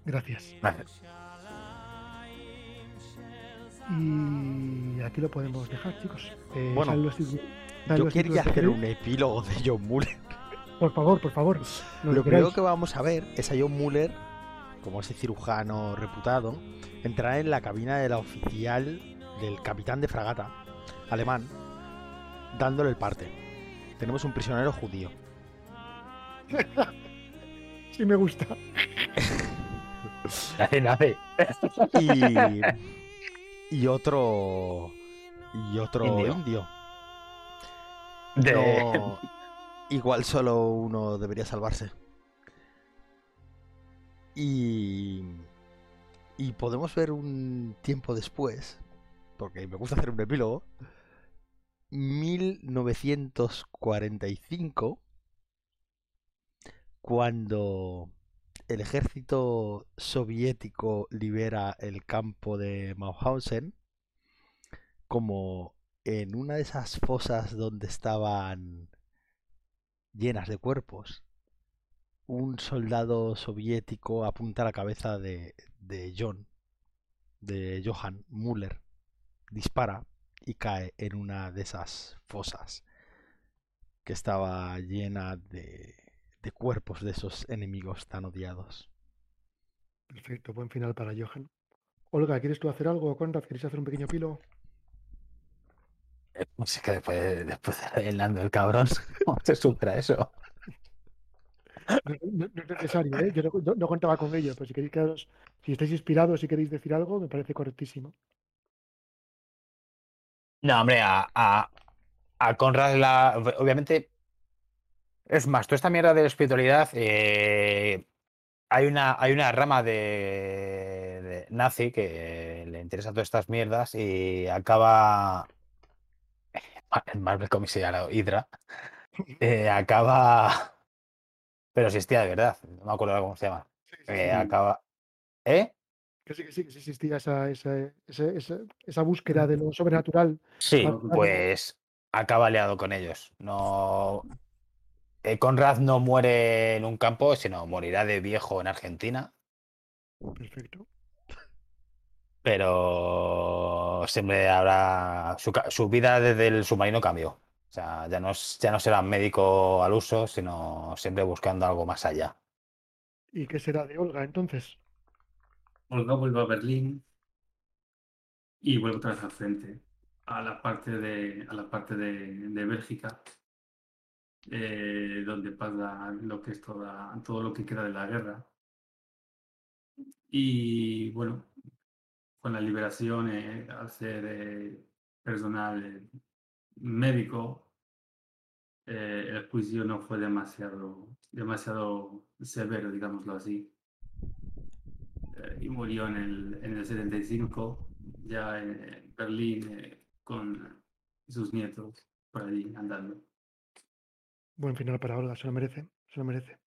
Gracias. Vale. Y aquí lo podemos dejar, chicos. Eh, Bueno, los Yo quería de hacer un epílogo de John Muller. Por favor, por favor. Lo, Lo que primero que vamos a ver es a John Muller, como ese cirujano reputado, entrar en la cabina de la oficial del capitán de fragata alemán, dándole el parte. Tenemos un prisionero judío. Sí me gusta. Nace, nace. Y, y otro. Y otro Indio. indio. De... No, igual solo uno debería salvarse. Y. Y podemos ver un tiempo después, porque me gusta hacer un epílogo. 1945, cuando el ejército soviético libera el campo de Mauthausen, como en una de esas fosas donde estaban llenas de cuerpos, un soldado soviético apunta a la cabeza de, de John, de Johann Müller, dispara y cae en una de esas fosas que estaba llena de, de cuerpos de esos enemigos tan odiados. Perfecto, buen final para Johan. Olga, ¿quieres tú hacer algo? Conrad, ¿queréis hacer un pequeño epílogo? Pues es que después, después de Nando el cabrón, ¿cómo se supera eso? No, no- no es necesario, ¿eh? Yo no, no- no contaba con ello, pero si queréis quedaros, si estáis inspirados y queréis decir algo, me parece correctísimo. No, hombre, a, a, a Conrad, la, obviamente. Es más, toda esta mierda de la espiritualidad, eh, hay, una, hay una rama de, de nazi que le interesa todas estas mierdas y acaba. El Marvel comisariado Hydra. eh, acaba. Pero existía de verdad, no me acuerdo cómo se llama. Eh, acaba. ¿Eh? Que sí, que sí, que sí existía esa, esa, esa, esa- búsqueda de lo sobrenatural. Sí, pues acaba liado con ellos. No. eh, Conrad no muere en un campo, sino morirá de viejo en Argentina. Perfecto. Pero siempre habrá. Su, su vida desde el submarino cambió. O sea, ya no, ya no será médico al uso, sino siempre buscando algo más allá. ¿Y qué será de Olga entonces? Olga vuelve a Berlín y vuelve otra vez al frente, a la parte de, a la parte de, Bélgica, eh, donde pasa lo que es toda, todo lo que queda de la guerra. Y bueno, con la liberación eh, al ser eh, personal médico, el juicio no fue demasiado, demasiado severo, digámoslo así. Eh, y murió en el, en el 75, ya en Berlín, eh, con sus nietos por allí andando. Buen final para Olga, se lo merece, se lo merece.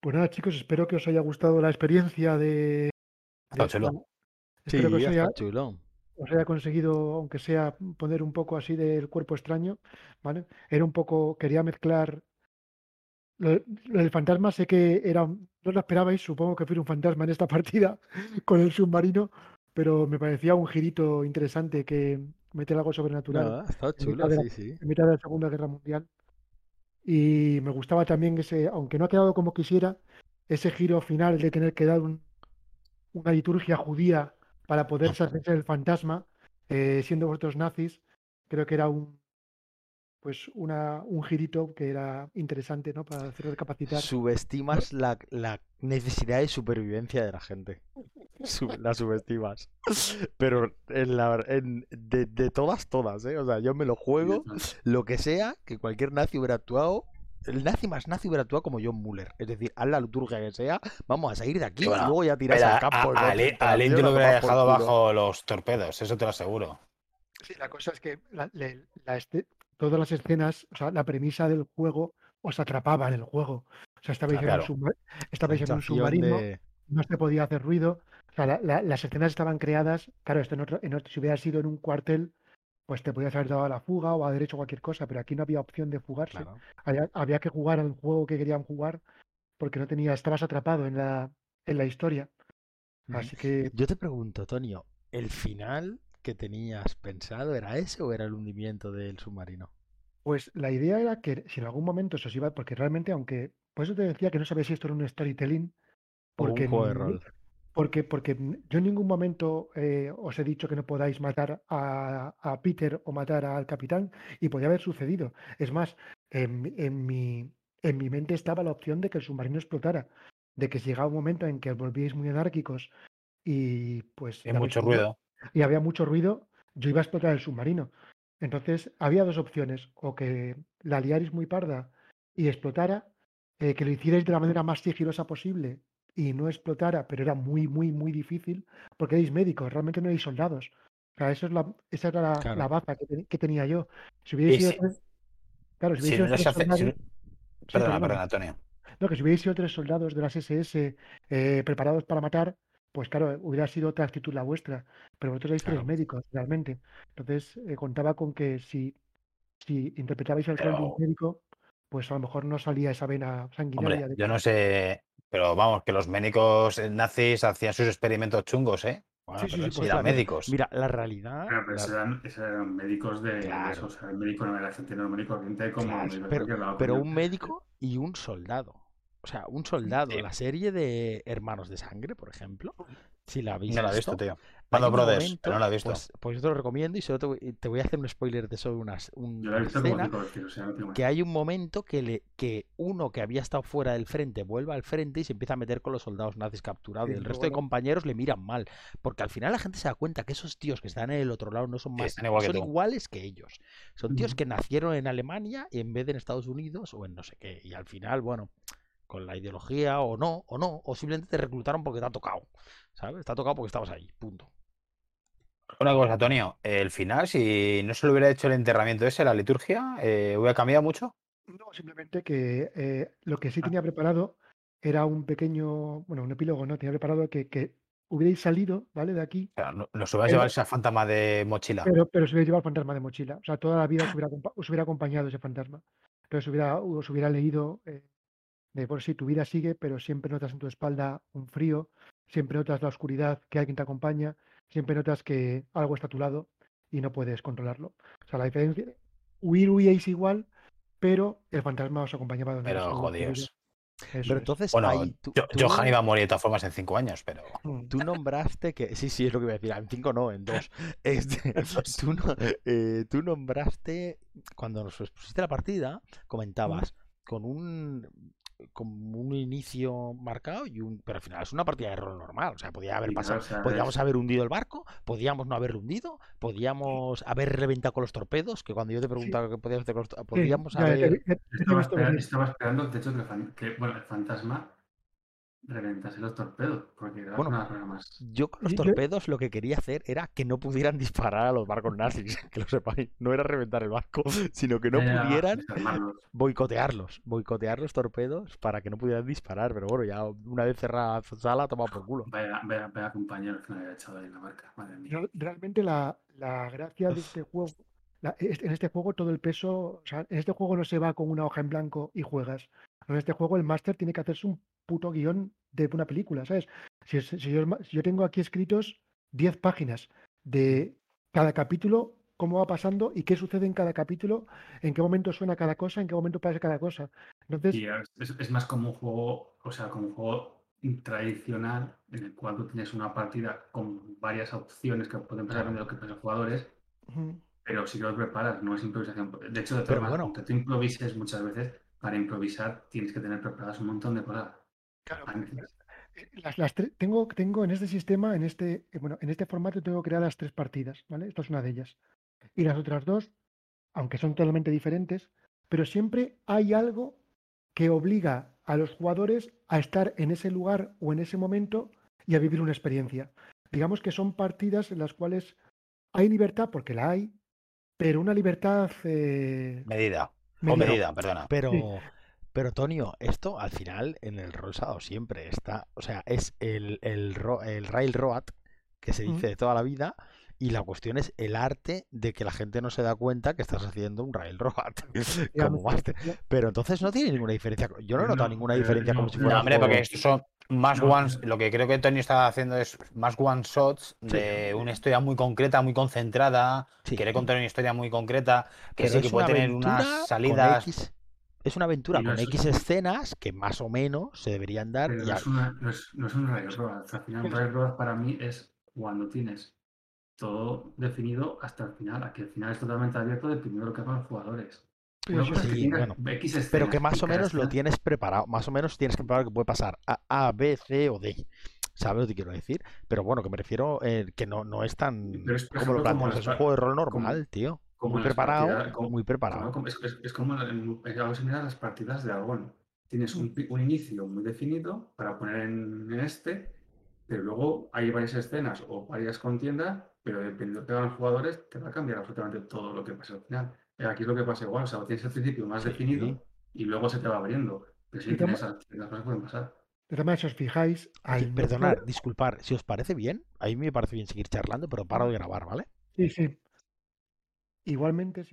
Pues nada, chicos, espero que os haya gustado la experiencia de. De chulo. esta- Sí, Espero que os haya, chulo. os haya conseguido, aunque sea, poner un poco así del cuerpo extraño, ¿vale? Era un poco, quería mezclar. Lo, lo del fantasma sé que era, no lo esperabais, supongo que fue un fantasma en esta partida con el submarino, pero me parecía un girito interesante que meter algo sobrenatural No, está en chulo, mitad de la- sí, sí. en mitad de la Segunda Guerra Mundial. Y me gustaba también ese, aunque no ha quedado como quisiera, ese giro final de tener que dar un- una liturgia judía para poder deshacerse del fantasma, eh, siendo vosotros nazis, creo que era un pues una, un girito que era interesante, ¿no? Para hacer recapacitar. Subestimas la, la necesidad de supervivencia de la gente. Sub- la subestimas. Pero en la, en- de, de todas, todas, ¿eh? O sea, yo me lo juego, lo que sea, que cualquier nazi hubiera actuado. El nazi más nazi hubiera actuado como John Muller. Es decir, haz la liturgia que sea, vamos a salir de aquí Y bueno, y luego ya tiras al a, campo. a- concentración indio lo a hubiera dejado bajo los torpedos, eso te lo aseguro. Sí, la cosa es que la- la este- todas las escenas, o sea, la premisa del juego os atrapaba en el juego. O sea, estabais, Claro. en, un submarino, de- no se podía hacer ruido. O sea, la- la- las escenas estaban creadas. Claro, esto en otro, en otro- si hubiera sido en un cuartel, pues te podías haber dado a la fuga o haber hecho cualquier cosa, pero aquí no había opción de fugarse. Claro. Había, había que jugar al juego que querían jugar porque no tenía, estabas atrapado en la, en la historia. Ujú. Así que Yo te pregunto, Tonio, ¿el final que tenías pensado era ese o era el hundimiento del submarino? Pues la idea era que si en algún momento se os iba, porque realmente, aunque, por eso te decía que no sabía si esto era un storytelling, O un porque, juego de rol. porque, porque yo en ningún momento eh, os he dicho que no podáis matar a, a Peter o matar al capitán, y podía haber sucedido. Es más, en, mi- en mi, en mi mente estaba la opción de que el submarino explotara, de que si llegaba un momento en que os volvíais muy anárquicos y pues Hay dabais mucho un ruido. Y había mucho ruido, yo iba a explotar el submarino. Entonces, había dos opciones, o que la liarais muy parda y explotara, eh, que lo hicierais de la manera más sigilosa posible y no explotara, pero era muy, muy, muy difícil, porque erais médicos, realmente no erais soldados. O sea, eso es la, esa era la, Claro. la baza que, te- que tenía yo. Si hubierais sido si- claro, si Si no tres si Perdona, perdona, Antonio. No, que si hubierais sido tres soldados de las SS eh, preparados para matar, pues claro, hubiera sido otra actitud la vuestra. Pero vosotros sois tres Claro. médicos, realmente. Entonces, eh, contaba con que si, si interpretabais el rol de un Pero- médico, pues a lo mejor no salía esa vena sanguinaria. Hombre, de- yo no sé, pero vamos, que los médicos eh, nazis hacían sus experimentos chungos, ¿eh? Bueno, Sí, sí, pero sí, pues eran médicos. Mira, la realidad. Claro, pero la- eran, médicos de, de Claro. eso, o sea, el médico no era gente normal y corriente como Claro, médico pero, un médico y un soldado. O sea, un soldado. Sí. La serie de Hermanos de Sangre, por ejemplo. Si la habéis No la he visto, tío. un Brothers, momento, pero no la he visto. Pues, pues yo te lo recomiendo y solo te voy, te voy a hacer un spoiler de solo una, Yo la he una escena. veces, o sea, no tengo más. Que hay un momento que, le, que uno que había estado fuera del frente vuelve al frente y se empieza a meter con los soldados nazis capturados. Sí, y el resto de compañeros le miran mal. Porque al final la gente se da cuenta que esos tíos que están en el otro lado no son más. igual son tú. iguales que ellos. Son tíos que nacieron en Alemania y en vez de en Estados Unidos o en no sé qué. Y al final, bueno, con la ideología o no, o no, o simplemente te reclutaron porque te ha tocado. ¿Sabes? Te ha tocado porque estabas ahí. Punto. Una cosa, Antonio, el final, si no se le hubiera hecho el enterramiento ese, la liturgia, eh, ¿hubiera cambiado mucho? No, simplemente que eh, lo que sí Ah. tenía preparado era un pequeño, bueno, un epílogo, ¿no? Tenía preparado que, que hubierais salido, ¿vale? De aquí, O sea, no- nos hubiera Pero- llevado esa fantasma de mochila. Pero, pero se hubiera llevado el fantasma de mochila. O sea, toda la vida os hubiera, acompa- os hubiera acompañado ese fantasma. Entonces hubiera, os hubiera leído eh, de por sí, tu vida sigue, pero siempre notas en tu espalda un frío, siempre notas la oscuridad, que alguien te acompaña, siempre notas que algo está a tu lado y no puedes controlarlo. O sea, la diferencia, huir huíais igual, pero el fantasma os acompañaba donde Pero os- donde jodidos. queríais. Eso Pero es. entonces Bueno, ahí tú, yo, tú Johan iba a morir de todas formas en cinco años, pero Mm. Tú nombraste que. Sí, sí, es lo que iba a decir. En cinco no, en dos. Este, tú, no- eh, tú nombraste. Cuando nos pusiste la partida, comentabas con un. Como un inicio marcado y un. Pero al final es una partida de rol normal. O sea, podía haber pasado. o sea, podíamos haber hundido el barco, podíamos no haberlo hundido, podíamos haber reventado con los torpedos, que cuando yo te preguntaba qué podíamos hacer con los Sí, podíamos haber. Estaba, visto espera- venir. estaba esperando, de hecho, que, el fan- que, bueno, el fantasma reventase los torpedos, porque era Bueno, una regla más. Yo con los torpedos lo que quería hacer era que no pudieran disparar a los barcos nazis, que lo sepáis. No era reventar el barco, sino que no ya, pudieran desarmarlos. boicotearlos, boicotear los torpedos para que no pudieran disparar. Pero bueno, ya una vez cerrada la sala, toma por culo. Vaya, vaya, vaya compañero que me había echado ahí en la barca, madre mía. Real- Realmente la, la gracia de este juego, la- en este juego todo el peso, o sea, en este juego no se va con una hoja en blanco y juegas. En este juego el máster tiene que hacerse un puto guion de una película, ¿sabes? Si, es- si yo, si yo tengo aquí escritos 10 páginas de cada capítulo, cómo va pasando y qué sucede en cada capítulo, en qué momento suena cada cosa, en qué momento pasa cada cosa. Entonces, Y es, más como un juego, o sea, como un juego tradicional en el cual tú tienes una partida con varias opciones que pueden pasar de lo que piensan los jugadores, ujú, pero si lo preparas, no es improvisación. De hecho, de todas maneras, bueno. aunque tú improvises muchas veces, para improvisar tienes que tener preparadas un montón de cosas. Claro. Eh, Las, las tre- tengo, tengo en este sistema, en este, eh, bueno, en este formato tengo creadas tres partidas, ¿vale? Esta es una de ellas. Y las otras dos, aunque son totalmente diferentes, pero siempre hay algo que obliga a los jugadores a estar en ese lugar o en ese momento y a vivir una experiencia. Digamos que son partidas en las cuales hay libertad, porque la hay, pero una libertad eh, Medida. O medida. medida, perdona. Pero, Sí. Pero Tonio, esto al final en el rol se ha dado siempre está, o sea, es el, el, ro- el railroad que se dice de toda la vida y la cuestión es el arte de que la gente no se da cuenta que estás haciendo un railroad como máster. Pero entonces no tiene ninguna diferencia. Yo no he No, notado ninguna pero diferencia no, como si fuera No, hombre, porque estos son más No, ones. Lo que creo que Tony está haciendo es más one shots Sí. de una historia muy concreta, muy concentrada. Sí. Quiere contar una historia muy concreta. Que Pero sí que puede una tener unas salidas. Es una aventura no con es- X escenas que más o menos se deberían dar. Pero y no es, una, no, es, no es un railroad. Al final, un Pero- railroad para mí es cuando tienes todo definido hasta el final. Aquí el final es totalmente abierto de lo que hagan los jugadores. Pero Una sí, cosa es que bueno. Pero que más o menos lo tienes preparado. Más o menos tienes que preparar que puede pasar a A, B, C o D. ¿Sabes lo que quiero decir? Pero bueno, que me refiero eh, que no, no es tan Pero es, como lo ejemplo, como planteas. Es un juego de rol como- normal, tío. Como Muy las preparado, partidas- como- muy preparado. como- es, es- es como en- algo similar a las partidas de Aragón. Tienes un, pi- un inicio muy definido para poner en, en este, pero luego hay varias escenas o varias contiendas, pero dependiendo de que hagan los jugadores, te va a cambiar absolutamente todo lo que pasa al final. Eh, Aquí es lo que pasa igual, o sea, tienes al principio más Sí. definido y luego se te va abriendo. Pero sí tienes ciertas cosas pueden pasar. Todas maneras, si os fijáis, perdonad, disculpar, si os parece bien, a mí me parece bien seguir charlando, pero paro de grabar, ¿vale? Sí, sí. Igualmente,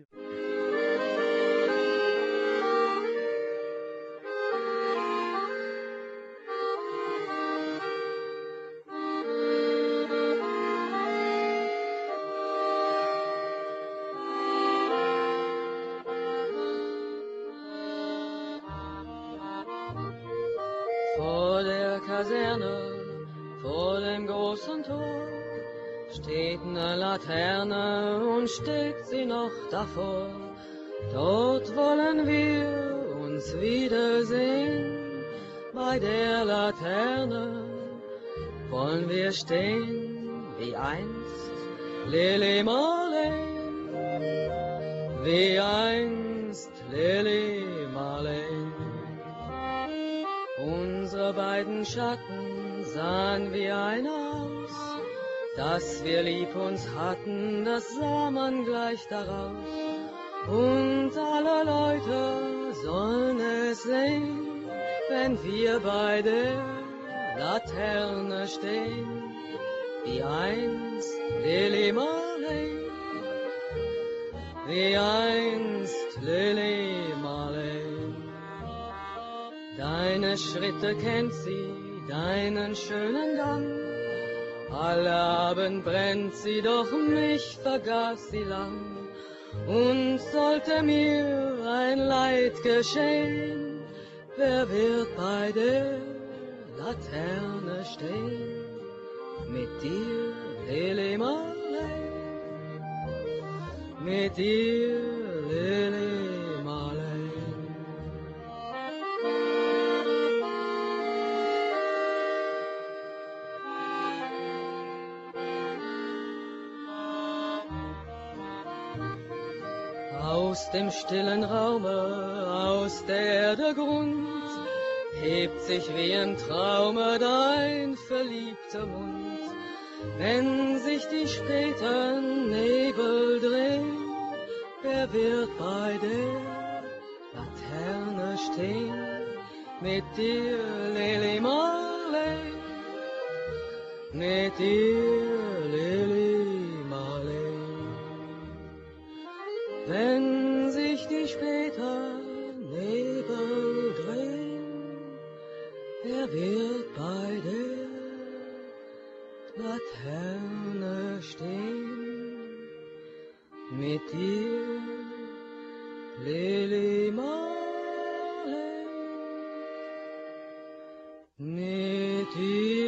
Lily Marlene, wie einst Lily Marlene. Unsere beiden Schatten sahen wie ein aus, dass wir lieb uns hatten, das sah man gleich daraus. Und alle Leute sollen es sehen, wenn wir bei der Laterne stehen, wie einst Lily Marley, wie einst Lily Marley. Deine Schritte kennt sie, deinen schönen Gang. Alle Abend brennt sie, doch mich vergaß sie lang. Und sollte mir ein Leid geschehen, wer wird bei der Laterne stehen? Mit dir, et les malais. Métir et les. Aus dem stillen Raume, aus der Erde Grund hebt sich wie ein Traume dein verliebter Mund wenn sich die späten Nebel drehen, wer wird bei der Laterne stehen? Mit dir, Lili Marley, mit dir, Lili Marley. Wenn sich die späten Nebel drehen, wer wird bei der Laterne stehen? Mit dir, Lili Marley, mit dir.